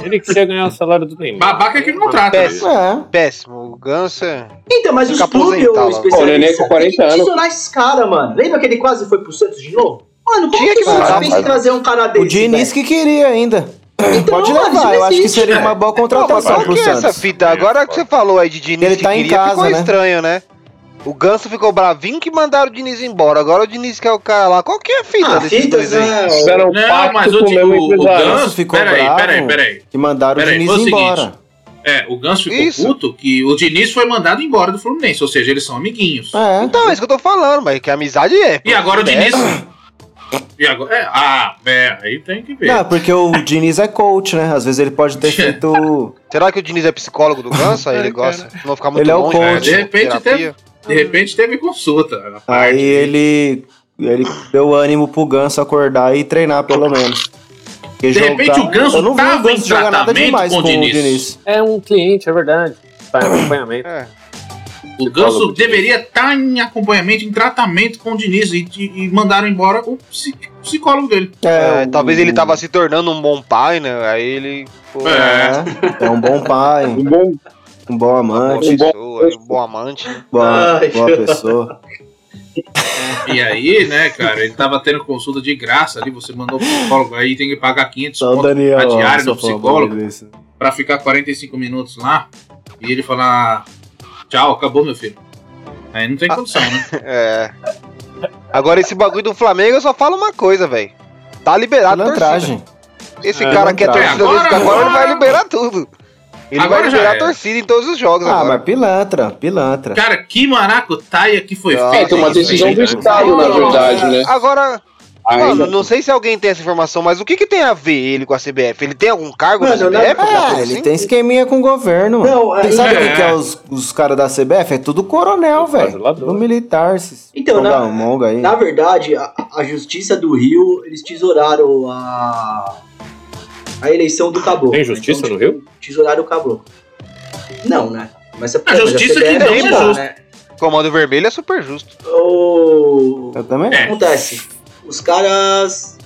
Ele queria ganhar o salário do Neymar. Babaca é que não trata. Péssimo. É. Péssimo. O Ganso é... Então, mas clubes, aposentar o. Pô, o Nenê especialista, com 40 tem que anos. titular esses caras, mano. Lembra que ele quase foi pro Santos de novo? Mano, como Tinha que o voltar, pensa em trazer um cara desse, O Diniz velho? que queria ainda. Então, Pode levar, eu não acho que seria uma boa Não, contratação qual pro que é essa Santos. fita? Agora que você falou aí de Diniz Ele que tá em queria, casa, ficou né? estranho, né? O Ganso ficou bravinho que mandaram o Diniz embora. Agora o Diniz que é o cara lá. Qual que é a fita Ah, desses dois aí? né? Fizeram um Não, mas o, o o. Ganso. ficou Peraí, bravo. peraí, peraí. Que mandaram Peraí, o Diniz seguinte. embora. É, o Ganso ficou Isso. puto que o Diniz foi mandado embora do Fluminense, ou seja, eles são amiguinhos. É. Então, é isso que eu tô falando, mas que a amizade é. E agora o É, Diniz. [clears throat] E agora. É, ah, é, aí tem que ver. Não, porque o Diniz é coach, né? Às vezes ele pode ter [laughs] feito. Será que o Diniz é psicólogo do Ganso? Aí [laughs] ele gosta. Não ficar muito Ele é o longe. coach. né, De repente terapia. De repente teve consulta. Aí de- ele. Ele deu ânimo pro Ganso acordar e treinar, pelo menos. Porque De repente o Ganso Eu não vi o Ganso jogar nada demais com o com o Diniz. Diniz. É um cliente, é verdade. Tá em acompanhamento. É. O Ganso deveria estar em acompanhamento, em tratamento com o Diniz e, e mandaram embora o psi- psicólogo dele. É, o- talvez ele tava se tornando um bom pai, né? Aí ele. Pô, É, é um bom pai, Um bom, um bom uma boa amante, pessoa, um bom amante. boa, Ai, boa pessoa. E aí, né, cara, ele tava tendo consulta de graça ali, você mandou o psicólogo, aí tem que pagar 500 Só Daniel. a diária do psicólogo pra ficar 45 minutos lá e ele falar tchau, acabou meu filho. Aí não tem condição, né? [laughs] É. Agora esse bagulho do Flamengo eu só falo uma coisa, velho. Tá liberado a torcida. Esse É, cara quer a pilantragem. torcida que Agora- agora ele vai liberar tudo. Ele Agora vai liberar a era. torcida em todos os jogos Ah, agora. mas pilantra, pilantra. Cara, que maracutaia que foi Ah, feita. é, tem uma decisão do. Estado, na verdade, né? Agora, mano, não sei se alguém tem essa informação, mas o que que tem a ver ele com a CBF? Ele tem algum cargo Mano, na CBF? Ah, coisa ele assim? tem esqueminha com o governo. Não, aí- sabe É. quem que é os, os caras da CBF? É tudo coronel, velho. Tudo militar. Então, na- monga aí. Na verdade, a, a Justiça do Rio, eles tesouraram a, a eleição do caboclo. Tem justiça no Rio? Tesouraram o caboclo. Não, né? Mas a, A justiça que CBF não é dá, justa. né? Comando Vermelho é super justo. O... Eu também. O que É. acontece? Os caras.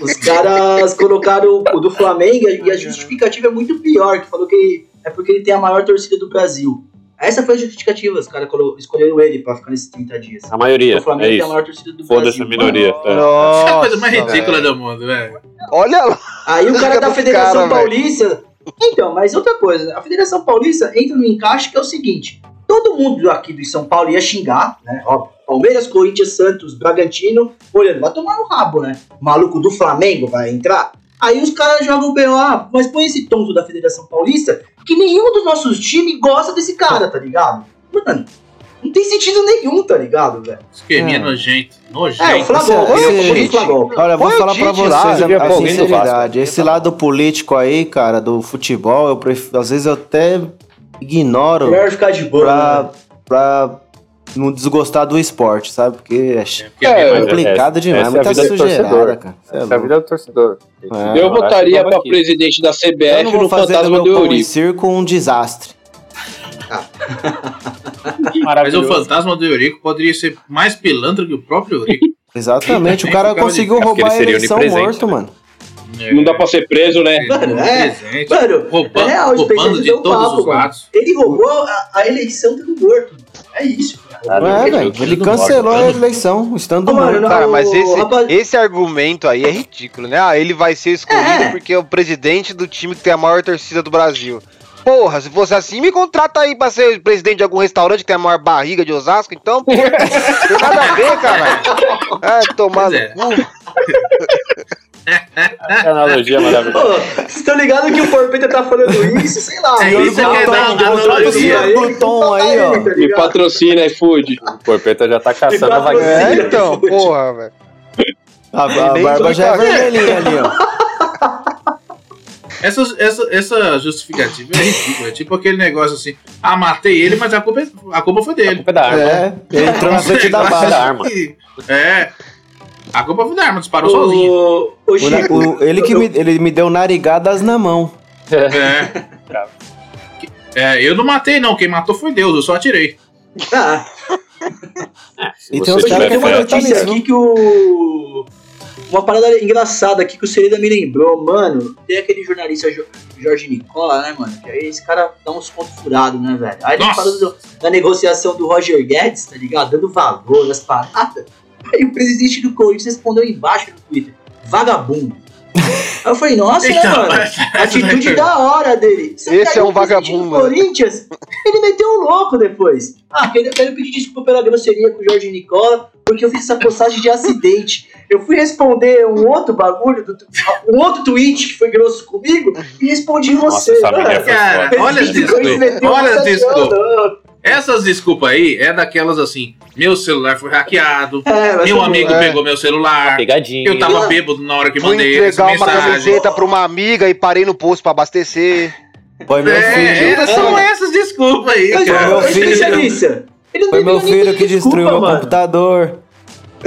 Os caras colocaram o do Flamengo e a justificativa é muito pior, que falou que é porque ele tem a maior torcida do Brasil. Essa foi a justificativa, os caras escolheram ele pra ficar nesses 30 dias. A maioria, o Flamengo é tem a isso. maior torcida do Foda-se Brasil. a minoria. é. Essa é a coisa mais Nossa, ridícula do mundo, velho. Olha lá. Aí o cara da Federação cara. Paulista. Então, mas outra coisa, a Federação Paulista entra no encaixe que é o seguinte: todo mundo aqui do São Paulo ia xingar, né? Ó, Palmeiras, Corinthians, Santos, Bragantino, olhando, vai tomar no rabo, né? O maluco do Flamengo vai entrar. Aí os caras jogam o BO, mas põe esse tonto da Federação Paulista, que nenhum dos nossos times gosta desse cara, tá ligado? Mano, não tem sentido nenhum, tá ligado, velho? Esqueminha É. nojento. É, o Nojento. Flagol, Esse- põe o Flagol. Olha, eu vou falar pra lá, vocês devia a, a sinceridade. Esse lado político aí, cara, do futebol, eu prefiro, às vezes eu até ignoro Melhor ficar de boa. né? pra, pra não desgostar do esporte, sabe? Porque é é bem É, mais- complicado demais, é a muita vida do sujeirada, torcedor. cara. É Essa é a vida do torcedor. É. Eu votaria babaquice. presidente da Eu CBF não no Fantasma do Eurico. circo um desastre. Mas o fantasma do Eurico poderia ser mais pilantra que o próprio Eurico. Exatamente, o cara conseguiu é roubar a eleição morto, né? mano. Não dá pra ser preso, né? Mano, é. Presente. Mano, Roubando, é real, o roubando de deu um todos papo, os lados. Ele roubou a, a eleição do morto. É isso. cara. Não é, Ele velho. Ele morto, cancelou a eleição, estando Ô, mano, morto. não- Cara, mas esse, rapaz- esse argumento aí é ridículo, né? Ah, ele vai ser escolhido É. porque é o presidente do time que tem a maior torcida do Brasil. Porra, se fosse assim, me contrata aí pra ser presidente de algum restaurante que tem a maior barriga de Osasco, então. pô. tem nada a ver, cara. [laughs] É, tomar é. [laughs] Que [laughs] analogia maravilhosa. Ô, Vocês estão ligados que o Porpeta tá falando isso? Sei lá. É isso que é Tá isso analogia aí, Pluton aí, ó. tá Me patrocina, iFood. [laughs] O Porpeta já tá caçando a vaguinha. É, então, porra, velho. A, a barba já é vermelhinha ali, ó. Essa, essa, essa justificativa é ridícula. É tipo aquele negócio assim: ah, matei ele, mas a culpa, é- a culpa foi A dele. culpa é da arma. É, ele entrou na frente da [laughs] bala. arma. É. A culpa foi da arma, disparou sozinho. Ô, ô, O- o- [laughs] ele que me, ele me deu narigadas na mão. É. É, eu não matei, não. Quem matou foi Deus, eu só atirei. Ah, [laughs] Se E tem você tem uma notícia aqui que o. Uma parada engraçada aqui que o Sereda me lembrou, mano. Tem aquele jornalista Jo- Jorge Nicola, né, mano? Que aí esse cara dá uns pontos furados, né, velho? Aí ele Nossa. falou do- da negociação do Roger Guedes, tá ligado? Dando valor nas paradas. Aí o presidente do Corinthians respondeu embaixo no Twitter: vagabundo. Aí eu falei, nossa, né, mano? Atitude da hora dele. Esse é um o presidente vagabundo, do né? Corinthians, ele meteu o louco depois. Ah, quero, quero pedir desculpa pela grosseria com o Jorge Nicola, porque eu fiz essa postagem de acidente. Eu fui responder um outro bagulho, do, um outro tweet que foi grosso comigo, e respondi Nossa, você. mano. Cara, olha meteu Olha piada. Essas desculpas aí é daquelas assim: meu celular foi hackeado, É, meu amigo é. pegou meu celular, Pegadinha. eu tava bêbado na hora que Fui mandei essa entregar uma mensagem. camiseta pra uma amiga e parei no posto pra abastecer. Foi meu É, filho. são essas desculpas aí, Mas, cara. meu ô, filho- Foi meu filho que destruiu desculpa, meu mano. computador.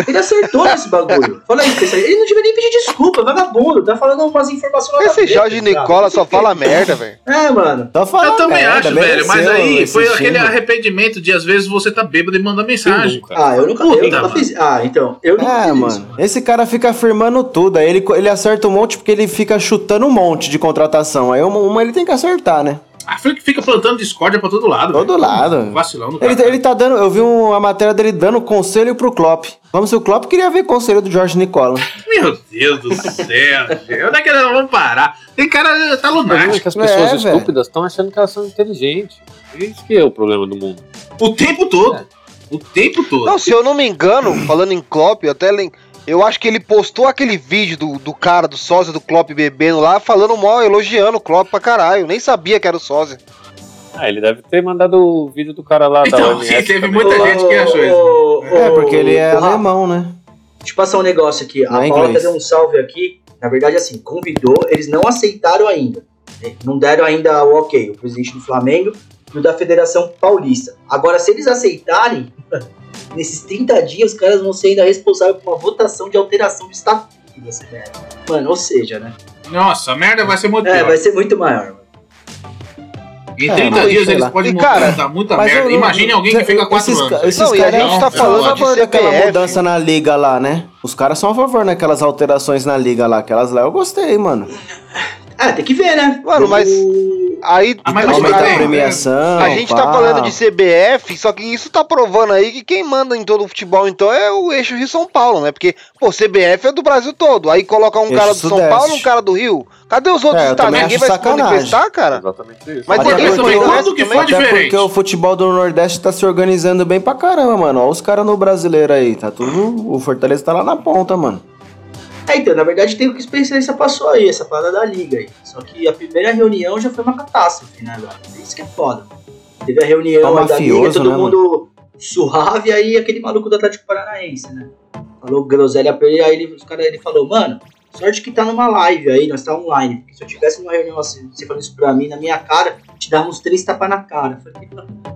Ele acertou nesse bagulho. Fala aí. Ele não devia nem pedir desculpa, vagabundo. Tá falando umas informações Esse Jorge tá ligado? Nicola só fala merda, velho. É, mano. Só fala Eu também merda, acho, velho, mas aí foi aquele arrependimento de às vezes você tá bêbado e manda mensagem. Nunca. Ah, eu nunca, eu Puta, nunca mano. fiz. Ah, então. Eu nunca É, fiz mano. isso. Esse cara fica afirmando tudo. Aí ele, ele acerta um monte porque ele fica chutando um monte de contratação. Aí uma, uma ele tem que acertar, né? Foi que fica plantando discórdia pra todo lado. Todo velho. lado. Vacilão do Ele, cara. ele tá dando. Eu vi uma matéria dele dando conselho pro Klopp. Vamos se o Klopp queria ver conselho do Jorge Nicola. Meu Deus do céu, gente. Onde é que nós vamos parar? Tem cara tá é lunático. que as pessoas É, estúpidas estão achando que elas são inteligentes. Isso que é o problema do mundo. O tempo todo. O tempo todo. Não, se eu não me engano, falando em Klopp, eu até lem... eu acho que ele postou aquele vídeo do, do cara, do sósia do Klopp bebendo lá, falando mal, elogiando o Klopp pra caralho. Nem sabia que era o sósia. Ah, ele deve ter mandado o vídeo do cara lá da Então, OMS. sim, [laughs] teve muita gente que achou isso. É, porque ele é Rafa, alemão, né? Deixa eu passar um negócio aqui. A Não é Paula inglês. deu um salve aqui. Na verdade, assim, convidou, eles não aceitaram ainda. né? Não deram ainda o ok, o presidente do Flamengo e o da Federação Paulista. Agora, se eles aceitarem, [laughs] nesses 30 dias, os caras vão ser ainda responsáveis por uma votação de alteração do estatuto da CBF. Mano, ou seja, né? Nossa, a merda vai ser muito É, pior. vai ser muito maior. mano. Em É, 30 mas dias eles podem montar cara, muita merda. eu Imagine alguém que fica 4 esses, anos. Esses Não, e a caras gente tá falando a favor de daquela mudança na liga lá, né? Os caras são a favor naquelas alterações na liga lá. Aquelas lá eu gostei, mano. É, tem que ver, né? Mano, mas- Aí, Ah, mas a, a né? premiação. a gente tá falando de CBF, só que isso tá provando aí que quem manda em todo o futebol, então, é o eixo Rio São Paulo, né? Porque, pô, CBF é do Brasil todo. Aí coloca um Eixo cara do São Sudeste. Paulo e um cara do Rio. Cadê os outros É, estados? também Ninguém vai se manifestar, cara? Exatamente isso. Mas Até ninguém porque- Quando que foi? Até diferente. porque o futebol do Nordeste tá se organizando bem pra caramba, mano. Olha os caras no brasileiro aí. Tá tudo. O Fortaleza tá lá na ponta, mano. É, então, na verdade tem o que o especialista passou aí, essa parada da liga aí. Só que a primeira reunião já foi uma catástrofe, né, velho? Isso que é foda. Teve a reunião Tá aí da liga, mafioso, todo né, mundo suave, aí aquele maluco do Atlético Paranaense, né? Falou groselha pra ele, aí ele, os cara, ele falou, mano, sorte que tá numa live aí, nós tá online. Porque se eu tivesse numa reunião assim, você falando isso pra mim, na minha cara, te dava uns três tapas na cara. Falei,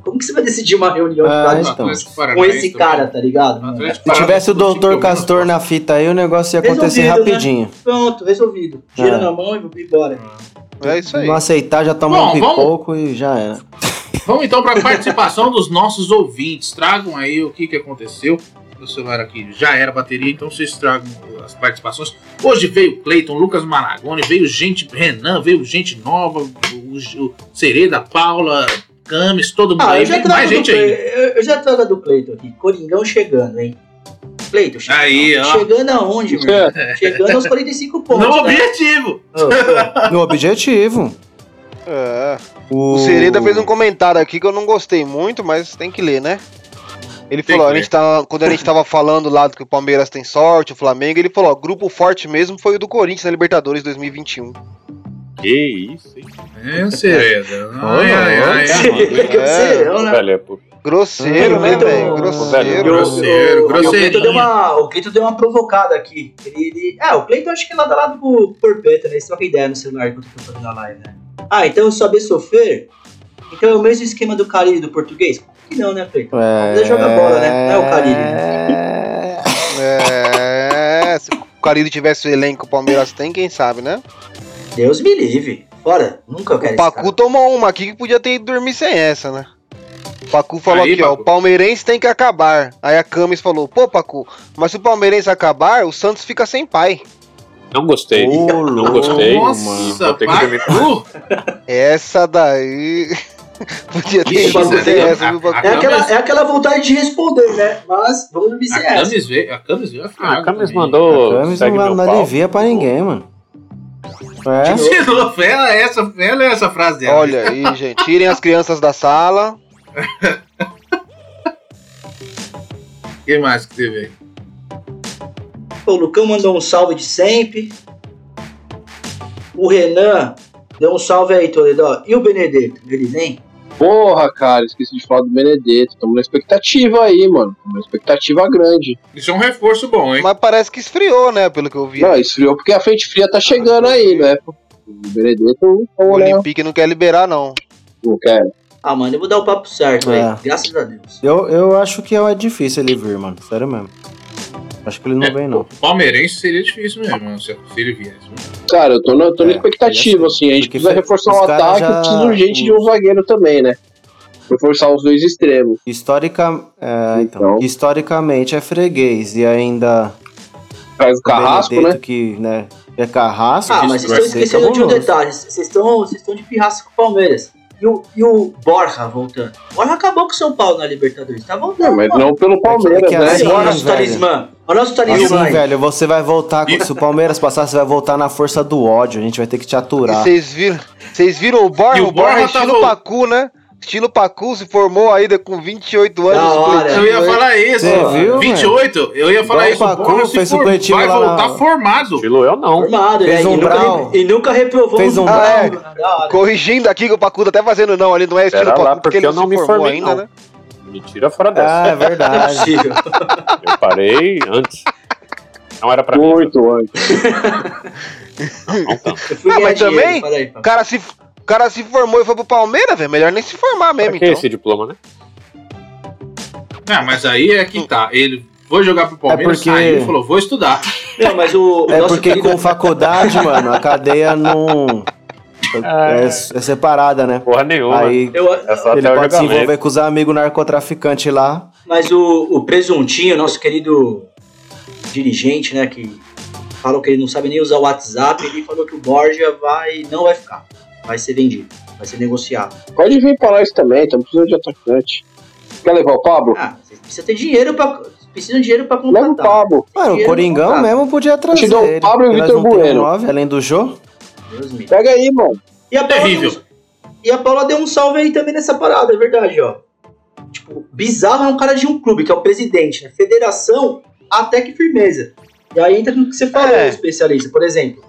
como que você vai decidir uma reunião Ah, tá, então. com esse cara, tá ligado? Se tivesse o doutor Castor na fita aí, o negócio ia acontecer Resolvido, né? rapidinho. Pronto, resolvido. Tira É. na mão e vou embora. É isso aí. Não aceitar, já tomou Bom, um vamos- pipoco e já era. Vamos então para a participação dos nossos ouvintes. Tragam aí o que, que aconteceu. Meu celular aqui já era bateria, então vocês tragam as participações. Hoje veio Cleiton, Lucas Maragoni, veio gente, Renan, veio gente nova, o, o Sereda, Paula, Camis, todo mundo Ah, aí. eu já mais do gente Cle- ainda. eu, já trago a do Cleiton aqui. Coringão chegando, hein? Cleiton, chegando. Aí, ó. Chegando aonde, mano? Chegando aos 45 pontos. No né? objetivo! Ô, ô, No objetivo. É. O, O Sereda fez um comentário aqui que eu não gostei muito, mas tem que ler, né? Ele Tem falou, a gente tá, quando a gente tava [laughs] falando lá do que o Palmeiras tem sorte, o Flamengo, ele falou, ó, grupo forte mesmo foi o do Corinthians na Libertadores 2021. Que isso, hein? É, Sereda. Ô, Ai, ai, ai, Você- que É, né? É Grosseiro, né, velho? velho, Grosseiro. grosseiro, o, o, grosseirinho. Cleiton deu uma, o Cleiton deu uma provocada aqui. Ele, ele, ah, o Cleiton acho que é lado a lado com o Porpeta, né? Eles trocam ideia no celular enquanto eu tô fazendo a live, né? Ah, então saber sofrer? Então é o mesmo esquema do Carilho do português? Que não, né, Cleiton? É... Ele joga bola, né? Não é o Carilho. [laughs] É, se o Carilho tivesse o elenco que o Palmeiras tem, quem sabe, né? Deus me livre. Fora, nunca eu quero O esse Pacu cara. tomou uma aqui que podia ter ido dormir sem essa, né? O Pacu falou Aí, aqui, ó, Pacu. o palmeirense tem que acabar. Aí a Camis falou, pô, Pacu, mas se o palmeirense acabar, o Santos fica sem pai. Não gostei. Ô, não gostei. Nossa, Vou ter que dormir. Pacu! Essa daí. [laughs] [laughs] Podia ter a- viu, a- Pacu? É aquela, é aquela vontade de responder, né? Mas vamos dormir sem A essa. Camis veio, a Camis veio Ah, a Camis também. mandou. A Camis não, não alivia pra ninguém, mano. É? De novo, ela é essa, ela é essa frase dela. Olha aí, [laughs] gente. Tirem as crianças da sala. O que mais que teve aí? O Lucão mandou um salve de sempre. O Renan deu um salve aí, Toledo. E o Benedetto? Ele vem? Porra, cara, esqueci de falar do Benedetto. Tamo na expectativa aí, mano. Tamo na expectativa grande. Isso é um reforço bom, hein? Mas parece que esfriou, né? Pelo que eu vi. Não, esfriou porque a frente fria tá chegando aí, né? O Benedetto, O né? Olympique não quer liberar, não. Não quero. Ah, mano, eu vou dar o papo certo É. aí. Graças a Deus. Eu, eu acho que é difícil ele vir, mano. Sério mesmo. Acho que ele não É, vem, não. O palmeirense seria difícil mesmo, se, se ele viesse. Cara, eu tô na, tô na É, expectativa, ia ser. assim. A gente precisa reforçar o ataque já- precisa urgente de um zagueiro também, né? Reforçar os dois extremos. Historica, é, então, Então. historicamente é freguês e ainda Traz o Carrasco, né? que, né, é carrasco. Ah, mas vocês estão esquecendo de um detalhe. Vocês estão, vocês estão de pirraça com o Palmeiras. E o, e o Borja voltando. O Borja acabou com o São Paulo na Libertadores. Tá voltando. Não, mas mano. não pelo Palmeiras, É né? assim, Olha o velho. nosso talismã. Olha o nosso talismã. Assim, aí. velho, você vai voltar. Se o Palmeiras passar, você vai voltar na força do ódio. A gente vai ter que te aturar. vocês viram, vocês viram o Borja? E o O Borja é Borja tá estilo Pacu, né? Estilo Pacu se formou ainda com 28 anos. Da hora. Eu ia falar isso. Você viu, 28, eu ia falar Igual isso. Pacu fez for- supletivo vai lá na- voltar formado. Estilo eu não. Formado, Fez né? um e, nunca, re- e nunca reprovou Fez um? Da hora. Corrigindo aqui que o Pacu tá até fazendo não, ali não é estilo Pera lá, Pacu porque porque ele eu não me formou ainda, não. né? Me tira fora dessa. Ah, é Não é verdade. [laughs] Eu parei antes. Não era pra mim. Muito antes. Não, não fui Ah, mas também, O cara se, cara se formou e foi pro Palmeiras, velho. Melhor nem se formar mesmo, Pra que então. esse diploma, né? Não, mas aí é que tá. Ele foi jogar pro Palmeiras, É porque- saiu e falou, vou estudar. Não, mas o, o É nosso porque querido- com faculdade, [laughs] mano, a cadeia não. É, é separada, né? Porra nenhuma. Aí eu- é ele pode se envolver com os amigos narcotraficantes lá. Mas o, o Presuntinho, nosso querido dirigente, né, que falou que ele não sabe nem usar o WhatsApp, ele falou que o Borja vai, não vai ficar. Vai ser vendido, vai ser negociado. Pode vir pra nós também, estamos precisando de atacante. Quer levar o Pablo? Ah, vocês precisam ter dinheiro pra. Precisam de dinheiro pra Leva o contratar. Pablo. Mano, o Coringão mesmo podia trazer. te dou o Pablo e o Vitor Bueno. nove, além do Jô. Deus me. Pega aí, mano. E a Paula Terrível. deu um- e a Paula deu um salve aí também nessa parada, é verdade, ó. Tipo, bizarro é um cara de um clube, que é o presidente, né? Federação, até que firmeza. E aí entra no que você falou, É. especialista. Por exemplo,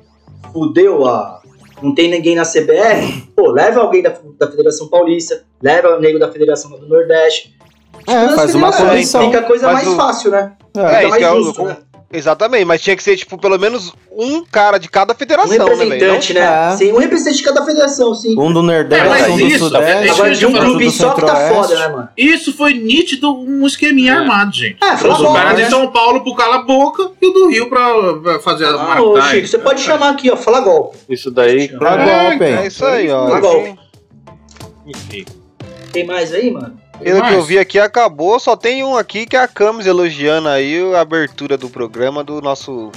fudeu a. Não tem ninguém na CBF, pô, leva alguém da, da Federação Paulista, leva o nego da Federação do Nordeste. É, faz uma comissão. Fica a coisa mais o- fácil, né? É, Fica mais é o- justo, né? Exatamente, mas tinha que ser, tipo, pelo menos um cara de cada Um federação, né, velho? representante, né? É. Sim, um representante de cada federação, sim. Um do Nordeste, É, um do isso, é- Sudeste. isso Agora de um do clube só que tá foda, né, mano? Isso foi nítido um esqueminha É. armado, gente. É, foi o cara bola, de né? São Paulo pro cala a boca e o do Rio pra, pra fazer Ah, ô, maracutaias. Chico, você pode chamar aqui, ó, fala golpe. Isso daí, Pra É, golpe. É isso aí, ó. Tá bom. enfim. Tem mais aí, mano? Pelo que eu vi aqui, acabou. Só tem um aqui que é a Camis elogiando aí a abertura do programa do nosso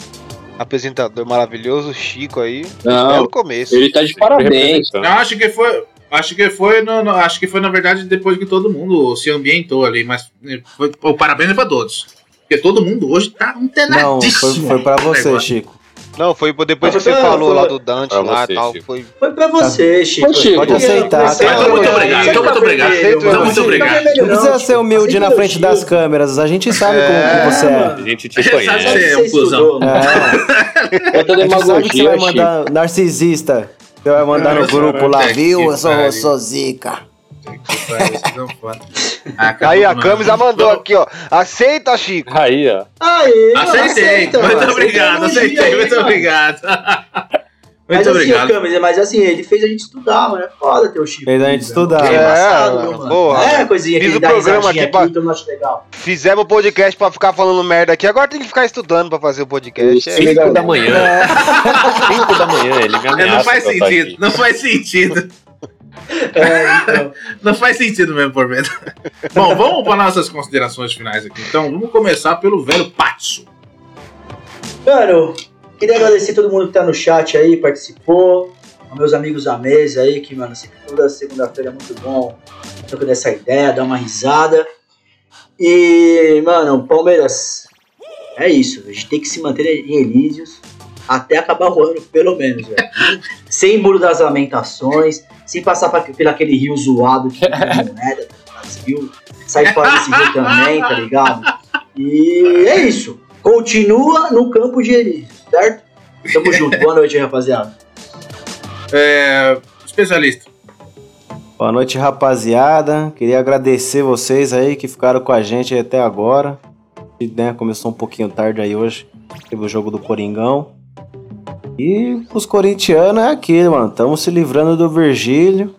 apresentador maravilhoso, Chico aí. Não, começo. ele tá de parabéns. Eu acho que foi. Acho que foi, no, no- acho que foi na verdade depois que todo mundo se ambientou ali, mas eh, foi, o parabéns é pra todos. Porque todo mundo hoje tá Não, antenadíssimo. foi, foi pra você, negócio. Chico. Não, foi depois que você foi- falou foi- lá do Dante Pra lá você, e tal. Chico. Foi. Foi pra você, Chico. Ô, Chico, Pode aceitar, tá Muito obrigado, tá muito obrigado. vermelho, Muito tá obrigado. Não precisa ser humilde na frente das câmeras. A gente sabe É, como que você é. A gente te Sabe conhece. que Sabe você é que um cuzão. mano. É, Quanta a gente sabe que você demagogia, vai mandar narcisista. Você vai mandar no grupo lá, viu? que Eu sou zica. Ah, Aí a com Camis já nós. mandou aqui, ó. Aceita, Chico. Aí, ó. Aí, mano, Aceitei. aceita, muito obrigado, aceitei. aí, Muito mano. obrigado. Mas Muito assim, obrigado. ô, Camis, mas assim, ele fez a gente estudar, mano. É foda ter o Chico. Fez a gente estudar. É, É, embaçado, viu, mano? porra. É coisinha que Fiz ele o dá programa risadinha aqui pra- mundo acha legal. Fizemos o podcast pra ficar falando merda aqui. Agora tem que ficar estudando pra fazer o podcast. É, Isso. 5 da manhã. 5 da manhã, ele me É, ameaça. não faz tá sentido, aqui. não faz sentido. É, então. [laughs] Não faz sentido mesmo, por medo. Bom, vamos para nossas considerações finais aqui. Então, vamos começar pelo velho Patso. Mano, queria agradecer todo mundo que tá no chat aí, participou. Aos meus amigos da mesa aí, que, mano, sempre toda segunda-feira é muito bom trocando essa ideia, dar uma risada. E, mano, Palmeiras, é isso. A gente tem que se manter em Elísios. até acabar o ano, pelo menos, velho. Sem muro das lamentações, sem passar pra, pelo aquele rio zoado de [laughs] moeda do Brasil. Sai fora desse rio também, tá ligado? E é isso. Continua no campo de Elísio, certo? Tamo junto. Boa noite, rapaziada. É, especialista. Boa noite, rapaziada. Queria agradecer vocês aí que ficaram com a gente até agora. E, né, começou um pouquinho tarde aí hoje. Teve o jogo do Coringão. E os corintianos é aquilo, mano. Estamos se livrando do Virgílio.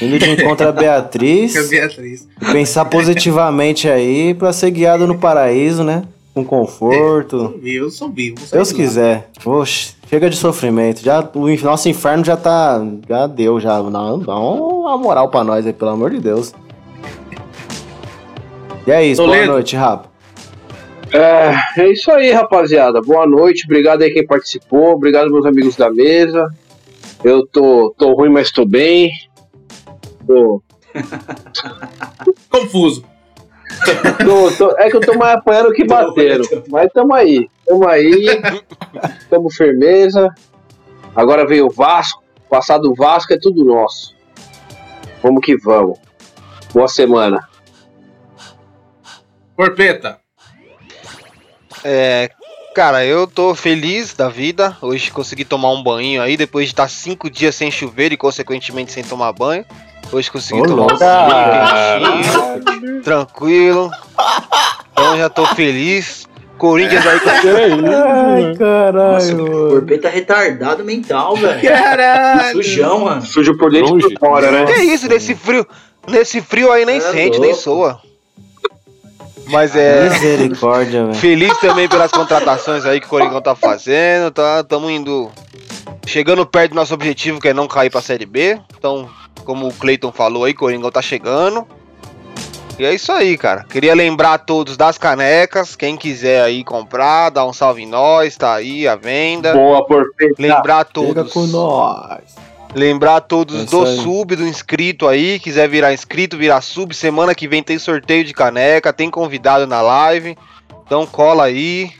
Indo de encontro [laughs] a Beatriz. É Beatriz. pensar positivamente aí pra ser guiado no paraíso, né? Com conforto. Eu sou vivo. Se Deus quiser. Oxe, chega de sofrimento. Já, o nosso inferno já tá. Já deu, já. Não, dá uma moral pra nós aí, pelo amor de Deus. E é isso, boa Toledo. noite, Rapa. É, é isso aí, rapaziada. Boa noite. Obrigado aí quem participou. Obrigado, meus amigos da mesa. Eu tô, tô ruim, mas tô bem. Tô, [laughs] Confuso. tô- tô- é que eu tô mais apanhando que [laughs] bateram. Mas tamo aí. Tamo aí. Tamo firmeza. Agora veio o Vasco. Passado o Vasco é tudo nosso. Vamos que vamos. Boa semana. Porpeta. É, cara, eu tô feliz da vida. Hoje consegui tomar um banho aí, depois de estar cinco dias sem chover e, consequentemente, sem tomar banho. Hoje consegui Ô, tomar um banho quentinho, [laughs] tranquilo. Então já tô feliz. Corinthians aí [laughs] Ai, Nossa, caralho. o Corpeta é retardado mental, velho. Caralho. Sujão, mano. Sujo por dentro e por fora, né? Que isso, nesse frio. Nesse frio aí nem É sente, nem louco. soa. Mas é. Misericórdia, velho. Feliz também pelas contratações aí que o Coringão tá fazendo, tá? Tamo indo. Chegando perto do nosso objetivo, que é não cair pra Série B. Então, como o Cleiton falou aí, Coringão tá chegando. E é isso aí, cara. Queria lembrar a todos das canecas. Quem quiser aí comprar, dá um salve em nós, tá aí a venda. Boa, Porpeta. Lembrar a Chega todos. com nós. Lembrar a todos É do aí. sub, do inscrito aí. Quiser virar inscrito, virar sub. Semana que vem tem sorteio de caneca, tem convidado na live. Então cola aí.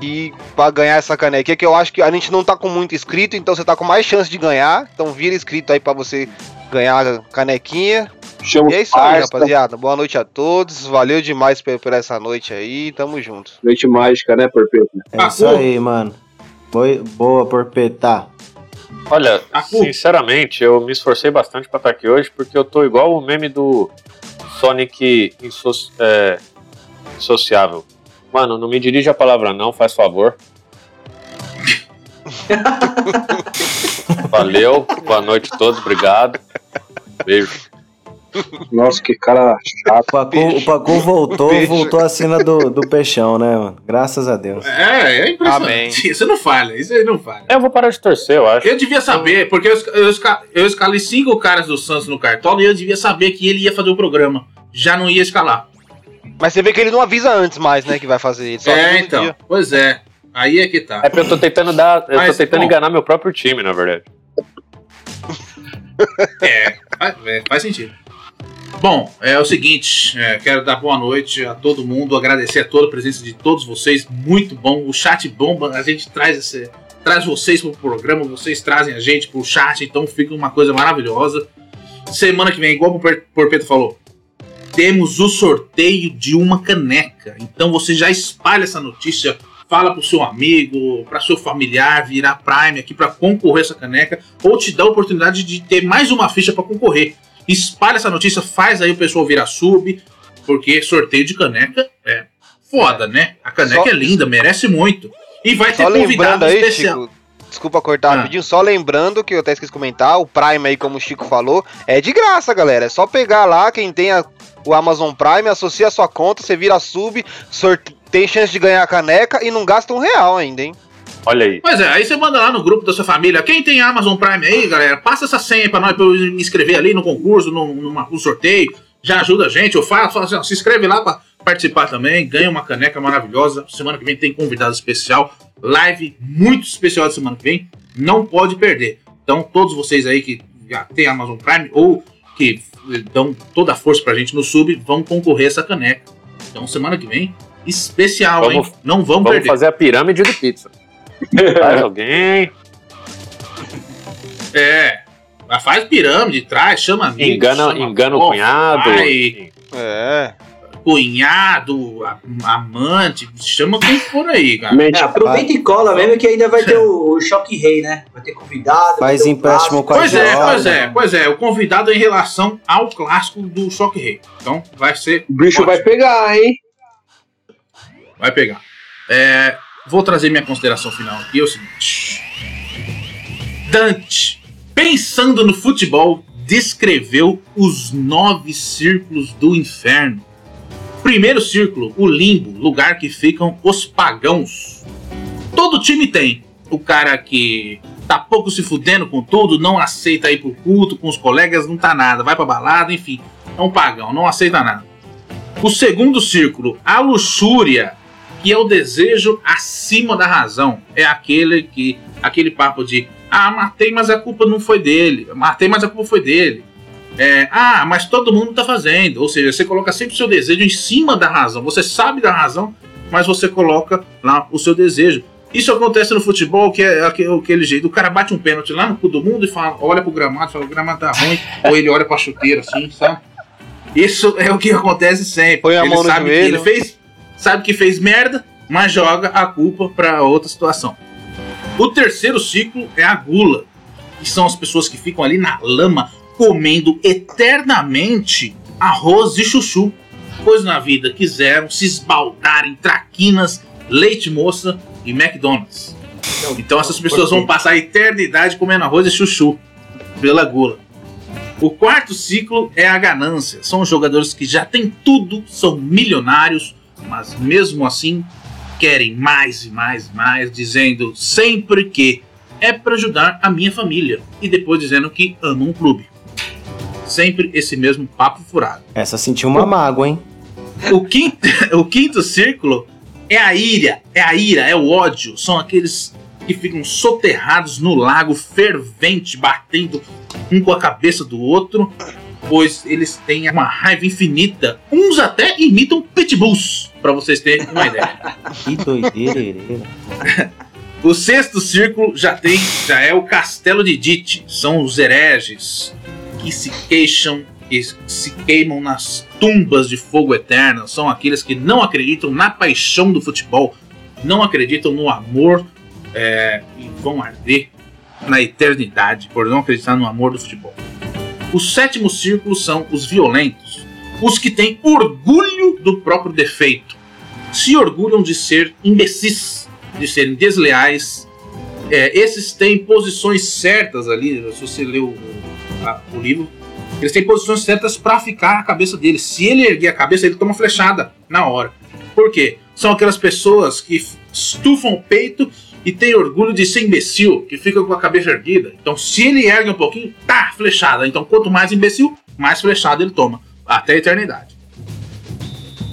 E pra ganhar essa caneca, que eu acho que a gente não tá com muito inscrito, então você tá com mais chance de ganhar. Então vira inscrito aí pra você ganhar a canequinha. Chama E é isso aí, rapaziada. Boa noite a todos. Valeu demais por, por essa noite aí. Tamo junto. Noite mágica, né, Porpeta? É isso aí, mano. Boi- Boa, porpeta. Olha, Acu. sinceramente, eu me esforcei bastante pra estar aqui hoje, porque eu tô igual o meme do Sonic inso- é, insociável. Mano, não me dirige a palavra não, faz favor. [laughs] Valeu, boa noite a todos, obrigado. Beijo. Nossa, que cara chato. O Pacu, o Pacu [laughs] voltou, Beijo. voltou a cena do, do peixão, né, mano? Graças a Deus. É, é impressionante. Amém. Isso não falha, isso aí não falha. Eu vou parar de torcer, eu acho. Eu devia saber, porque eu, eu, eu escalei cinco caras do Santos no cartola e eu devia saber que ele ia fazer o programa. Já não ia escalar. Mas você vê que ele não avisa antes mais, né, que vai fazer. É, então. dia. Pois é. Aí é que tá. É porque eu tô tentando dar. Eu Mas, tô tentando bom. enganar meu próprio time, na verdade. [laughs] É, faz, é, faz sentido. Bom, é o seguinte, é, quero dar boa noite a todo mundo, agradecer a toda a presença de todos vocês, muito bom, o chat bomba, a gente traz esse, traz vocês pro programa, vocês trazem a gente pro chat, então fica uma coisa maravilhosa. Semana que vem, igual o Por- Porpeto falou, temos o sorteio de uma caneca, então você já espalha essa notícia, fala pro seu amigo, para seu familiar, virar Prime aqui para concorrer essa caneca, ou te dá a oportunidade de ter mais uma ficha para concorrer espalha essa notícia, faz aí o pessoal virar sub, porque sorteio de caneca é foda, né? A caneca Só- é linda, merece muito. E vai ter Só convidado lembrando aí, especial. Chico. Desculpa cortar Ah. rapidinho, só lembrando que eu até esqueci de comentar, o Prime aí, como o Chico falou, é de graça, galera. É só pegar lá, quem tem a- o Amazon Prime, associa a sua conta, você vira sub, sorte- tem chance de ganhar a caneca e não gasta um real ainda, hein? Olha aí. Pois é, aí você manda lá no grupo da sua família. Quem tem Amazon Prime aí, galera, passa essa senha pra nós, pra eu me inscrever ali no concurso, no, numa- no sorteio. Já ajuda a gente. Eu falo assim, ó, se inscreve lá pra participar também. Ganha uma caneca maravilhosa. Semana que vem tem convidado especial. Live muito especial de semana que vem. Não pode perder. Então, todos vocês aí que já tem Amazon Prime ou que dão toda a força pra gente no sub, vão concorrer essa caneca. Então, semana que vem, especial, Vamos- hein? Não vamos, Vamos perder. fazer a pirâmide do pizza. Traz alguém. É. Mas Faz pirâmide, traz, chama amigo. Engana, chama engana o cunhado. pai, É. cunhado, amante, chama quem for aí, cara. É, aproveita e cola mesmo que ainda vai ter o, o choque rei, né? Vai ter convidado. vai Faz ter empréstimo com a Pois é, pois é, pois é. O convidado é em relação ao clássico do Choque Rei. Então vai ser. O bicho ótimo. vai pegar, hein? Vai pegar. É, vou trazer minha consideração final aqui. É o seguinte: Dante, pensando no futebol, descreveu os nove círculos do inferno. Primeiro círculo, o limbo, lugar que ficam os pagãos. Todo time tem. O cara que tá pouco se fudendo com tudo, não aceita ir pro culto com os colegas, não tá nada, vai pra balada, enfim. É um pagão, não aceita nada. O segundo círculo, a luxúria, que é o desejo acima da razão. É aquele que aquele papo de ah, matei, mas a culpa não foi dele. Matei, mas a culpa foi dele. É, ah, mas todo mundo tá fazendo. Ou seja, você coloca sempre o seu desejo em cima da razão. Você sabe da razão, mas você coloca lá o seu desejo. Isso acontece no futebol, que é aque- aquele jeito. O cara bate um pênalti lá no cu do mundo e fala, olha pro gramado, fala, o gramado tá ruim. [laughs] ou ele olha pra chuteira assim, sabe? Isso é o que acontece sempre. Põe a ele mão no sabe que joelho. ele fez, sabe que fez merda, mas joga a culpa pra outra situação. O terceiro ciclo é a gula, que são as pessoas que ficam ali na lama comendo eternamente arroz e chuchu, pois na vida quiseram se esbaldar em traquinas, leite moça e McDonald's. Então essas pessoas vão passar a eternidade comendo arroz e chuchu pela gula. O quarto ciclo é a ganância. São os jogadores que já têm tudo, são milionários, mas mesmo assim querem mais e mais e mais, dizendo sempre que é para ajudar a minha família e depois dizendo que amam um clube. Sempre esse mesmo papo furado. Essa sentiu uma mágoa, hein? O quinto, [laughs] o quinto círculo é a ira, é a ira, é o ódio. São aqueles que ficam soterrados no lago fervente, batendo um com a cabeça do outro, pois eles têm uma raiva infinita. Uns até imitam pitbulls, para vocês terem uma ideia. Que doideira. [laughs] O sexto círculo já tem, já é o Castelo de Dite. São os hereges que se queixam e se queimam nas tumbas de fogo eterno. São aqueles que não acreditam na paixão do futebol, não acreditam no amor é, e vão arder na eternidade por não acreditar no amor do futebol. O sétimo círculo são os violentos, os que têm orgulho do próprio defeito, se orgulham de ser imbecis, de serem desleais. É, esses têm posições certas ali, se você leu o, a- o livro, eles têm posições certas para ficar a cabeça dele. Se ele erguer a cabeça, ele toma flechada na hora. Por quê? São aquelas pessoas que estufam o peito e têm orgulho de ser imbecil, que ficam com a cabeça erguida. Então, se ele ergue um pouquinho, tá, flechada. Então, quanto mais imbecil, mais flechada ele toma. Até a eternidade.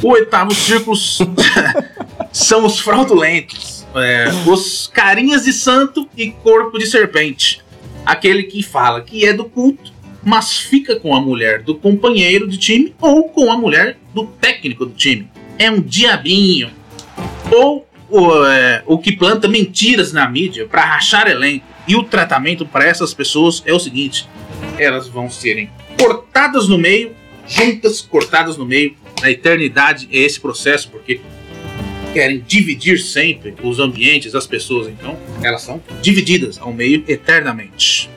O oitavo círculo [laughs] são os fraudulentos. É, os carinhas de santo e corpo de serpente. Aquele que fala que é do culto, mas fica com a mulher do companheiro de time ou com a mulher do técnico do time. É um diabinho. Ou o, é, o que planta mentiras na mídia para rachar elenco. E o tratamento para essas pessoas é o seguinte: elas vão serem cortadas no meio, juntas, cortadas no meio. Na eternidade é esse processo, porque querem dividir sempre os ambientes, as pessoas, então elas são divididas ao meio eternamente.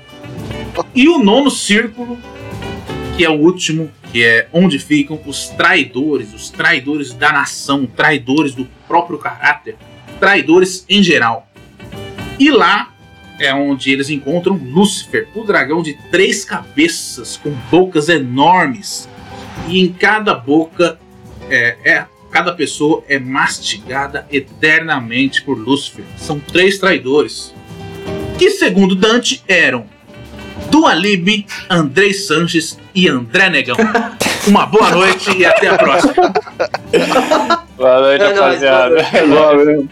E o nono círculo, que é o último, que é onde ficam os traidores, os traidores da nação, traidores do próprio caráter, traidores em geral. E lá é onde eles encontram Lúcifer, o dragão de três cabeças, com bocas enormes. E em cada boca é, é cada pessoa é mastigada eternamente por Lúcifer. São três traidores. Que, segundo Dante, eram Dualib, Andrei Sanches e André Negão. Uma boa noite e até a próxima. Boa noite, É nóis, rapaziada. boa Valeu.